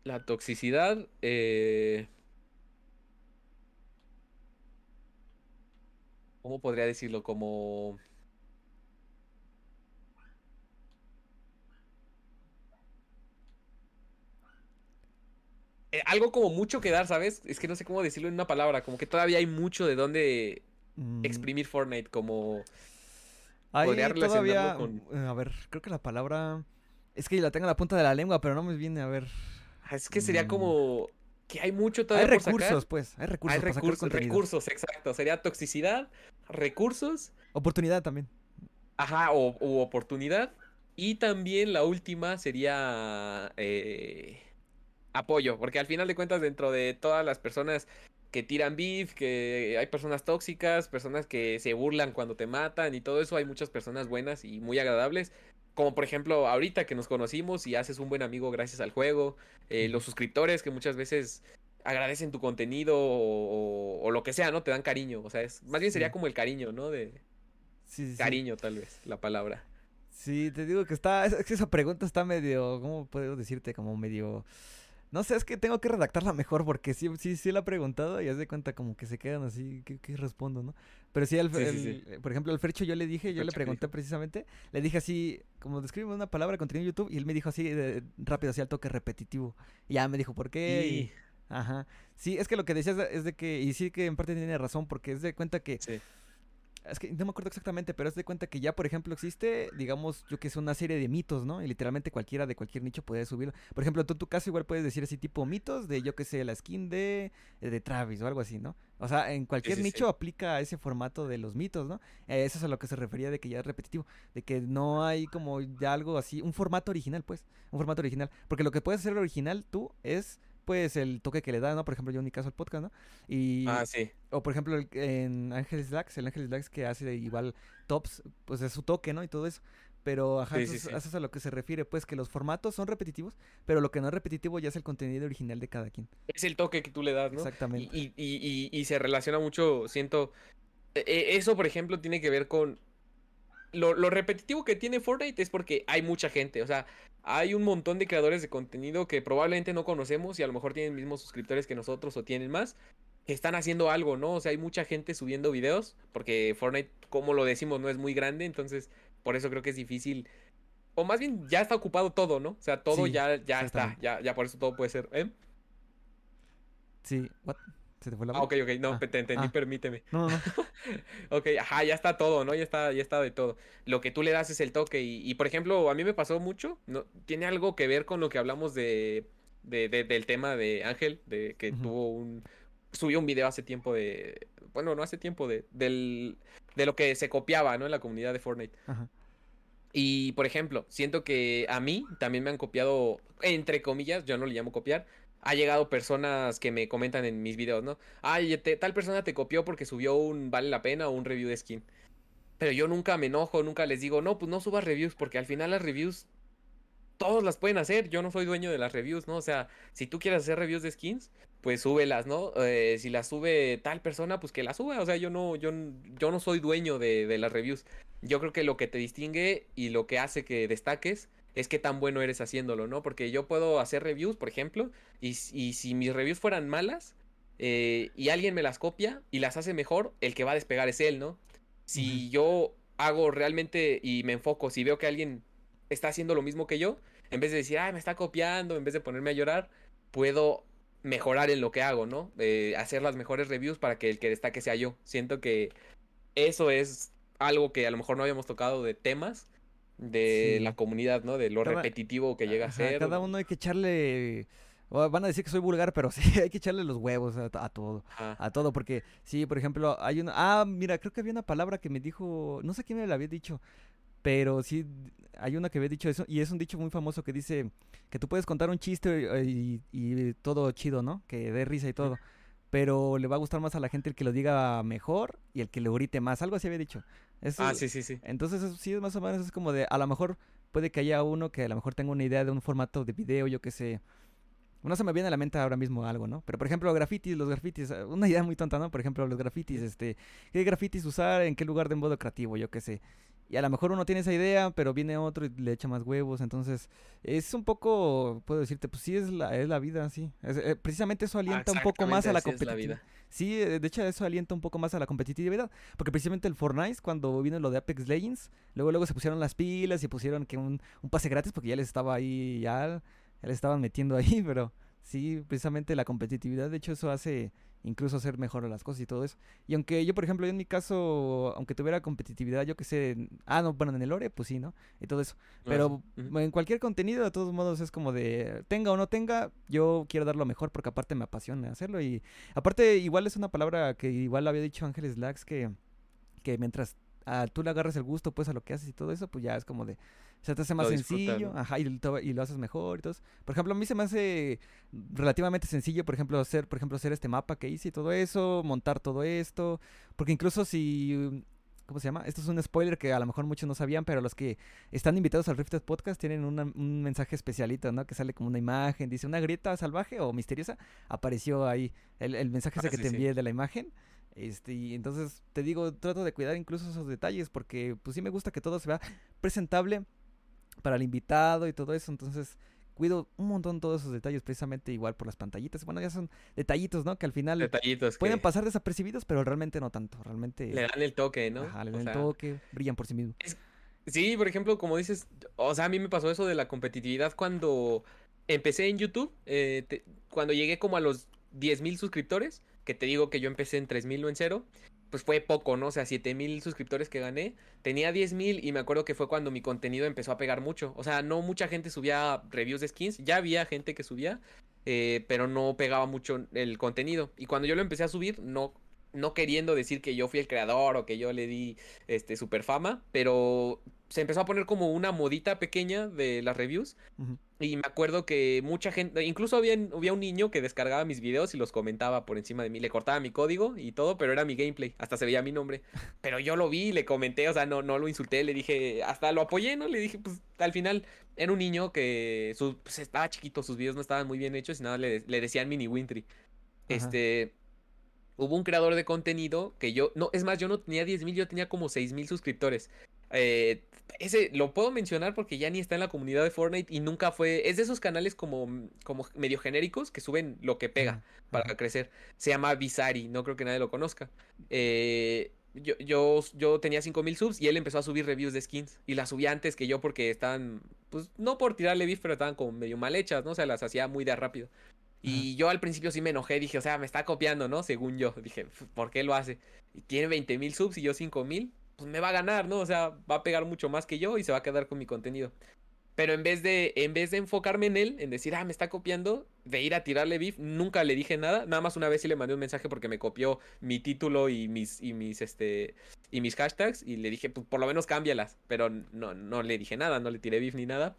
la toxicidad. eh, ¿Cómo podría decirlo? Como... eh, algo como mucho que dar, ¿sabes? Es que no sé cómo decirlo en una palabra. Como que todavía hay mucho de dónde Mm, exprimir Fortnite. Como... ahí podría todavía, relacionarlo eh, a ver, creo que la palabra... Es que la tengo en la punta de la lengua, pero no me viene a ver. Ah, Es que sería Mm. como que hay mucho Hay todavía por recursos, sacar. pues. Hay recursos Hay para sacar recursos, contenido. recursos, exacto. Sería toxicidad, recursos. Oportunidad también. Ajá, o u oportunidad. Y también la última sería eh, apoyo, porque al final de cuentas dentro de todas las personas que tiran beef, que hay personas tóxicas, personas que se burlan cuando te matan y todo eso, hay muchas personas buenas y muy agradables. Como por ejemplo ahorita que nos conocimos y haces un buen amigo gracias al juego, eh, los suscriptores que muchas veces agradecen tu contenido o, o, lo que sea, ¿no? Te dan cariño, o sea, es, más bien sería como el cariño, ¿no? De Sí, sí, sí. cariño tal vez, la palabra. Sí, te digo que está, es que esa pregunta está medio, ¿cómo puedo decirte? Como medio, no sé, es que tengo que redactarla mejor porque sí, sí, sí la he preguntado y haz de cuenta como que se quedan así, ¿qué, qué respondo, no? Pero sí, el- sí. por ejemplo, al Fercho yo le dije, yo le Fercho, ¿qué pregunté precisamente, le dije así, como describe una palabra contenido en YouTube y él me dijo así, de- rápido, así al toque repetitivo. Y ya me dijo, ¿por qué? Y- Y... Ajá. Sí, es que lo que decías es de que, y sí que en parte tiene razón, porque es de cuenta que Sí. Es que no me acuerdo exactamente, pero es de cuenta que ya, por ejemplo, existe, digamos, yo que sé, una serie de mitos, ¿no? Y literalmente cualquiera de cualquier nicho puede subirlo. Por ejemplo, tú en tu caso igual puedes decir así tipo mitos de, yo que sé, la skin de, de Travis o algo así, ¿no? O sea, en cualquier sí, sí. nicho aplica ese formato de los mitos, ¿no? Eh, Eso es a lo que se refería de que ya es repetitivo, de que no hay como ya algo así, un formato original, pues, un formato original. Porque lo que puedes hacer original tú es... Pues el toque que le da, ¿no? Por ejemplo, yo en mi caso el podcast, ¿no? Y, Ah, sí. o por ejemplo, el- en Ángeles Lax, el Ángeles Lax que hace igual tops, pues es su toque, ¿no? Y todo eso. Pero, ajá, Sí, sí, entonces, sí. eso es a lo que se refiere, pues que los formatos son repetitivos, pero lo que no es repetitivo ya es el contenido original de cada quien. Es el toque que tú le das, ¿no? Exactamente. Y, y- y- y se relaciona mucho, siento. e- Eso, por ejemplo, tiene que ver con. Lo, lo repetitivo que tiene Fortnite es porque hay mucha gente. O sea, hay un montón de creadores de contenido que probablemente no conocemos y a lo mejor tienen mismos suscriptores que nosotros o tienen más. Que están haciendo algo, ¿no? O sea, hay mucha gente subiendo videos. Porque Fortnite, como lo decimos, no es muy grande. Entonces, por eso creo que es difícil. O más bien, ya está ocupado todo, ¿no? O sea, todo Sí, ya, ya está. Ya, ya por eso todo puede ser. ¿eh? Sí, what? ¿Se te fue la Ah, ok, ok, no, Ah, te entendí, ah. permíteme. No, no. Ok, ajá, ya está todo, ¿no? Ya está, ya está de todo. Lo que tú le das es el toque. Y, y, por ejemplo, a mí me pasó mucho. No, tiene algo que ver con lo que hablamos de, de- de- del tema de Ángel, de que tuvo un. Subió un video hace tiempo de. Bueno, no hace tiempo de. Del, de lo que se copiaba, ¿no? En la comunidad de Fortnite. Ajá. Y, por ejemplo, siento que a mí también me han copiado, entre comillas, yo no le llamo copiar. Ha llegado personas que me comentan en mis videos, ¿no? Ay, tal persona te copió porque subió un vale la pena o un review de skin. Pero yo nunca me enojo, nunca les digo, no, pues no subas reviews, porque al final las reviews todos las pueden hacer. Yo no soy dueño de las reviews, ¿no? O sea, si tú quieres hacer reviews de skins, pues súbelas, ¿no? Eh, si las sube tal persona, pues que las suba. O sea, yo no, yo, yo no soy dueño de, de las reviews. Yo creo que lo que te distingue y lo que hace que destaques es qué tan bueno eres haciéndolo, ¿no? Porque yo puedo hacer reviews, por ejemplo, y, y si mis reviews fueran malas eh, y alguien me las copia y las hace mejor, el que va a despegar es él, ¿no? Si yo hago realmente y me enfoco, si veo que alguien está haciendo lo mismo que yo, en vez de decir, ay, me está copiando, en vez de ponerme a llorar, puedo mejorar en lo que hago, ¿no? Eh, hacer las mejores reviews para que el que destaque sea yo. Siento que eso es algo que a lo mejor no habíamos tocado de temas de Sí. la comunidad, ¿no? De lo Cada- repetitivo que llega a ser. cada uno hay que echarle... Van a decir que soy vulgar, pero sí, hay que echarle los huevos a, a todo. A todo, porque sí, por ejemplo, hay una... Ah, mira, creo que había una palabra que me dijo... No sé quién me la había dicho, pero sí, hay una que había dicho eso, y es un dicho muy famoso que dice que tú puedes contar un chiste eh, y, y todo chido, ¿no? Que dé risa y todo. Pero le va a gustar más a la gente el que lo diga mejor y el que le grite más. Algo así había dicho. Eso- Ah, sí, sí, sí. entonces, eso sí es más o menos es como de, a lo mejor puede que haya uno que a lo mejor tenga una idea de un formato de video, yo que sé. No se me viene a la mente ahora mismo algo, ¿no? Pero por ejemplo, grafitis, los grafitis, eh, una idea muy tonta, ¿no? Por ejemplo, los grafitis, este, ¿qué grafitis usar? ¿En qué lugar de modo creativo? Yo qué sé. Y a lo mejor uno tiene esa idea, pero viene otro y le echa más huevos, entonces es un poco, puedo decirte, pues sí es la, es la vida, sí. Es- eh, precisamente eso alienta un poco más a la competitividad. vida. Sí, eh, de hecho eso alienta un poco más a la competitividad, porque precisamente el Fortnite cuando vino lo de Apex Legends, luego luego se pusieron las pilas y pusieron que un, un pase gratis porque ya les estaba ahí ya, ya les estaban metiendo ahí, pero sí, precisamente la competitividad, de hecho eso hace incluso hacer mejor las cosas y todo eso. Y aunque yo, por ejemplo, yo en mi caso, aunque tuviera competitividad, yo que sé, en- ah, no, bueno, en el lore, pues sí, ¿no? Y todo eso. Pero Ujú. en cualquier contenido, de todos modos, es como de, tenga o no tenga, yo quiero dar lo mejor porque aparte me apasiona hacerlo. Y aparte, igual es una palabra que igual había dicho Ángeles Lax que, que mientras a, tú le agarras el gusto pues a lo que haces y todo eso, pues ya es como de, se te hace más Lo sencillo, ajá, y, lo- y lo haces mejor y todo eso. Por ejemplo, a mí se me hace relativamente sencillo, por ejemplo, hacer, por ejemplo, hacer este mapa que hice y todo eso, montar todo esto, porque incluso si... ¿Cómo se llama? Esto es un spoiler que a lo mejor muchos no sabían, pero los que están invitados al Rifted Podcast tienen una- un mensaje especialito, ¿no? Que sale como una imagen, dice una grieta salvaje o misteriosa, apareció ahí el, el mensaje ese Ah, que sí, te sí. envié de la imagen. Este, y entonces te digo, trato de cuidar incluso esos detalles porque pues sí me gusta que todo se vea presentable para el invitado y todo eso, entonces cuido un montón todos esos detalles precisamente igual por las pantallitas. Bueno, ya son detallitos, ¿no? Que al final Detallitos pueden que pasar desapercibidos, pero realmente no tanto, realmente le dan el toque, ¿no? ajá, le O dan el toque, brillan por sí mismos. Sí, por ejemplo, como dices, o sea, a mí me pasó eso de la competitividad cuando empecé en YouTube, eh, te- cuando llegué como a los 10.000 suscriptores, que te digo que yo empecé en 3.000 o en cero, pues fue poco, ¿no? O sea, 7.000 suscriptores que gané, tenía 10.000 y me acuerdo que fue cuando mi contenido empezó a pegar mucho. O sea, no mucha gente subía reviews de skins, ya había gente que subía, eh, pero no pegaba mucho el contenido. Y cuando yo lo empecé a subir, no, no queriendo decir que yo fui el creador o que yo le di este super fama, pero se empezó a poner como una modita pequeña de las reviews. Y me acuerdo que mucha gente, incluso había, había un niño que descargaba mis videos y los comentaba por encima de mí, le cortaba mi código y todo, pero era mi gameplay, hasta se veía mi nombre. Pero yo lo vi, le comenté, o sea, no, no lo insulté, le dije, hasta lo apoyé, ¿no? Le dije, pues al final era un niño que su- pues, estaba chiquito, sus videos no estaban muy bien hechos y nada, le, le decían mini Wintry. Este, hubo un creador de contenido que yo, no, es más, yo no tenía 10 mil, yo tenía como 6 mil suscriptores. Eh, ese lo puedo mencionar porque ya ni está en la comunidad de Fortnite y nunca fue, es de esos canales como, como medio genéricos que suben lo que pega para crecer. Se llama Bizari, no creo que nadie lo conozca. Eh, yo, yo, yo tenía 5000 subs y él empezó a subir reviews de skins. Y las subía antes que yo porque estaban, pues no por tirarle beef, pero estaban como medio mal hechas, ¿no? O sea, las hacía muy de rápido. Y yo al principio sí me enojé, dije, o sea, me está copiando, ¿no? Según yo. Dije, "F- ¿por qué lo hace? Y tiene 20 mil subs y yo 5 mil, pues me va a ganar, ¿no? O sea, va a pegar mucho más que yo y se va a quedar con mi contenido. Pero en vez de, en vez de enfocarme en él, en decir, ah, me está copiando, de ir a tirarle beef, nunca le dije nada. Nada más una vez sí le mandé un mensaje porque me copió mi título y mis, y mis, este, y mis hashtags. Y le dije, pues por lo menos cámbialas. Pero no, no le dije nada, no le tiré beef ni nada.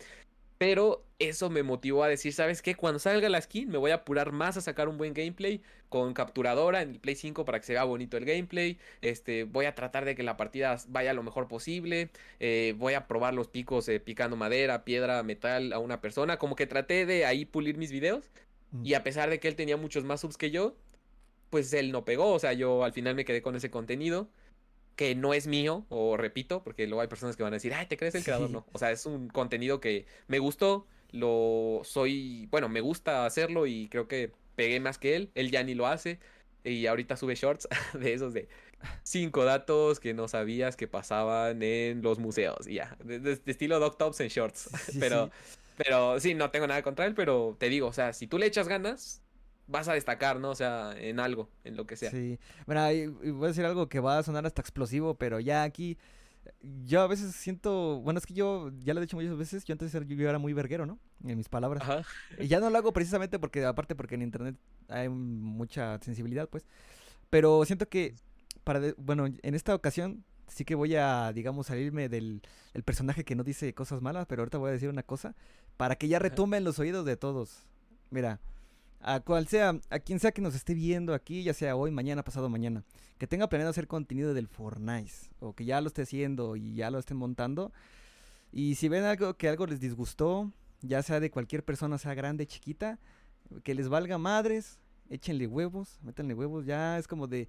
Pero eso me motivó a decir, ¿sabes qué? Cuando salga la skin me voy a apurar más a sacar un buen gameplay con capturadora en el Play 5 para que se vea bonito el gameplay. Este, voy a tratar de que la partida vaya lo mejor posible. eh, voy a probar los picos eh, picando madera, piedra, metal a una persona. Como que traté de ahí pulir mis videos. Y a pesar de que él tenía muchos más subs que yo, pues él no pegó. O sea, yo al final me quedé con ese contenido que no es mío, o repito, porque luego hay personas que van a decir, ay, ¿te crees el creador? No. O sea, es un contenido que me gustó, lo soy, bueno, me gusta hacerlo y creo que pegué más que él. Él ya ni lo hace. Y ahorita sube shorts de esos de cinco datos que no sabías que pasaban en los museos. Y ya, de, de- de estilo Doc Tops en shorts. Sí, pero, sí. pero sí, no tengo nada contra él, pero te digo, o sea, si tú le echas ganas, vas a destacar, ¿no? O sea, en algo, en lo que sea. Sí. Mira, y- y voy a decir algo que va a sonar hasta explosivo, pero ya aquí. Yo a veces siento. Bueno, es que yo ya lo he dicho muchas veces. Yo antes era, yo era muy verguero, ¿no? En mis palabras. Ajá. Y ya no lo hago precisamente porque, aparte, porque en internet hay mucha sensibilidad, pues. Pero siento que, para de- bueno, en esta ocasión sí que voy a, digamos, salirme del el personaje que no dice cosas malas, pero ahorita voy a decir una cosa para que ya retumben los oídos de todos. Mira, a cual sea, a quien sea que nos esté viendo aquí, ya sea hoy, mañana, pasado mañana, que tenga planeado hacer contenido del Fortnite o que ya lo esté haciendo y ya lo estén montando. Y si ven algo que algo les disgustó, ya sea de cualquier persona, sea grande, chiquita, que les valga madres, échenle huevos, métanle huevos, ya es como de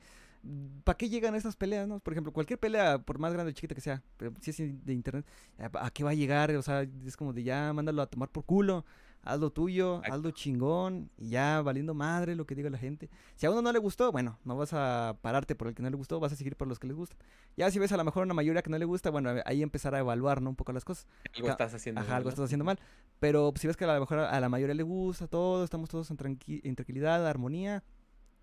¿para qué llegan esas peleas, no? Por ejemplo, cualquier pelea, por más grande o chiquita que sea, pero si es de internet, ¿a qué va a llegar? O sea, es como de ya, mándalo a tomar por culo, haz lo tuyo, Exacto. hazlo chingón, y ya valiendo madre lo que diga la gente. Si a uno no le gustó, bueno, no vas a pararte por el que no le gustó, vas a seguir por los que les gustan. Ya si ves a lo mejor una mayoría que no le gusta, bueno, ahí empezar a evaluar, ¿no? Un poco las cosas. Algo estás haciendo. Ajá, mal, algo estás haciendo mal. Pero si ves que a lo mejor a la mayoría le gusta todo, estamos todos en, tranqui- en tranquilidad, armonía,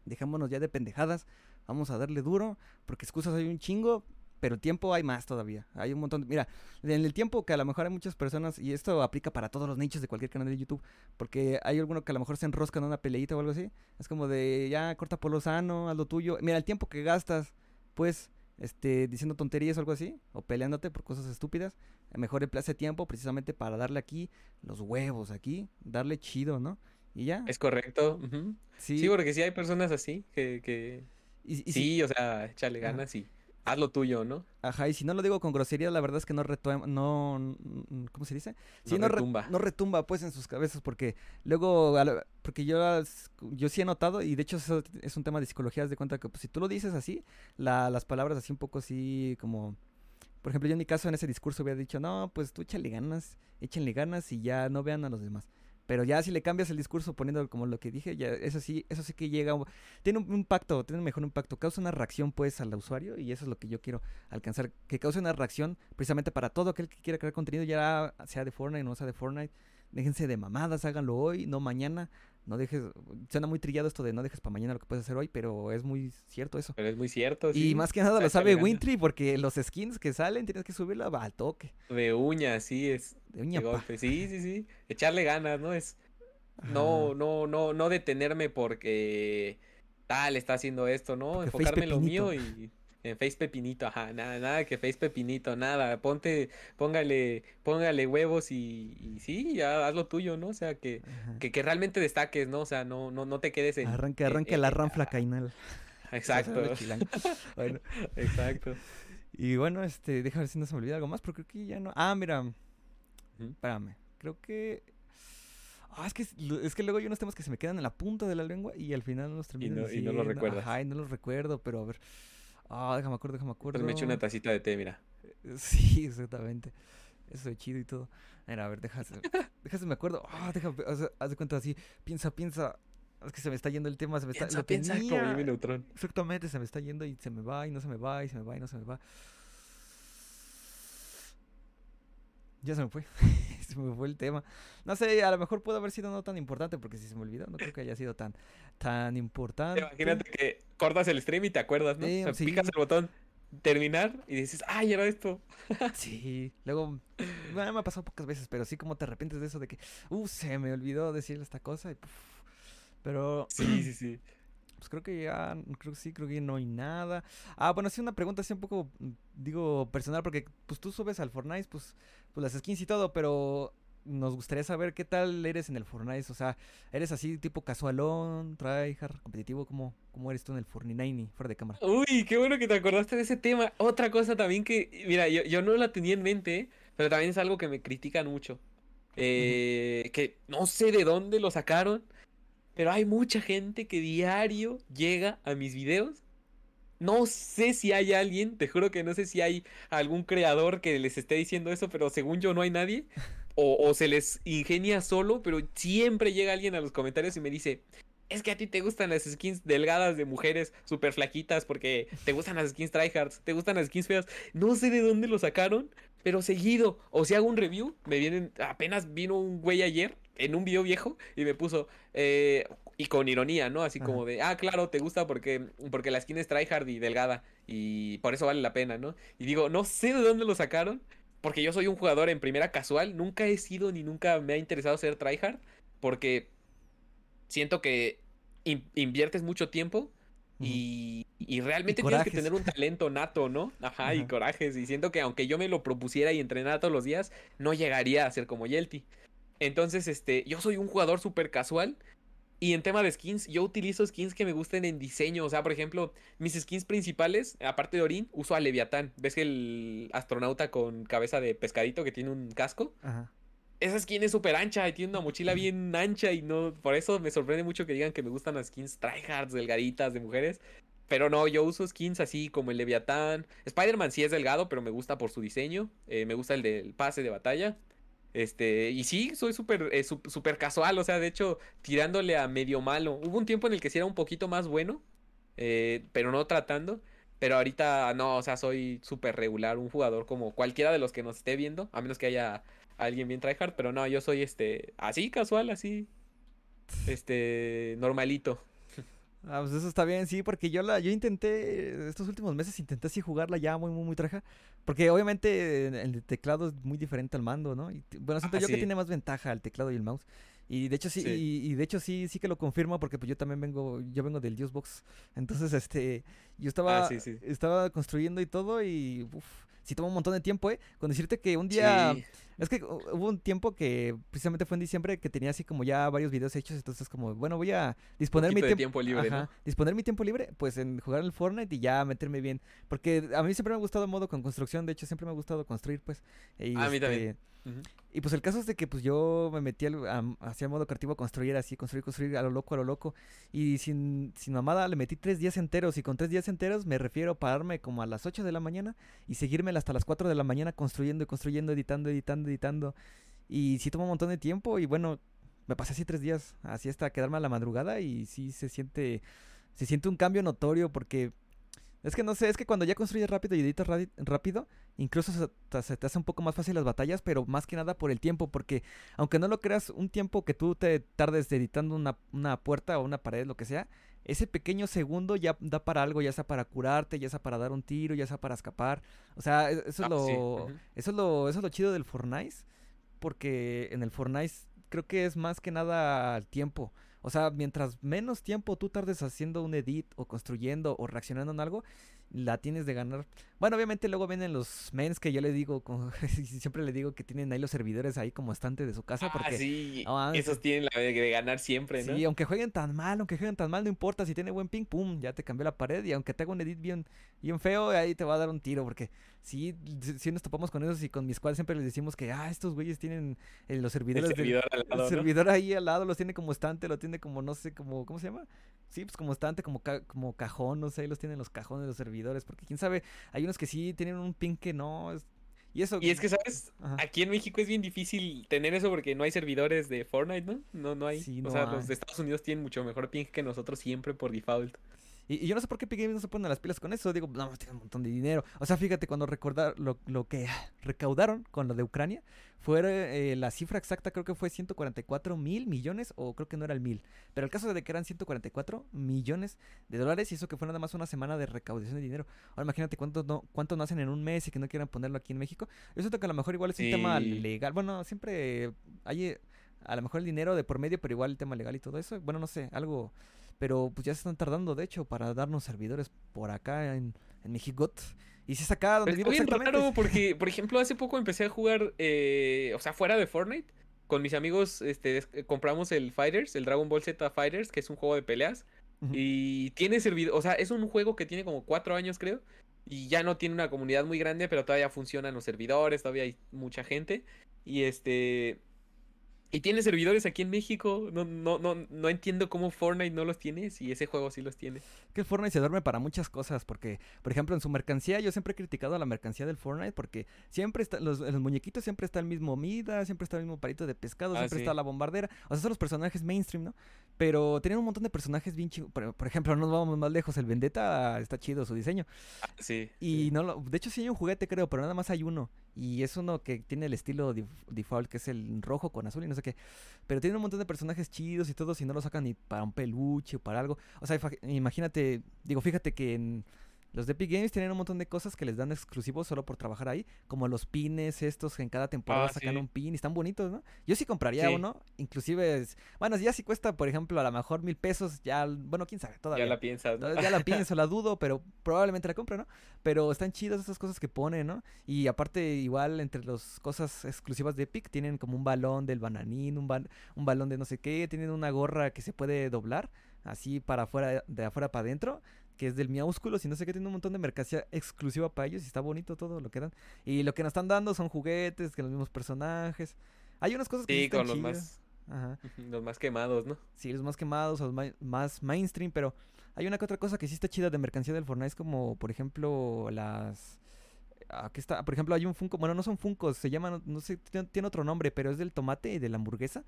dejémonos ya de pendejadas, vamos a darle duro, porque excusas hay un chingo, pero tiempo hay más todavía. Hay un montón de... Mira, en el tiempo que a lo mejor hay muchas personas, y esto aplica para todos los nichos de cualquier canal de YouTube, porque hay alguno que a lo mejor se enrosca en una peleita o algo así, es como de ya corta por lo sano, haz lo tuyo. Mira, el tiempo que gastas, pues, este, diciendo tonterías o algo así, o peleándote por cosas estúpidas, mejor emplace tiempo precisamente para darle aquí los huevos, aquí, darle chido, ¿no? Y ya. Es correcto. sí. sí. porque sí hay personas así que... que... sí, o sea, échale ganas y haz lo tuyo, ¿no? Ajá, y si no lo digo con grosería, la verdad es que no retumba, no, ¿cómo se dice? Sí, no, retumba. no retumba, pues, en sus cabezas, porque luego, porque yo, yo sí he notado, y de hecho eso es un tema de psicología, de cuenta que pues, si tú lo dices así, las palabras así un poco así como... Por ejemplo, yo en mi caso en ese discurso hubiera dicho, no, pues tú échale ganas, échenle ganas y ya no vean a los demás. Pero ya si le cambias el discurso poniendo como lo que dije, ya eso sí, eso sí que llega, tiene un impacto, tiene un mejor impacto, causa una reacción pues al usuario y eso es lo que yo quiero alcanzar, que cause una reacción precisamente para todo aquel que quiera crear contenido, ya sea de Fortnite, no sea de Fortnite, déjense de mamadas, háganlo hoy, no mañana, no dejes, suena muy trillado esto de no dejes para mañana lo que puedes hacer hoy, pero es muy cierto eso. Pero es muy cierto, sí. Y más que nada lo sabe Wintry porque los skins que salen tienes que subirla al toque. De uña, sí, es. De uña. golpe. Sí, sí, sí. Echarle ganas, ¿no? Es. No, no, no, no detenerme porque tal está haciendo esto, ¿no? Enfocarme en lo mío y en Face Pepinito, ajá, nada, nada que Face Pepinito, nada, ponte, póngale, póngale huevos y, y sí, ya haz lo tuyo, ¿no? O sea, que, que, que, realmente destaques, ¿no? O sea, no, no, no te quedes en... Arranque, arranque la ranfla cainal. Exacto. bueno. Exacto. Y bueno, este, déjame ver si no se me olvida algo más, porque creo que ya no... Ah, mira, espérame, creo que... Ah, es que, es que luego hay unos temas que se me quedan en la punta de la lengua y al final no los termino y no, y no los recuerdas. Ajá, y no los recuerdo, pero a ver... Ah, déjame acuerdo, déjame acuerdo. Pues me eché una tacita de té, mira. Sí, exactamente. Eso es chido y todo. Mira, a ver, déjase, déjase me acuerdo. Ah, déjame, haz, de cuenta así. Piensa, piensa. Es que se me está yendo el tema, se me está... Piensa, piensa como Jimmy Neutron. Exactamente, se me está yendo y se me va y no se me va y se me va y no se me va. Ya se me fue. se me fue el tema. No sé, a lo mejor pudo haber sido no tan importante porque si se me olvidó, no creo que haya sido tan, tan importante. Imagínate que cortas el stream y te acuerdas, ¿no? o sea, Picas el botón terminar y dices, ay, era esto. sí, luego, me ha pasado pocas veces, pero sí como te arrepientes de eso de que, uh, se me olvidó decirle esta cosa y Pero... Sí, sí, sí. Pues creo que ya, creo que sí, creo que no hay nada. Ah, bueno, sí, una pregunta así un poco, digo, personal, porque pues tú subes al Fortnite, pues, pues las skins y todo, pero nos gustaría saber qué tal eres en el Fortnite. O sea, ¿eres así tipo casualón, tryhard, competitivo? ¿Cómo, ¿Cómo eres tú en el Fortnite fuera de cámara? Uy, qué bueno que te acordaste de ese tema. Otra cosa también que, mira, yo, yo no la tenía en mente, pero también es algo que me critican mucho. Eh, que no sé de dónde lo sacaron, pero hay mucha gente que diario llega a mis videos no sé si hay alguien, te juro que no sé si hay algún creador que les esté diciendo eso, pero según yo no hay nadie. O, se les ingenia solo, pero siempre llega alguien a los comentarios y me dice, es que a ti te gustan las skins delgadas de mujeres súper flaquitas porque te gustan las skins tryhards, te gustan las skins feas. No sé de dónde lo sacaron, pero seguido. O si hago un review, me vienen, apenas vino un güey ayer en un video viejo y me puso, eh, y con ironía, ¿no? Así como de, ah, claro, te gusta porque, porque la skin es tryhard y delgada y por eso vale la pena, ¿no? Y digo, no sé de dónde lo sacaron, porque yo soy un jugador en primera casual, nunca he sido ni nunca me ha interesado ser tryhard, porque siento que inviertes mucho tiempo y, y, realmente tienes que tener un talento nato, ¿no? Ajá, y corajes. Y siento que aunque yo me lo propusiera y entrenara todos los días, no llegaría a ser como Yelty. Entonces, este, yo soy un jugador súper casual y en tema de skins, yo utilizo skins que me gusten en diseño. O sea, por ejemplo, mis skins principales, aparte de Orin, uso a Leviatán. ¿Ves que el astronauta con cabeza de pescadito que tiene un casco? Ajá. Esa skin es súper ancha y tiene una mochila bien ancha y no... Por eso me sorprende mucho que digan que me gustan las skins tryhards, delgaditas, de mujeres. Pero no, yo uso skins así como el Leviatán. Spider-Man sí es delgado, pero me gusta por su diseño. Eh, me gusta el del pase de batalla. Este, y sí, soy súper eh, super casual, o sea, de hecho, tirándole a medio malo. Hubo un tiempo en el que sí era un poquito más bueno, eh, pero no tratando. Pero ahorita no, o sea, soy súper regular, un jugador como cualquiera de los que nos esté viendo, a menos que haya alguien bien tryhard, pero no, yo soy este, así casual, así, este, normalito. Ah, pues eso está bien, sí, porque yo la, yo intenté, estos últimos meses intenté así jugarla ya muy, muy, muy traja. Porque obviamente el teclado es muy diferente al mando, ¿no? Y, bueno, siento yo que tiene más ventaja el teclado y el mouse. Y de hecho sí, Sí. Y, y de hecho sí, sí que lo confirmo porque pues yo también vengo, yo vengo del Box. Entonces, este, yo estaba, Ah, sí. estaba construyendo y todo y uf, sí toma un montón de tiempo, ¿eh? Con decirte que un día, Sí. es que hu- hubo un tiempo que precisamente fue en diciembre que tenía así como ya varios videos hechos, entonces como, bueno, voy a disponer mi Poquito de tiemp- tiempo libre, ¿no? Disponer mi tiempo libre, pues en jugar el Fortnite y ya meterme bien. Porque a mí siempre me ha gustado modo con construcción, de hecho siempre me ha gustado construir, pues. y, A mí también. Y pues el caso es de que pues yo me metí al, el modo creativo a construir así, construir, construir a lo loco, a lo loco. Y sin, sin mamada le metí tres días enteros. Y con tres días enteros me refiero a pararme como a las 8 de la mañana y seguirme hasta las 4 de la mañana construyendo construyendo, editando, editando, editando. Y sí toma un montón de tiempo y bueno, me pasé así tres días, así hasta quedarme a la madrugada y sí se siente, se siente un cambio notorio porque... Es que no sé, es que cuando ya construyes rápido y editas rápido, incluso se, te- se te hace un poco más fácil las batallas, pero más que nada por el tiempo, porque aunque no lo creas, un tiempo que tú te tardes editando una, una puerta o una pared, lo que sea, ese pequeño segundo ya da para algo, ya sea para curarte, ya sea para dar un tiro, ya sea para escapar. O sea, e- eso es Ah, lo, sí, ujú. eso es lo, eso es lo chido del Fortnite, porque en el Fortnite creo que es más que nada el tiempo. O sea, mientras menos tiempo tú tardes haciendo un edit o construyendo o reaccionando en algo, la tienes de ganar. Bueno, obviamente luego vienen los mens que yo le digo, como- siempre le digo que tienen ahí los servidores ahí como estante de su casa, Ah, porque sí. Esos tienen la de de ganar siempre, ¿no? Sí, aunque jueguen tan mal, aunque jueguen tan mal, no importa. Si tiene buen ping, pum, ya te cambió la pared. Y aunque te haga un edit bien, bien feo, ahí te va a dar un tiro. Porque sí, sí nos topamos con esos y con mi squad siempre les decimos que, ah, estos güeyes tienen eh, los El servidores del- el servidor ahí al lado, los tiene como estante, lo tiene como, no sé, como, ¿cómo se llama? Sí, pues como estante, como, ca- como cajón, no sé, ahí los tienen los cajones de los servidores. Porque quién sabe, hay unos que sí tienen un ping que no. es- Y eso. Y es que, ¿sabes? Ajá. Aquí en México es bien difícil tener eso porque no hay servidores de Fortnite, ¿no? No, no hay. Sí, o sea, hay. los de Estados Unidos tienen mucho mejor ping que nosotros siempre por default. Y, y yo no sé por qué Epic Games no se pone las pilas con eso. Digo, no, tiene un montón de dinero. O sea, fíjate, cuando recordar lo, lo que recaudaron con lo de Ucrania, fue eh, la cifra exacta, creo que fue 144 mil millones, o creo que no era el mil. Pero el caso de que eran 144 millones de dólares, y eso que fue nada más una semana de recaudación de dinero. Ahora imagínate cuánto no, cuánto no hacen en un mes y que no quieran ponerlo aquí en México. Yo siento que a lo mejor igual es un tema legal. Bueno, siempre hay eh, a lo mejor el dinero de por medio, pero igual el tema legal y todo eso. Bueno, no sé, algo. Pero pues ya se están tardando, de hecho, para darnos servidores por acá en, en México. Y si es acá donde vivo exactamente. raro porque, por ejemplo, hace poco empecé a jugar, eh, o sea, fuera de Fortnite. Con mis amigos, este, eh, compramos el Fighters, el Dragon Ball Z Fighters, que es un juego de peleas. Y tiene servidor, o sea, es un juego que tiene como cuatro años, creo. Y ya no tiene una comunidad muy grande, pero todavía funcionan los servidores, todavía hay mucha gente. Y este. Y tiene servidores aquí en México. No, no, no, no entiendo cómo Fortnite no los tiene, si ese juego sí los tiene. Que Fortnite se duerme para muchas cosas, porque, por ejemplo, en su mercancía, yo siempre he criticado a la mercancía del Fortnite, porque siempre está, los, los muñequitos siempre está el mismo Mida, siempre está el mismo palito de pescado, Ah, siempre sí. está la bombardera, o sea, son los personajes mainstream, ¿no? Pero tienen un montón de personajes bien chingos, por, por ejemplo, no nos vamos más lejos, el Vendetta está chido su diseño, Ah, sí. y no lo, de hecho sí hay un juguete creo, pero nada más hay uno, y es uno que tiene el estilo default, que es el rojo con azul y no sé qué, pero tiene un montón de personajes chidos y todo, si no lo sacan ni para un peluche o para algo. O sea, imagínate, digo, fíjate que en los de Epic Games tienen un montón de cosas que les dan exclusivos solo por trabajar ahí, como los pines estos que en cada temporada Ah, sacan sí. un pin y están bonitos, ¿no? Yo sí compraría Sí. uno, inclusive, es- bueno, ya si cuesta, por ejemplo, a lo mejor mil pesos, ya, bueno, quién sabe, todavía. Ya la piensas, ¿no? Ya la pienso, la dudo, pero probablemente la compro, ¿no? Pero están chidas esas cosas que ponen, ¿no? Y aparte, igual, entre las cosas exclusivas de Epic, tienen como un balón del bananín, un, ba- un balón de no sé qué, tienen una gorra que se puede doblar, así para afuera, de afuera para adentro, que es del miaúsculo, y no sé qué, tiene un montón de mercancía exclusiva para ellos, y está bonito todo lo que dan. Y lo que nos están dando son juguetes, que los mismos personajes. Hay unas cosas que sí están con los más, Ajá. los más quemados, ¿no? Sí, los más quemados, los ma- más mainstream, pero hay una que otra cosa que sí está chida de mercancía del Fortnite, como por ejemplo las... Aquí está, por ejemplo, hay un Funko, bueno, no son Funkos, se llaman, no sé, tiene otro nombre, pero es del tomate y de la hamburguesa.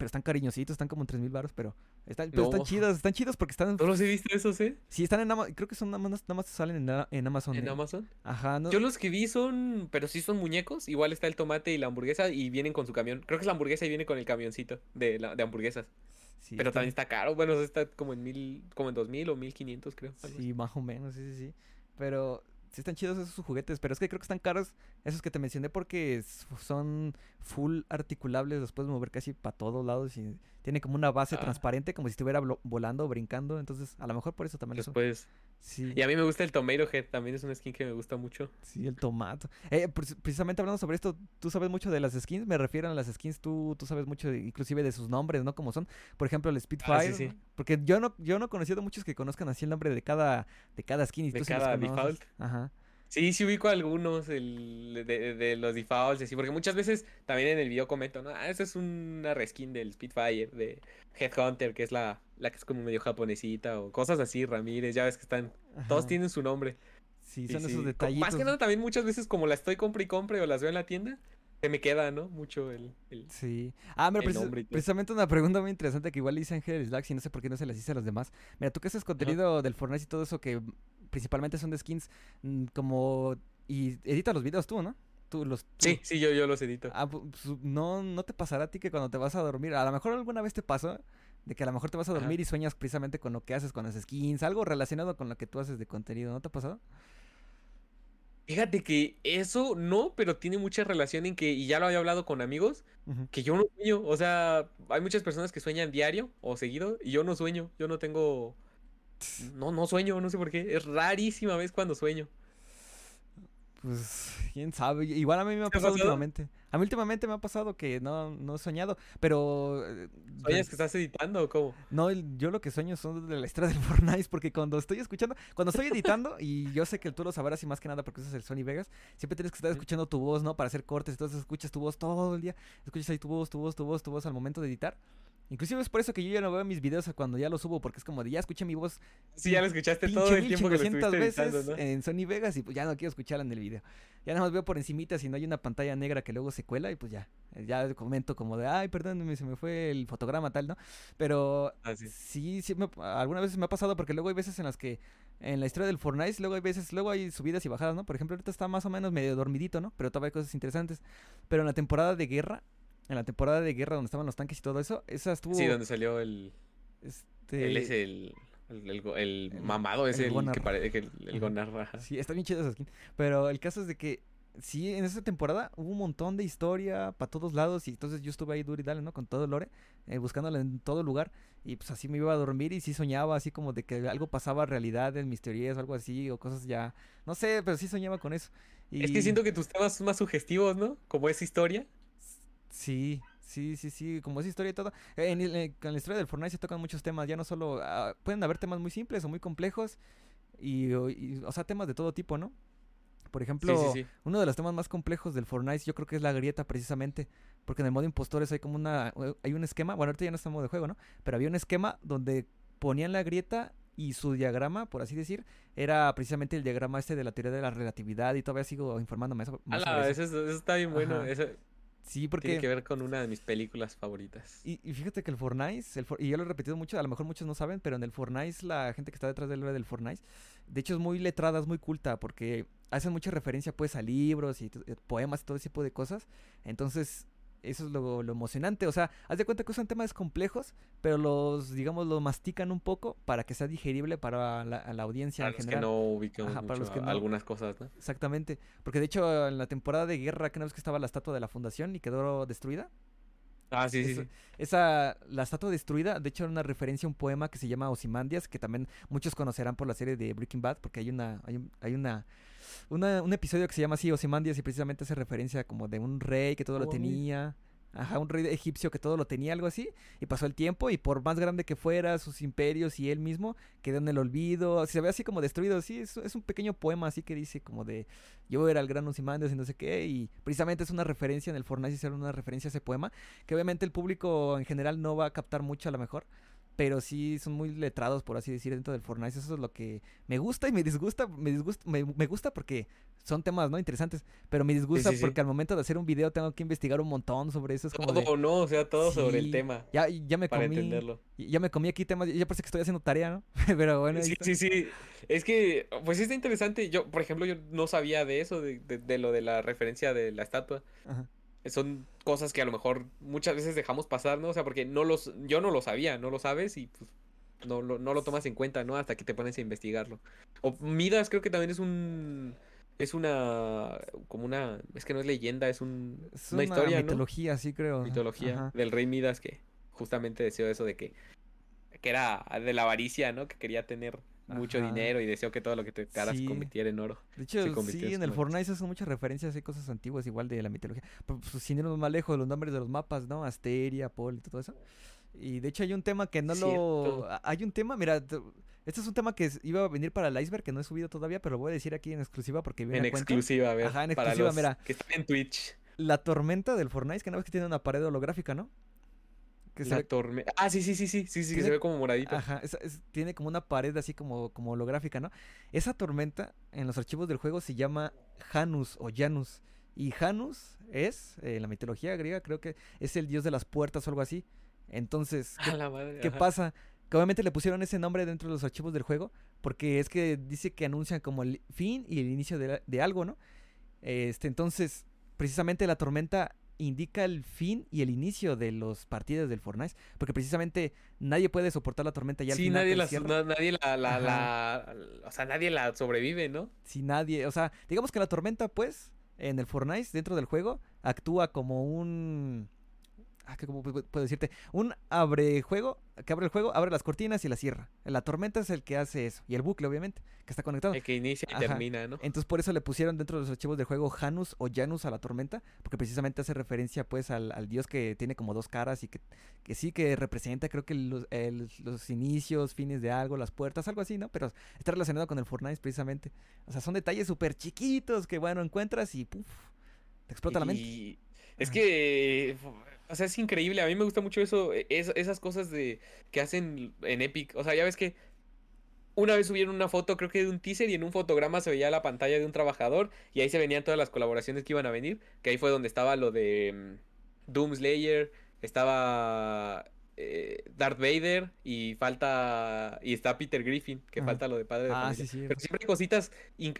Pero están cariñositos, están como en 3000 baros, pero están, pero están chidos, están chidos porque están... ¿No los he visto esos, eh? Sí, están en Amazon, creo que son nada más, nada más salen en, en Amazon. En eh. Amazon. Ajá, no. Yo los que vi son, pero sí son muñecos. Igual está el tomate y la hamburguesa y vienen con su camión. Creo que es la hamburguesa y viene con el camioncito de, la, de hamburguesas. sí, pero también está caro. Bueno, está como en mil, como en dos mil o mil quinientos, creo. algo así. Sí, más o menos, sí, sí, sí. Pero sí están chidos esos juguetes, pero es que creo que están caros esos que te mencioné porque son full articulables, los puedes mover casi para todos lados y tiene como una base Ah. transparente como si estuviera volando o brincando, entonces a lo mejor por eso también eso. Después. Sí, Y a mí me gusta el Tomato Head, también es una skin que me gusta mucho. sí, el tomate. Eh, precis- precisamente hablando sobre esto, tú sabes mucho de las skins, me refiero a las skins, tú, tú sabes mucho de- inclusive de sus nombres, ¿no? Como son, por ejemplo, el Spitfire. Ah, sí. Porque yo no, yo no he conocido muchos que conozcan así el nombre de cada, de cada skin y De tú sí cada conoces. default. Ajá. Sí, sí ubico algunos el, de, de los defaults, así, porque muchas veces también en el video comento, ¿no? Ah, esa es una reskin del Spitfire, de Headhunter, que es la, la que es como medio japonesita, o cosas así, Ramírez, ya ves que están, todos tienen su nombre. Sí, Sí, son sí. esos Co- detallitos. Más que nada también muchas veces como la estoy compre y compre o las veo en la tienda, se me queda, ¿no? Mucho el... el- Sí. Ah, mira, precis- nombre precisamente una pregunta muy interesante que igual le hice a Ángel Slacks y no sé por qué no se las hice a los demás. Mira, tú que haces contenido del Fortnite y todo eso que principalmente son de skins, mm, como... Y editas los videos tú, ¿no? Tú los... tú. Sí, sí, yo, yo los edito. Ah, pu- pues, no, no te pasará a ti que cuando te vas a dormir, a lo mejor alguna vez te pasó de que a lo mejor te vas a Ajá. dormir y sueñas precisamente con lo que haces con las skins, algo relacionado con lo que tú haces de contenido, ¿no te ha pasado? Fíjate que eso no, pero tiene mucha relación en que, y ya lo había hablado con amigos, que yo no sueño. O sea, hay muchas personas que sueñan diario o seguido, y yo no sueño. Yo no tengo. No, no sueño, no sé por qué. Es rarísima vez cuando sueño. Pues, quién sabe. Igual a mí me ha ¿Te ha pasado pasado? últimamente. A mí últimamente me ha pasado que no, no he soñado, pero... eh, ¿Sueñas que estás editando o cómo? No, yo lo que sueño son de la historia del Fortnite, porque cuando estoy escuchando, cuando estoy editando, y yo sé que tú lo sabrás y más que nada porque usas el Sony Vegas, siempre tienes que estar escuchando tu voz, ¿no? Para hacer cortes, entonces escuchas tu voz todo el día, escuchas ahí tu voz, tu voz, tu voz, tu voz al momento de editar. Inclusive es por eso que yo ya no veo mis videos a cuando ya los subo, porque es como de ya escuché mi voz Sí, ya lo escuchaste todo el tiempo que lo estuviste veces editando, ¿no? en Sony Vegas y pues ya no quiero escucharla en el video. Ya nada más veo por encimita si no hay una pantalla negra que luego se cuela y pues ya, ya comento como de, ay, perdón, se me fue el fotograma tal, ¿no? Pero Ah, sí. sí, sí, me, algunas veces me ha pasado porque luego hay veces en las que en la historia del Fortnite, luego hay veces, luego hay subidas y bajadas, ¿no? Por ejemplo, ahorita está más o menos medio dormidito, ¿no? Pero todavía hay cosas interesantes. Pero en la temporada de guerra, en la temporada de guerra donde estaban los tanques y todo eso, esa estuvo... Sí, donde salió el. Este... Él es el. El, el, go- el el- mamado, es el que parece. El, el. Gonarra. Sí, está bien chido esa skin. Pero el caso es de que sí, en esa temporada hubo un montón de historia para todos lados y entonces yo estuve ahí duro y dale, ¿no? Con todo el lore, eh, buscándola en todo lugar y pues así me iba a dormir y sí soñaba así como de que algo pasaba realidad en mis teorías o algo así o cosas ya, no sé, pero sí soñaba con eso. Es que siento que tus temas son más sugestivos, ¿no? Como esa historia. Sí, sí, sí, sí, como esa historia y todo. En, el- eh, con la historia del Fortnite se tocan muchos temas, ya no solo... ah, pueden haber temas muy simples o muy complejos y, o- y, o sea, temas de todo tipo, ¿no? Por ejemplo, sí, sí, sí. uno de los temas más complejos del Fortnite yo creo que es la grieta precisamente, porque en el modo impostores hay como una... hay un esquema, bueno, ahorita ya no está en modo de juego, ¿no? Pero había un esquema donde ponían la grieta y su diagrama, por así decir, era precisamente el diagrama este de la teoría de la relatividad y todavía sigo informándome eso- más Ala, eso. es- está bien bueno. Ajá. Sí, porque... tiene que ver con una de mis películas favoritas. Y, y fíjate que el Fortnite, el For- y yo lo he repetido mucho, a lo mejor muchos no saben, pero en el Fortnite, la gente que está detrás del del Fortnite, de hecho es muy letrada, es muy culta, porque hacen mucha referencia pues a libros y eh, poemas y todo ese tipo de cosas. Entonces, eso es lo, lo emocionante. O sea, haz de cuenta que usan temas complejos, pero los, digamos, los mastican un poco para que sea digerible para la, a la audiencia Para en los que general. no ubicamos Ajá, para los que no. algunas cosas, ¿no? Exactamente. Porque de hecho, en la temporada de guerra, que vez que estaba la estatua de la fundación y quedó destruida, Ah, sí, sí, Esa- sí. Esa, la estatua destruida, de hecho era una referencia a un poema que se llama Ozymandias, que también muchos conocerán por la serie de Breaking Bad, porque hay una, hay, un- hay una, una- un episodio que se llama así Ozymandias y precisamente hace referencia como de un rey que todo lo Oh, tenía. Ajá, un rey egipcio que todo lo tenía, algo así, y pasó el tiempo, y por más grande que fuera, sus imperios y él mismo, quedó en el olvido, se ve así como destruido, sí, es, es un pequeño poema así que dice como de, yo era el gran Ozymandias y no sé qué, y precisamente es una referencia en el Fortnite, hicieron una referencia a ese poema, que obviamente el público en general no va a captar mucho a lo mejor, pero sí son muy letrados, por así decir, dentro del Fortnite. Eso es lo que me gusta y me disgusta. Me, disgusta, me, me gusta porque son temas, ¿no? Interesantes. Pero me disgusta sí, sí. porque al momento de hacer un video tengo que investigar un montón sobre eso. Es como Todo, de, ¿no? O sea, todo sobre el tema. Ya, ya me Para comí. entenderlo. Ya me comí aquí temas. Ya parece que estoy haciendo tarea, ¿no? pero bueno. Sí, sí, sí. Es que, pues está interesante. Yo, por ejemplo, yo no sabía de eso, de, de- de lo de la referencia de la estatua. Ajá. Son cosas que a lo mejor muchas veces dejamos pasar, ¿no? O sea, porque no los, yo no lo sabía, no lo sabes y pues no, lo, no lo tomas en cuenta, ¿no? Hasta que te pones a investigarlo. O Midas creo que también es un... Es una... Como una... Es que no es leyenda, es, un, Es una, historia, ¿no? mitología, sí creo. Mitología Ajá. del rey Midas que justamente deseó eso de que... Que era de la avaricia, ¿no? Que quería tener mucho Ajá. dinero y deseó que todo lo que te cara Sí. convirtiera en oro. De hecho, sí, en en el Fortnite se hacen muchas referencias y cosas antiguas, igual de la mitología. Pero, Pues, sin irnos más lejos, los nombres de los mapas, ¿no? Asteria, Pol y todo eso. Y de hecho hay un tema que no Cierto. lo... Hay un tema, mira, te- este es un tema que iba a venir para el iceberg, que no he subido todavía, pero lo voy a decir aquí en exclusiva porque viene En exclusiva, a ver. Ajá, en para exclusiva, los mira. Que están en Twitch. La tormenta del Fortnite, que no ves que tiene una pared holográfica, ¿no? Que se La ve- torme- Ah, sí, sí, sí, sí, sí, sí, Tiene- se ve como moradito. Ajá, es- es- tiene como una pared así como, como holográfica, ¿no? Esa tormenta en los archivos del juego se llama Janus o Janus. Y Janus es, eh, en la mitología griega, creo que es el dios de las puertas o algo así. Entonces, ¿qué, A la madre, qué ajá. pasa? Que obviamente le pusieron ese nombre dentro de los archivos del juego, porque es que dice que anuncian como el fin y el inicio de, de algo, ¿no? Este, entonces, precisamente la tormenta indica el fin y el inicio de los partidas del Fortnite, porque precisamente nadie puede soportar la tormenta ya al Sí, final nadie la, na- nadie la, la, la- o sea, nadie la sobrevive, ¿no? Si nadie, o sea, digamos que la tormenta, pues, en el Fortnite, dentro del juego, actúa como un... Ah, ¿Cómo pu- puedo decirte? Un abre juego, que abre el juego, abre las cortinas y la cierra. La tormenta es el que hace eso. Y el bucle, obviamente, que está conectado. El que inicia y Ajá. termina, ¿no? Entonces por eso le pusieron dentro de los archivos del juego Janus o Janus a la tormenta, porque precisamente hace referencia pues al, al dios que tiene como dos caras y que, que sí que representa creo que los, el- los inicios, fines de algo, las puertas, algo así, ¿no? Pero está relacionado con el Fortnite precisamente. O sea, son detalles súper chiquitos que bueno, encuentras y puf, te explota la mente. Es Ajá. que, o sea, es increíble. A mí me gusta mucho eso, e, es- esas cosas de que hacen en Epic. O sea, ya ves que una vez subieron una foto, creo que de un teaser, y en un fotograma se veía la pantalla de un trabajador, y ahí se venían todas las colaboraciones que iban a venir. Que ahí fue donde estaba lo de mm, Doom Slayer, estaba eh, Darth Vader, y falta. Y está Peter Griffin, que Ajá. falta lo de padre de Ah, familia. sí, sí. Pero siempre hay cositas,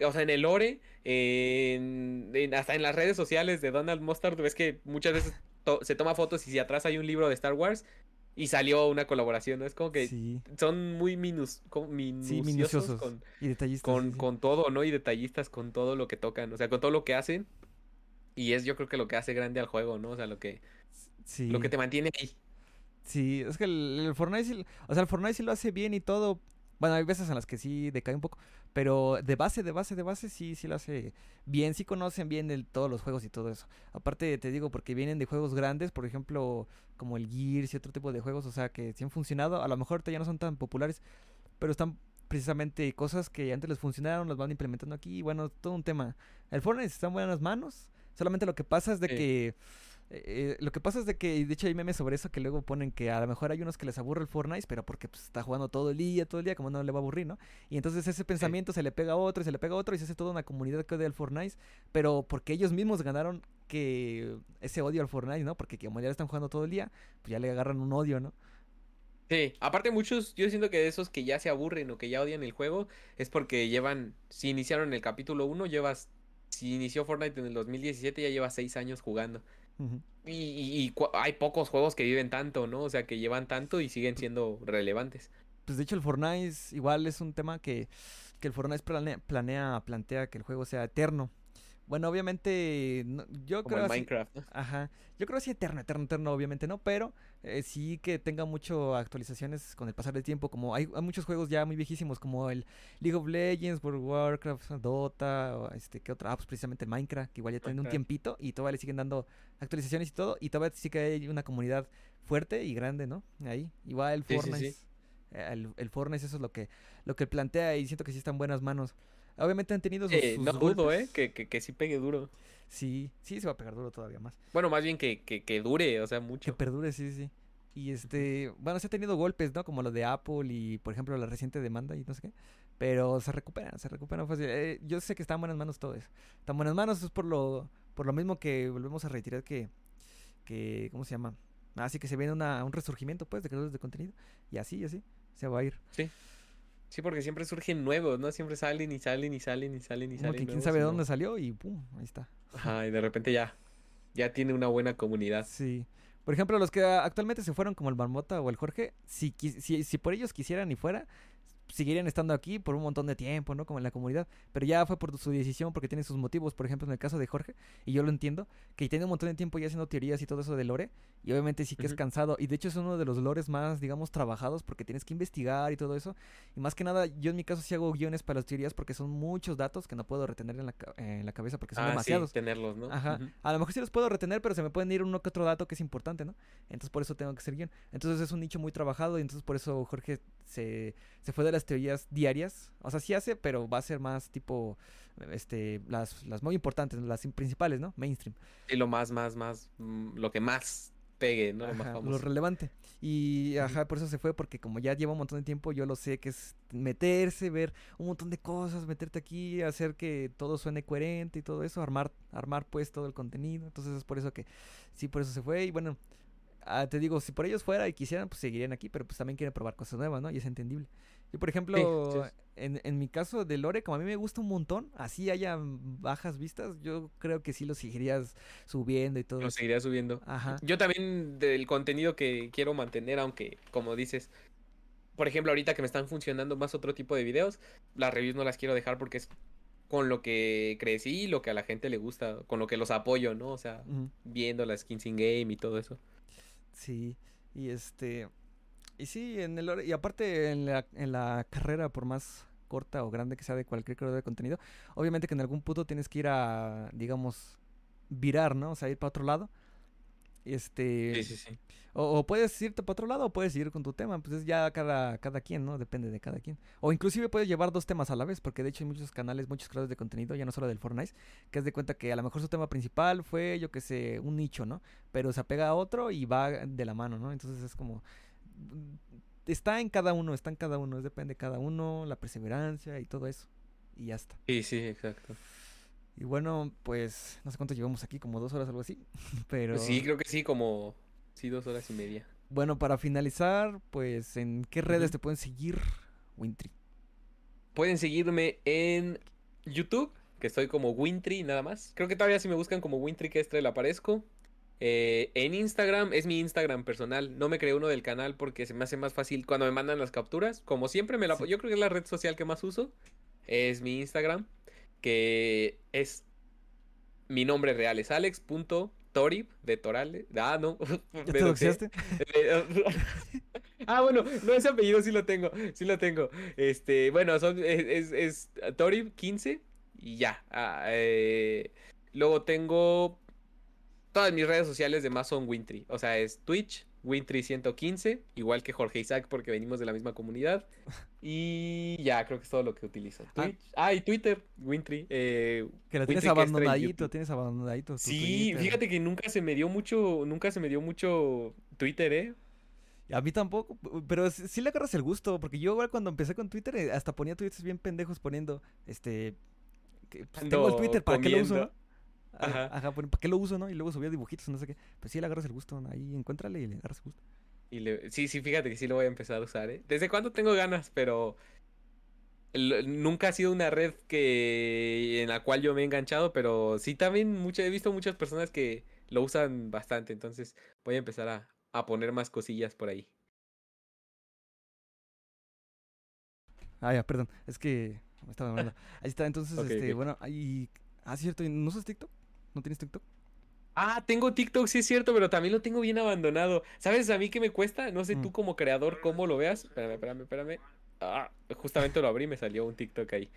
o sea, en el lore, en, en- hasta en las redes sociales de Donald Mustard, ves que muchas veces to- se toma fotos y si atrás hay un libro de Star Wars y salió una colaboración, ¿no? Es como que Sí, son muy minus, sí, minuciosos, con, y detallistas. con, sí, sí. con todo, ¿no? Y detallistas con todo lo que tocan, o sea, con todo lo que hacen. Y es yo creo que lo que hace grande al juego, ¿no? O sea, lo que, lo que te mantiene ahí. Sí, es que el, el Fortnite, sí- o sea, el Fortnite sí lo hace bien y todo. Bueno, hay veces en las que sí decae un poco, pero de base, de base, de base sí, sí lo hace bien, sí conocen bien el, todos los juegos y todo eso. Aparte te digo porque vienen de juegos grandes, por ejemplo, como el Gears y otro tipo de juegos, o sea, que sí han funcionado, a lo mejor ahorita ya no son tan populares, pero están precisamente cosas que antes les funcionaron, las van implementando aquí, y bueno, todo un tema. El Fortnite está en buenas manos, solamente lo que pasa es de que eh, lo que pasa es de que, de hecho hay memes sobre eso que luego ponen que a lo mejor hay unos que les aburre el Fortnite, pero porque pues, está jugando todo el día, todo el día, como no le va a aburrir, ¿no? Y entonces ese pensamiento se le pega a otro y se le pega a otro y se hace toda una comunidad que odia al Fortnite, pero porque ellos mismos ganaron que ese odio al Fortnite, ¿no? Porque como ya le están jugando todo el día, pues ya le agarran un odio, ¿no? Sí, aparte muchos, yo siento que de esos que ya se aburren o que ya odian el juego, es porque llevan, si iniciaron el capítulo 1, llevas, si inició Fortnite en el 2017, ya llevas 6 años jugando. Y, y- hay pocos juegos que viven tanto, ¿no? O sea, que llevan tanto y siguen siendo relevantes. Pues de hecho el Fortnite igual es un tema que, que el Fortnite planea, planea, plantea que el juego sea eterno. Bueno, obviamente, no- yo Como creo en así- Minecraft, ¿no? Ajá. Yo creo así eterno, eterno, eterno, obviamente no, pero eh, sí que tenga mucho actualizaciones con el pasar del tiempo. Como hay, hay muchos juegos ya muy viejísimos, como el League of Legends, World of Warcraft, Dota, o este, ¿qué otra? Ah, pues precisamente Minecraft, que igual ya tiene un tiempito y todavía le siguen dando actualizaciones y todo. Y todavía sí que hay una comunidad fuerte y grande, ¿no? Ahí. Igual el Sí, sí, Fortnite. sí. eh, El, el Fortnite, eso es lo que, lo que plantea y siento que sí está en buenas manos. Obviamente han tenido sus, Eh, sus no dudo, golpes. ¿eh? Que, que, que sí pegue duro. Sí, sí se va a pegar duro todavía más. Bueno, más bien que, que, que dure, o sea, Que mucho. perdure, sí, sí. Y este, bueno, se ha tenido golpes, ¿no? Como lo de Apple y, por ejemplo, la reciente demanda y no sé qué. Pero se recuperan, se recuperan fácil. Eh, yo sé que está en buenas manos todo eso. Está en buenas manos, es por lo, por lo mismo que volvemos a retirar que, que, ¿cómo se llama? Así que se viene una, un resurgimiento, pues, de creadores de contenido. Y así, y así, se va a ir. Sí, porque siempre surgen nuevos, ¿no? Siempre salen y salen y salen y salen y Como salen. que quién sabe de dónde salió y pum, ahí está. Ajá, y de repente ya, ya tiene una buena comunidad. Sí. Por ejemplo, los que actualmente se fueron como el Marmota o el Jorge, si, si, si por ellos quisieran y fuera, seguirían estando aquí por un montón de tiempo, ¿no? Como en la comunidad. Pero ya fue por su decisión, porque tiene sus motivos. Por ejemplo, en el caso de Jorge, y yo lo entiendo, que tiene un montón de tiempo ya haciendo teorías y todo eso de lore. Y obviamente sí que es cansado. Y de hecho es uno de los lores más, digamos, trabajados, porque tienes que investigar y todo eso. Y más que nada, yo en mi caso sí hago guiones para las teorías, porque son muchos datos que no puedo retener en la, en la cabeza, porque son ah, demasiados. Sí, tenerlos, ¿no? Ajá. A lo mejor sí los puedo retener, pero se me pueden ir uno que otro dato que es importante, ¿no? Entonces por eso tengo que ser guion. Entonces es un nicho muy trabajado y entonces por eso Jorge se, se fue de las teorías diarias. O sea, sí hace, pero va a ser más tipo, este, las, las muy importantes, las principales, ¿no? Mainstream. Y lo más, más, más, mm, lo que más pegue, ¿no? lo, relevante. Y, ajá, por eso se fue, porque como ya lleva un montón de tiempo, yo lo sé que es meterse, ver un montón de cosas, meterte aquí, hacer que todo suene coherente y todo eso, armar, armar pues todo el contenido. Entonces es por eso que, sí, por eso se fue. Y bueno, Ah, te digo, si por ellos fuera y quisieran, pues seguirían aquí, pero pues también quieren probar cosas nuevas, ¿no? Y es entendible. Yo, por ejemplo, En, en, mi caso de Lore, como a mí me gusta un montón, así haya bajas vistas, yo creo que sí lo seguirías subiendo y todo. Lo seguiría subiendo. Ajá. Yo también del contenido que quiero mantener, aunque, como dices, por ejemplo, ahorita que me están funcionando más otro tipo de videos, las reviews no las quiero dejar porque es con lo que crecí, lo que a la gente le gusta, con lo que los apoyo, ¿no? O sea, viendo las skins in game y todo eso. Sí, y este... Y sí, en el, y aparte en la, en la carrera, por más corta o grande que sea de cualquier creador de contenido, obviamente que en algún punto tienes que ir a, digamos, virar, ¿no? O sea, ir para otro lado. Este, sí, sí, sí. O, puedes irte para otro lado o puedes ir con tu tema. Pues es ya cada, cada quien, ¿no? Depende de cada quien. O inclusive puedes llevar dos temas a la vez, porque de hecho hay muchos canales, muchos creadores de contenido, ya no solo del Fortnite, que es de cuenta que a lo mejor su tema principal fue, yo que sé, un nicho, ¿no? Pero se apega a otro y va de la mano, ¿no? Entonces es como... Está en cada uno, está en cada uno, depende de cada uno, la perseverancia y todo eso. Y ya está. Sí, sí, exacto. Y bueno, pues no sé cuánto llevamos aquí, como dos horas algo así. Pero. Sí, creo que sí, como. Sí, dos horas y media. Bueno, para finalizar, pues, ¿en qué redes te pueden seguir, Wintry? Pueden seguirme en YouTube, que estoy como Wintry nada más. Creo que todavía si me buscan como Wintry que le aparezco. Eh, en Instagram es mi Instagram personal. No me creé uno del canal porque se me hace más fácil cuando me mandan las capturas. Como siempre me la... Yo creo que es la red social que más uso. Es mi Instagram que es mi nombre real, es alex.torib de Torales. Ah, no. ¿Ya ah, bueno, no, ese apellido sí lo tengo, sí lo tengo. Este, bueno, son, es, es, Torib 15 y ya. Ah, eh, luego tengo todas mis redes sociales de más son Wintry. O sea, es Twitch, Wintry115, igual que Jorge Isaac porque venimos de la misma comunidad. Y ya, creo que es todo lo que utilizo. Ah. Twitch. Ah, y Twitter, Wintry. Eh, que lo tienes abandonadito, tienes abandonadito. Sí, fíjate que nunca se me dio mucho, nunca se me dio mucho Twitter, ¿eh? A mí tampoco, pero sí le agarras el gusto, porque yo igual cuando empecé con Twitter eh, hasta ponía tweets bien pendejos poniendo, este, pues, tengo el Twitter, ¿para qué lo uso? Ajá. Ajá, ¿para qué lo uso, no? Y luego subía dibujitos, no sé qué. Pues sí le agarras el gusto, ahí encuéntrale y le agarras el gusto. Y le... Sí, sí, fíjate que sí lo voy a empezar a usar, ¿eh? ¿Desde cuándo tengo ganas? Pero nunca ha sido una red que en la cual yo me he enganchado, pero sí también mucho, he visto muchas personas que lo usan bastante, entonces voy a empezar a, a poner más cosillas por ahí. Ah, ya, perdón, es que me estaba hablando. Ahí está, entonces, este, bueno, ahí... Ah, cierto, ¿no usas TikTok? ¿No tienes TikTok? Ah, tengo TikTok, sí es cierto, pero también lo tengo bien abandonado. ¿Sabes a mí qué me cuesta? No sé tú mm. como creador cómo lo veas. Espérame, espérame, espérame. Ah, justamente lo abrí y me salió un TikTok ahí.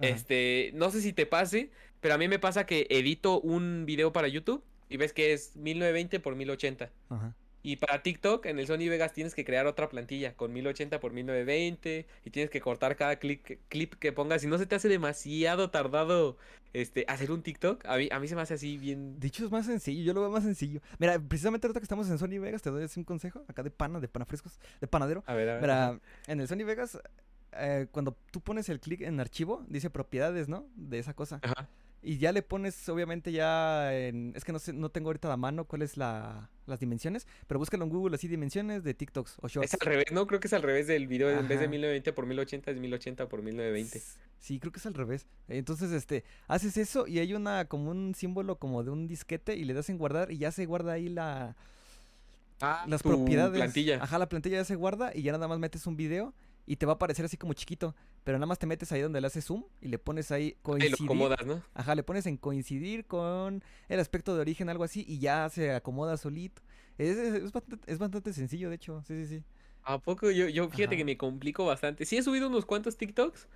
Este, no sé si te pase, pero a mí me pasa que edito un video para YouTube y ves que es 1920 por 1080. Ajá. Y para TikTok, en el Sony Vegas tienes que crear otra plantilla con 1080 por 1920 y tienes que cortar cada clip, clip que pongas. Si no se te hace demasiado tardado este, hacer un TikTok, a mí, a mí se me hace así bien. Dicho es más sencillo, yo lo veo más sencillo. Mira, precisamente ahorita que estamos en Sony Vegas, te doy así un consejo acá de pana, de pana frescos, de panadero. A ver, a ver. Mira, en el Sony Vegas, eh, cuando tú pones el clic en archivo, dice propiedades, ¿no? De esa cosa. Ajá. Y ya le pones, obviamente, ya en... Es que no sé, no tengo ahorita a la mano cuál es la, las dimensiones, pero búscalo en Google así, dimensiones de TikToks o Shorts. Es al revés, no, creo que es al revés del video, en vez de 1920 por 1080 es 1080 por 1920. Sí, creo que es al revés. Entonces, este, haces eso y hay una, como un símbolo como de un disquete y le das en guardar y ya se guarda ahí la Ah, las tu propiedades. plantilla. Ajá, la plantilla ya se guarda y ya nada más metes un video y te va a aparecer así como chiquito. Pero nada más te metes ahí donde le haces zoom y le pones ahí Ahí lo coincidir. acomodas, ¿no? Ajá, le pones en coincidir con el aspecto de origen, algo así, y ya se acomoda solito. Es, es, es bastante, es bastante sencillo, de hecho. Sí, sí, sí. ¿A poco? Yo, yo fíjate Ajá. que me complico bastante. Sí he subido unos cuantos TikToks.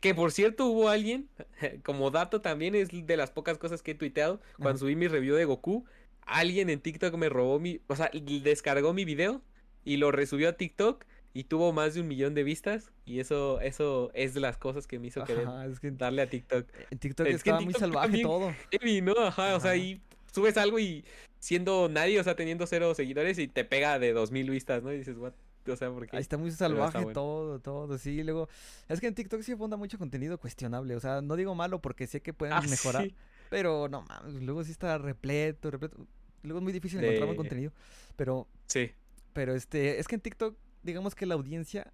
Que por cierto hubo alguien, como dato también, es de las pocas cosas que he tuiteado. Cuando Ajá. subí mi review de Goku, alguien en TikTok me robó mi... O sea, descargó mi video y lo resubió a TikTok y tuvo más de un millón de vistas. Y eso, eso es de las cosas que me hizo querer Ajá, es que darle a TikTok. en TikTok Es que en estaba muy TikTok salvaje todo. Heavy, ¿no? Ajá, o sea, ahí subes algo y siendo nadie, o sea, teniendo cero seguidores y te pega de dos mil vistas, ¿no? Y dices, what? O sea, porque Ahí está muy está salvaje bueno. todo, todo, sí. Luego, es que en TikTok sí abunda mucho contenido cuestionable. O sea, no digo malo porque sé que pueden Ah, mejorar, sí. pero no mames, luego sí está repleto, repleto. Luego es muy difícil encontrar buen contenido. Pero, Sí. pero este, es que en TikTok, digamos que la audiencia,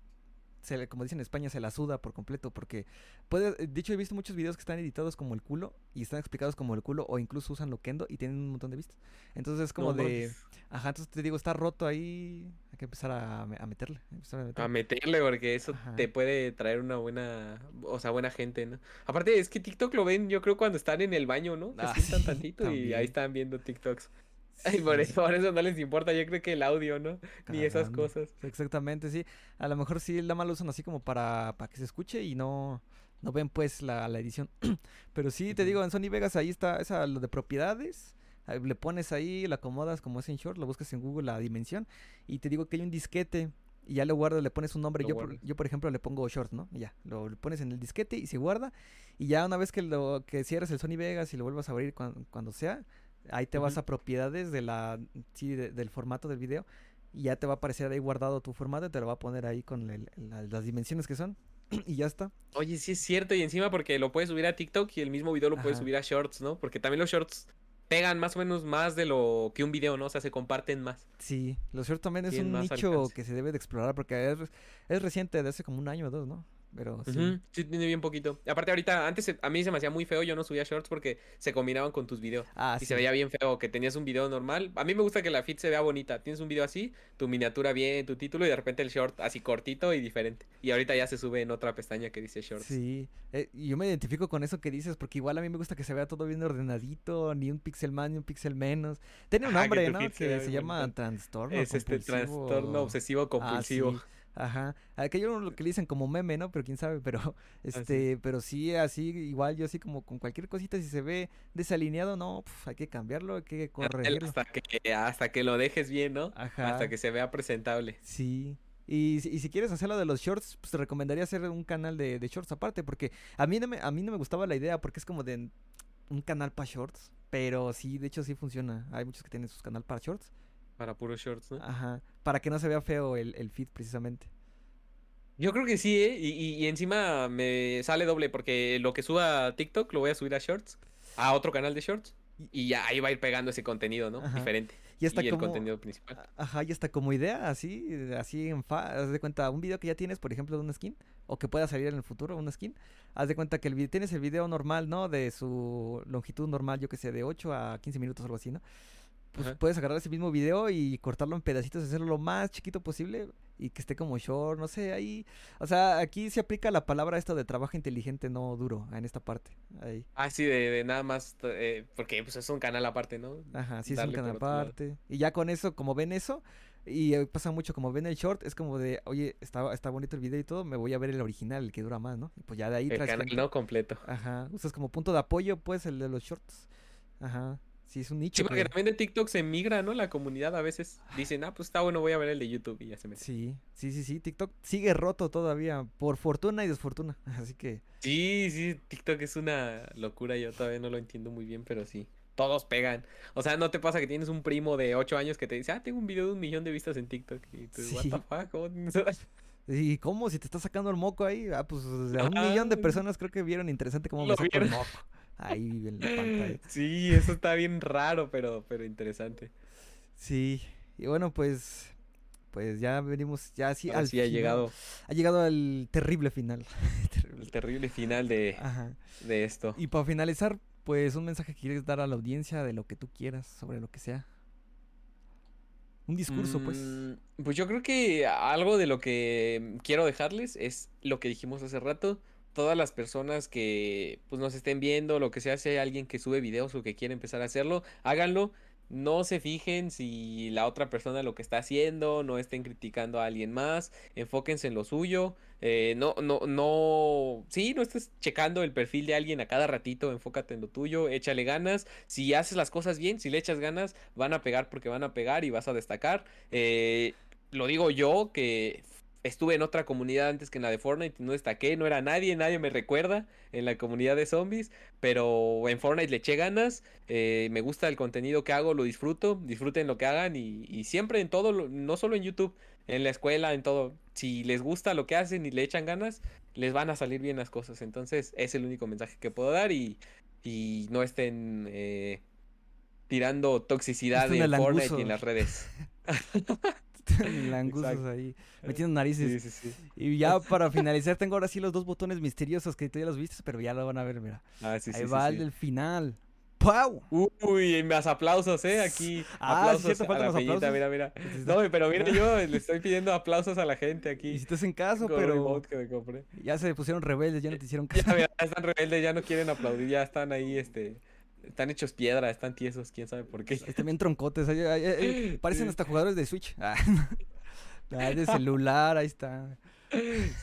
se, le- como dicen en España, se la suda por completo. Porque, puede, de hecho, he visto muchos videos que están editados como el culo y están explicados como el culo, o incluso usan loquendo y tienen un montón de vistas. Entonces es como No de. Ajá, entonces te digo, está roto ahí. Hay que empezar a, a meterle. empezar a meterle. A meterle, porque eso Ajá. te puede traer una buena, o sea, buena gente, ¿no? Aparte, es que TikTok lo ven, yo creo, cuando están en el baño, ¿no? Se Ah, sí, tantito y ahí están viendo TikToks. Ay, por eso, por eso no les importa, yo creo que el audio, ¿no? Ni esas cosas. Exactamente, sí. A lo mejor sí la mal usan así como para, para que se escuche y no, no ven pues la, la edición. Pero sí, te digo, en Sony Vegas ahí está esa, lo de propiedades. Le pones ahí, lo acomodas como es en short, lo buscas en Google la dimensión y te digo que hay un disquete y ya lo guardas, le pones un nombre. Yo por, yo por ejemplo le pongo short, ¿no? Y ya, lo, lo pones en el disquete y se guarda y ya una vez que lo que cierres el Sony Vegas y lo vuelvas a abrir cuan- cuando sea, ahí te vas a propiedades de la sí, de- del formato del video y ya te va a aparecer ahí guardado tu formato y te lo va a poner ahí con el- la- las dimensiones que son y ya está. Oye, sí es cierto, y encima porque lo puedes subir a TikTok y el mismo video lo puedes subir a Shorts, ¿no? Porque también los Shorts pegan más o menos más de lo que un video, ¿no? O sea, se comparten más. Sí, lo cierto también es Tienen un nicho alcance. que se debe de explorar porque es, es reciente, de hace como un año o dos, ¿no? Pero sí. Ujú, Sí, tiene bien poquito. Aparte, ahorita, antes a mí se me hacía muy feo, yo no subía shorts porque se combinaban con tus videos. Ah, y sí. se veía bien feo que tenías un video normal. A mí me gusta que la feed se vea bonita. Tienes un video así, tu miniatura bien, tu título y de repente el short así cortito y diferente. Y ahorita ya se sube en otra pestaña que dice shorts. Sí, eh, yo me identifico con eso que dices, porque igual a mí me gusta que se vea todo bien ordenadito, ni un pixel más, ni un pixel menos. Tiene un Ajá, que nombre, ¿no? Que se llama bonito. trastorno es este compulsivo. trastorno obsesivo compulsivo. Ah, sí. Ajá. Aquello lo que le dicen como meme, ¿no? Pero quién sabe, pero este, pero sí, así, igual yo así como con cualquier cosita, si se ve desalineado, no, pf, hay que cambiarlo, hay que corregirlo. Hasta que, hasta que lo dejes bien, ¿no? Ajá. Hasta que se vea presentable. Sí. Y, si- y si quieres hacerlo de los shorts, pues te recomendaría hacer un canal de, de shorts aparte, porque a mí, no me, a mí no me gustaba la idea, porque es como de un canal para shorts, pero sí, de hecho sí funciona. Hay muchos que tienen sus canal para shorts. Para puros shorts, ¿no? Ajá. Para que no se vea feo el, el feed precisamente. Yo creo que sí, ¿eh? Y, y- y encima me sale doble porque lo que suba a TikTok lo voy a subir a Shorts, a otro canal de Shorts. Y ya ahí va a ir pegando ese contenido, ¿no? Ajá. Diferente. Y el como... contenido principal. Ajá, y hasta como idea, así, así en fa, haz de cuenta, un video que ya tienes, por ejemplo, de una skin, o que pueda salir en el futuro, una skin, haz de cuenta que el, vi- tienes el video normal, ¿no? De su longitud normal, yo que sé, de 8 a 15 minutos o algo así, ¿no? Pues Ajá. puedes agarrar ese mismo video y cortarlo en pedacitos, hacerlo lo más chiquito posible y que esté como short, no sé, ahí. O sea, aquí se aplica la palabra esto de trabajo inteligente, no duro, en esta parte. Ahí. Ah, sí, de, de nada más, eh, porque pues es un canal aparte, ¿no? Ajá, sí, es un canal aparte. Y ya con eso, como ven eso, y eh, pasa mucho, como ven el short, es como de, oye, está, está bonito el video y todo, me voy a ver el original, el que dura más, ¿no? Y pues ya de ahí El canal gente. no completo. Ajá, usas como punto de apoyo, pues, el de los shorts. Ajá, sí, es un nicho. Sí, porque que- también de TikTok se migra, ¿no? La comunidad a veces dicen, ah, pues está bueno, voy a ver el de YouTube y ya se mete. Sí, sí, sí, sí, TikTok sigue roto todavía, por fortuna y desfortuna, así que... Sí, sí, TikTok es una locura, yo todavía no lo entiendo muy bien, pero sí. Todos pegan. O sea, ¿no te pasa que tienes un primo de 8 años que te dice, ah, tengo un video de un millón de vistas en TikTok? Y tú, what Sí. the fuck? ¿Cómo ¿Y cómo? Si te está sacando el moco ahí, ah, pues sea, un millón de personas creo que vieron interesante cómo me saco el moco. Ahí en la pantalla. Sí, eso está bien raro, pero, pero interesante. Sí, y bueno, pues pues ya venimos ya así Ahora al sí ha final. llegado ha llegado al terrible final. Terrible. el terrible final de, Ajá. de esto. Y para finalizar, pues un mensaje que quieres dar a la audiencia de lo que tú quieras, sobre lo que sea. Un discurso, pues. Mm, Pues yo creo que algo de lo que quiero dejarles es lo que dijimos hace rato. Todas las personas que pues nos estén viendo, lo que sea, si hay alguien que sube videos o que quiere empezar a hacerlo, háganlo. No se fijen si la otra persona lo que está haciendo, no estén criticando a alguien más, enfóquense en lo suyo. eh, no, no, no, sí, no estés checando el perfil de alguien a cada ratito, enfócate en lo tuyo, échale ganas. Si haces las cosas bien, si le echas ganas, van a pegar porque van a pegar y vas a destacar. Eh, lo digo yo que estuve en otra comunidad antes que en la de Fortnite y no destaqué, no era nadie, nadie me recuerda en la comunidad de zombies, pero en Fortnite le eché ganas, eh, me gusta el contenido que hago, lo disfruto, disfruten lo que hagan y, y siempre en todo, no solo en YouTube, en la escuela, en todo, si les gusta lo que hacen y le echan ganas, les van a salir bien las cosas, entonces es el único mensaje que puedo dar y, y no estén eh, tirando toxicidad en Fortnite y en las redes. Langusos Exacto. ahí, metiendo narices. Sí, sí, sí. Y ya para finalizar, tengo ahora sí los dos botones misteriosos que tú ya los viste, pero ya lo van a ver, mira. Ah, Ahí va el del final. ¡Pau! Uy, más aplausos, ¿eh? Aquí. Ah, aplausos cierto, a la los peñita, aplausos. mira, mira. No, pero mira, yo le estoy pidiendo aplausos a la gente Y aquí. si te hacen caso, con pero que me compré. ya se pusieron rebeldes, ya no te hicieron Ya, caso. mira, ya están rebeldes, ya no quieren aplaudir, ya están ahí, este. Están hechos piedra, están tiesos, quién sabe por qué. Están bien troncotes. parecen hasta jugadores de Switch. Ah, ah, de celular, ahí está.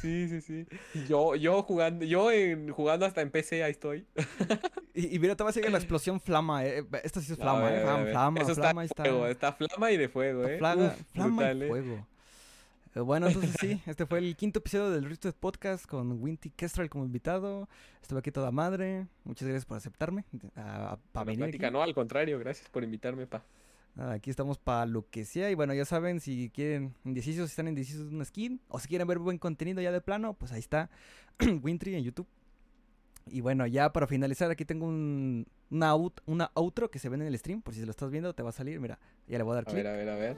Sí, sí, sí. Yo, yo jugando, yo en, jugando hasta en PC, ahí estoy. Y, y mira, todavía sigue la explosión flama. Eh. Esta sí es flama, ver, eh. Flama, flama, Eso está flama, de está. fuego, está flama y de fuego, eh. flaga- Uf, flama brutal, y eh. fuego. Eh, Bueno, entonces sí, este fue el quinto episodio del Rifted Podcast con Winty Kestrel como invitado. Estuve aquí toda madre. Muchas gracias por aceptarme. para La venir plática, no, al contrario, gracias por invitarme, pa. Nada, aquí estamos para lo que sea. Y bueno, ya saben, si quieren indecisos, si están indecisos de una skin, o si quieren ver buen contenido ya de plano, pues ahí está Wintry en YouTube. Y bueno, ya para finalizar, aquí tengo un, una, out- una outro que se ve en el stream. Por si se lo estás viendo, te va a salir. Mira, ya le voy a dar A clic. ver, a ver, a ver.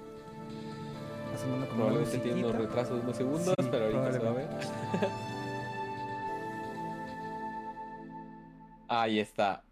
Va sonando como una Probablemente tiene unos retrasos de unos segundos, Sí, pero ahorita se va a ver. Ahí está.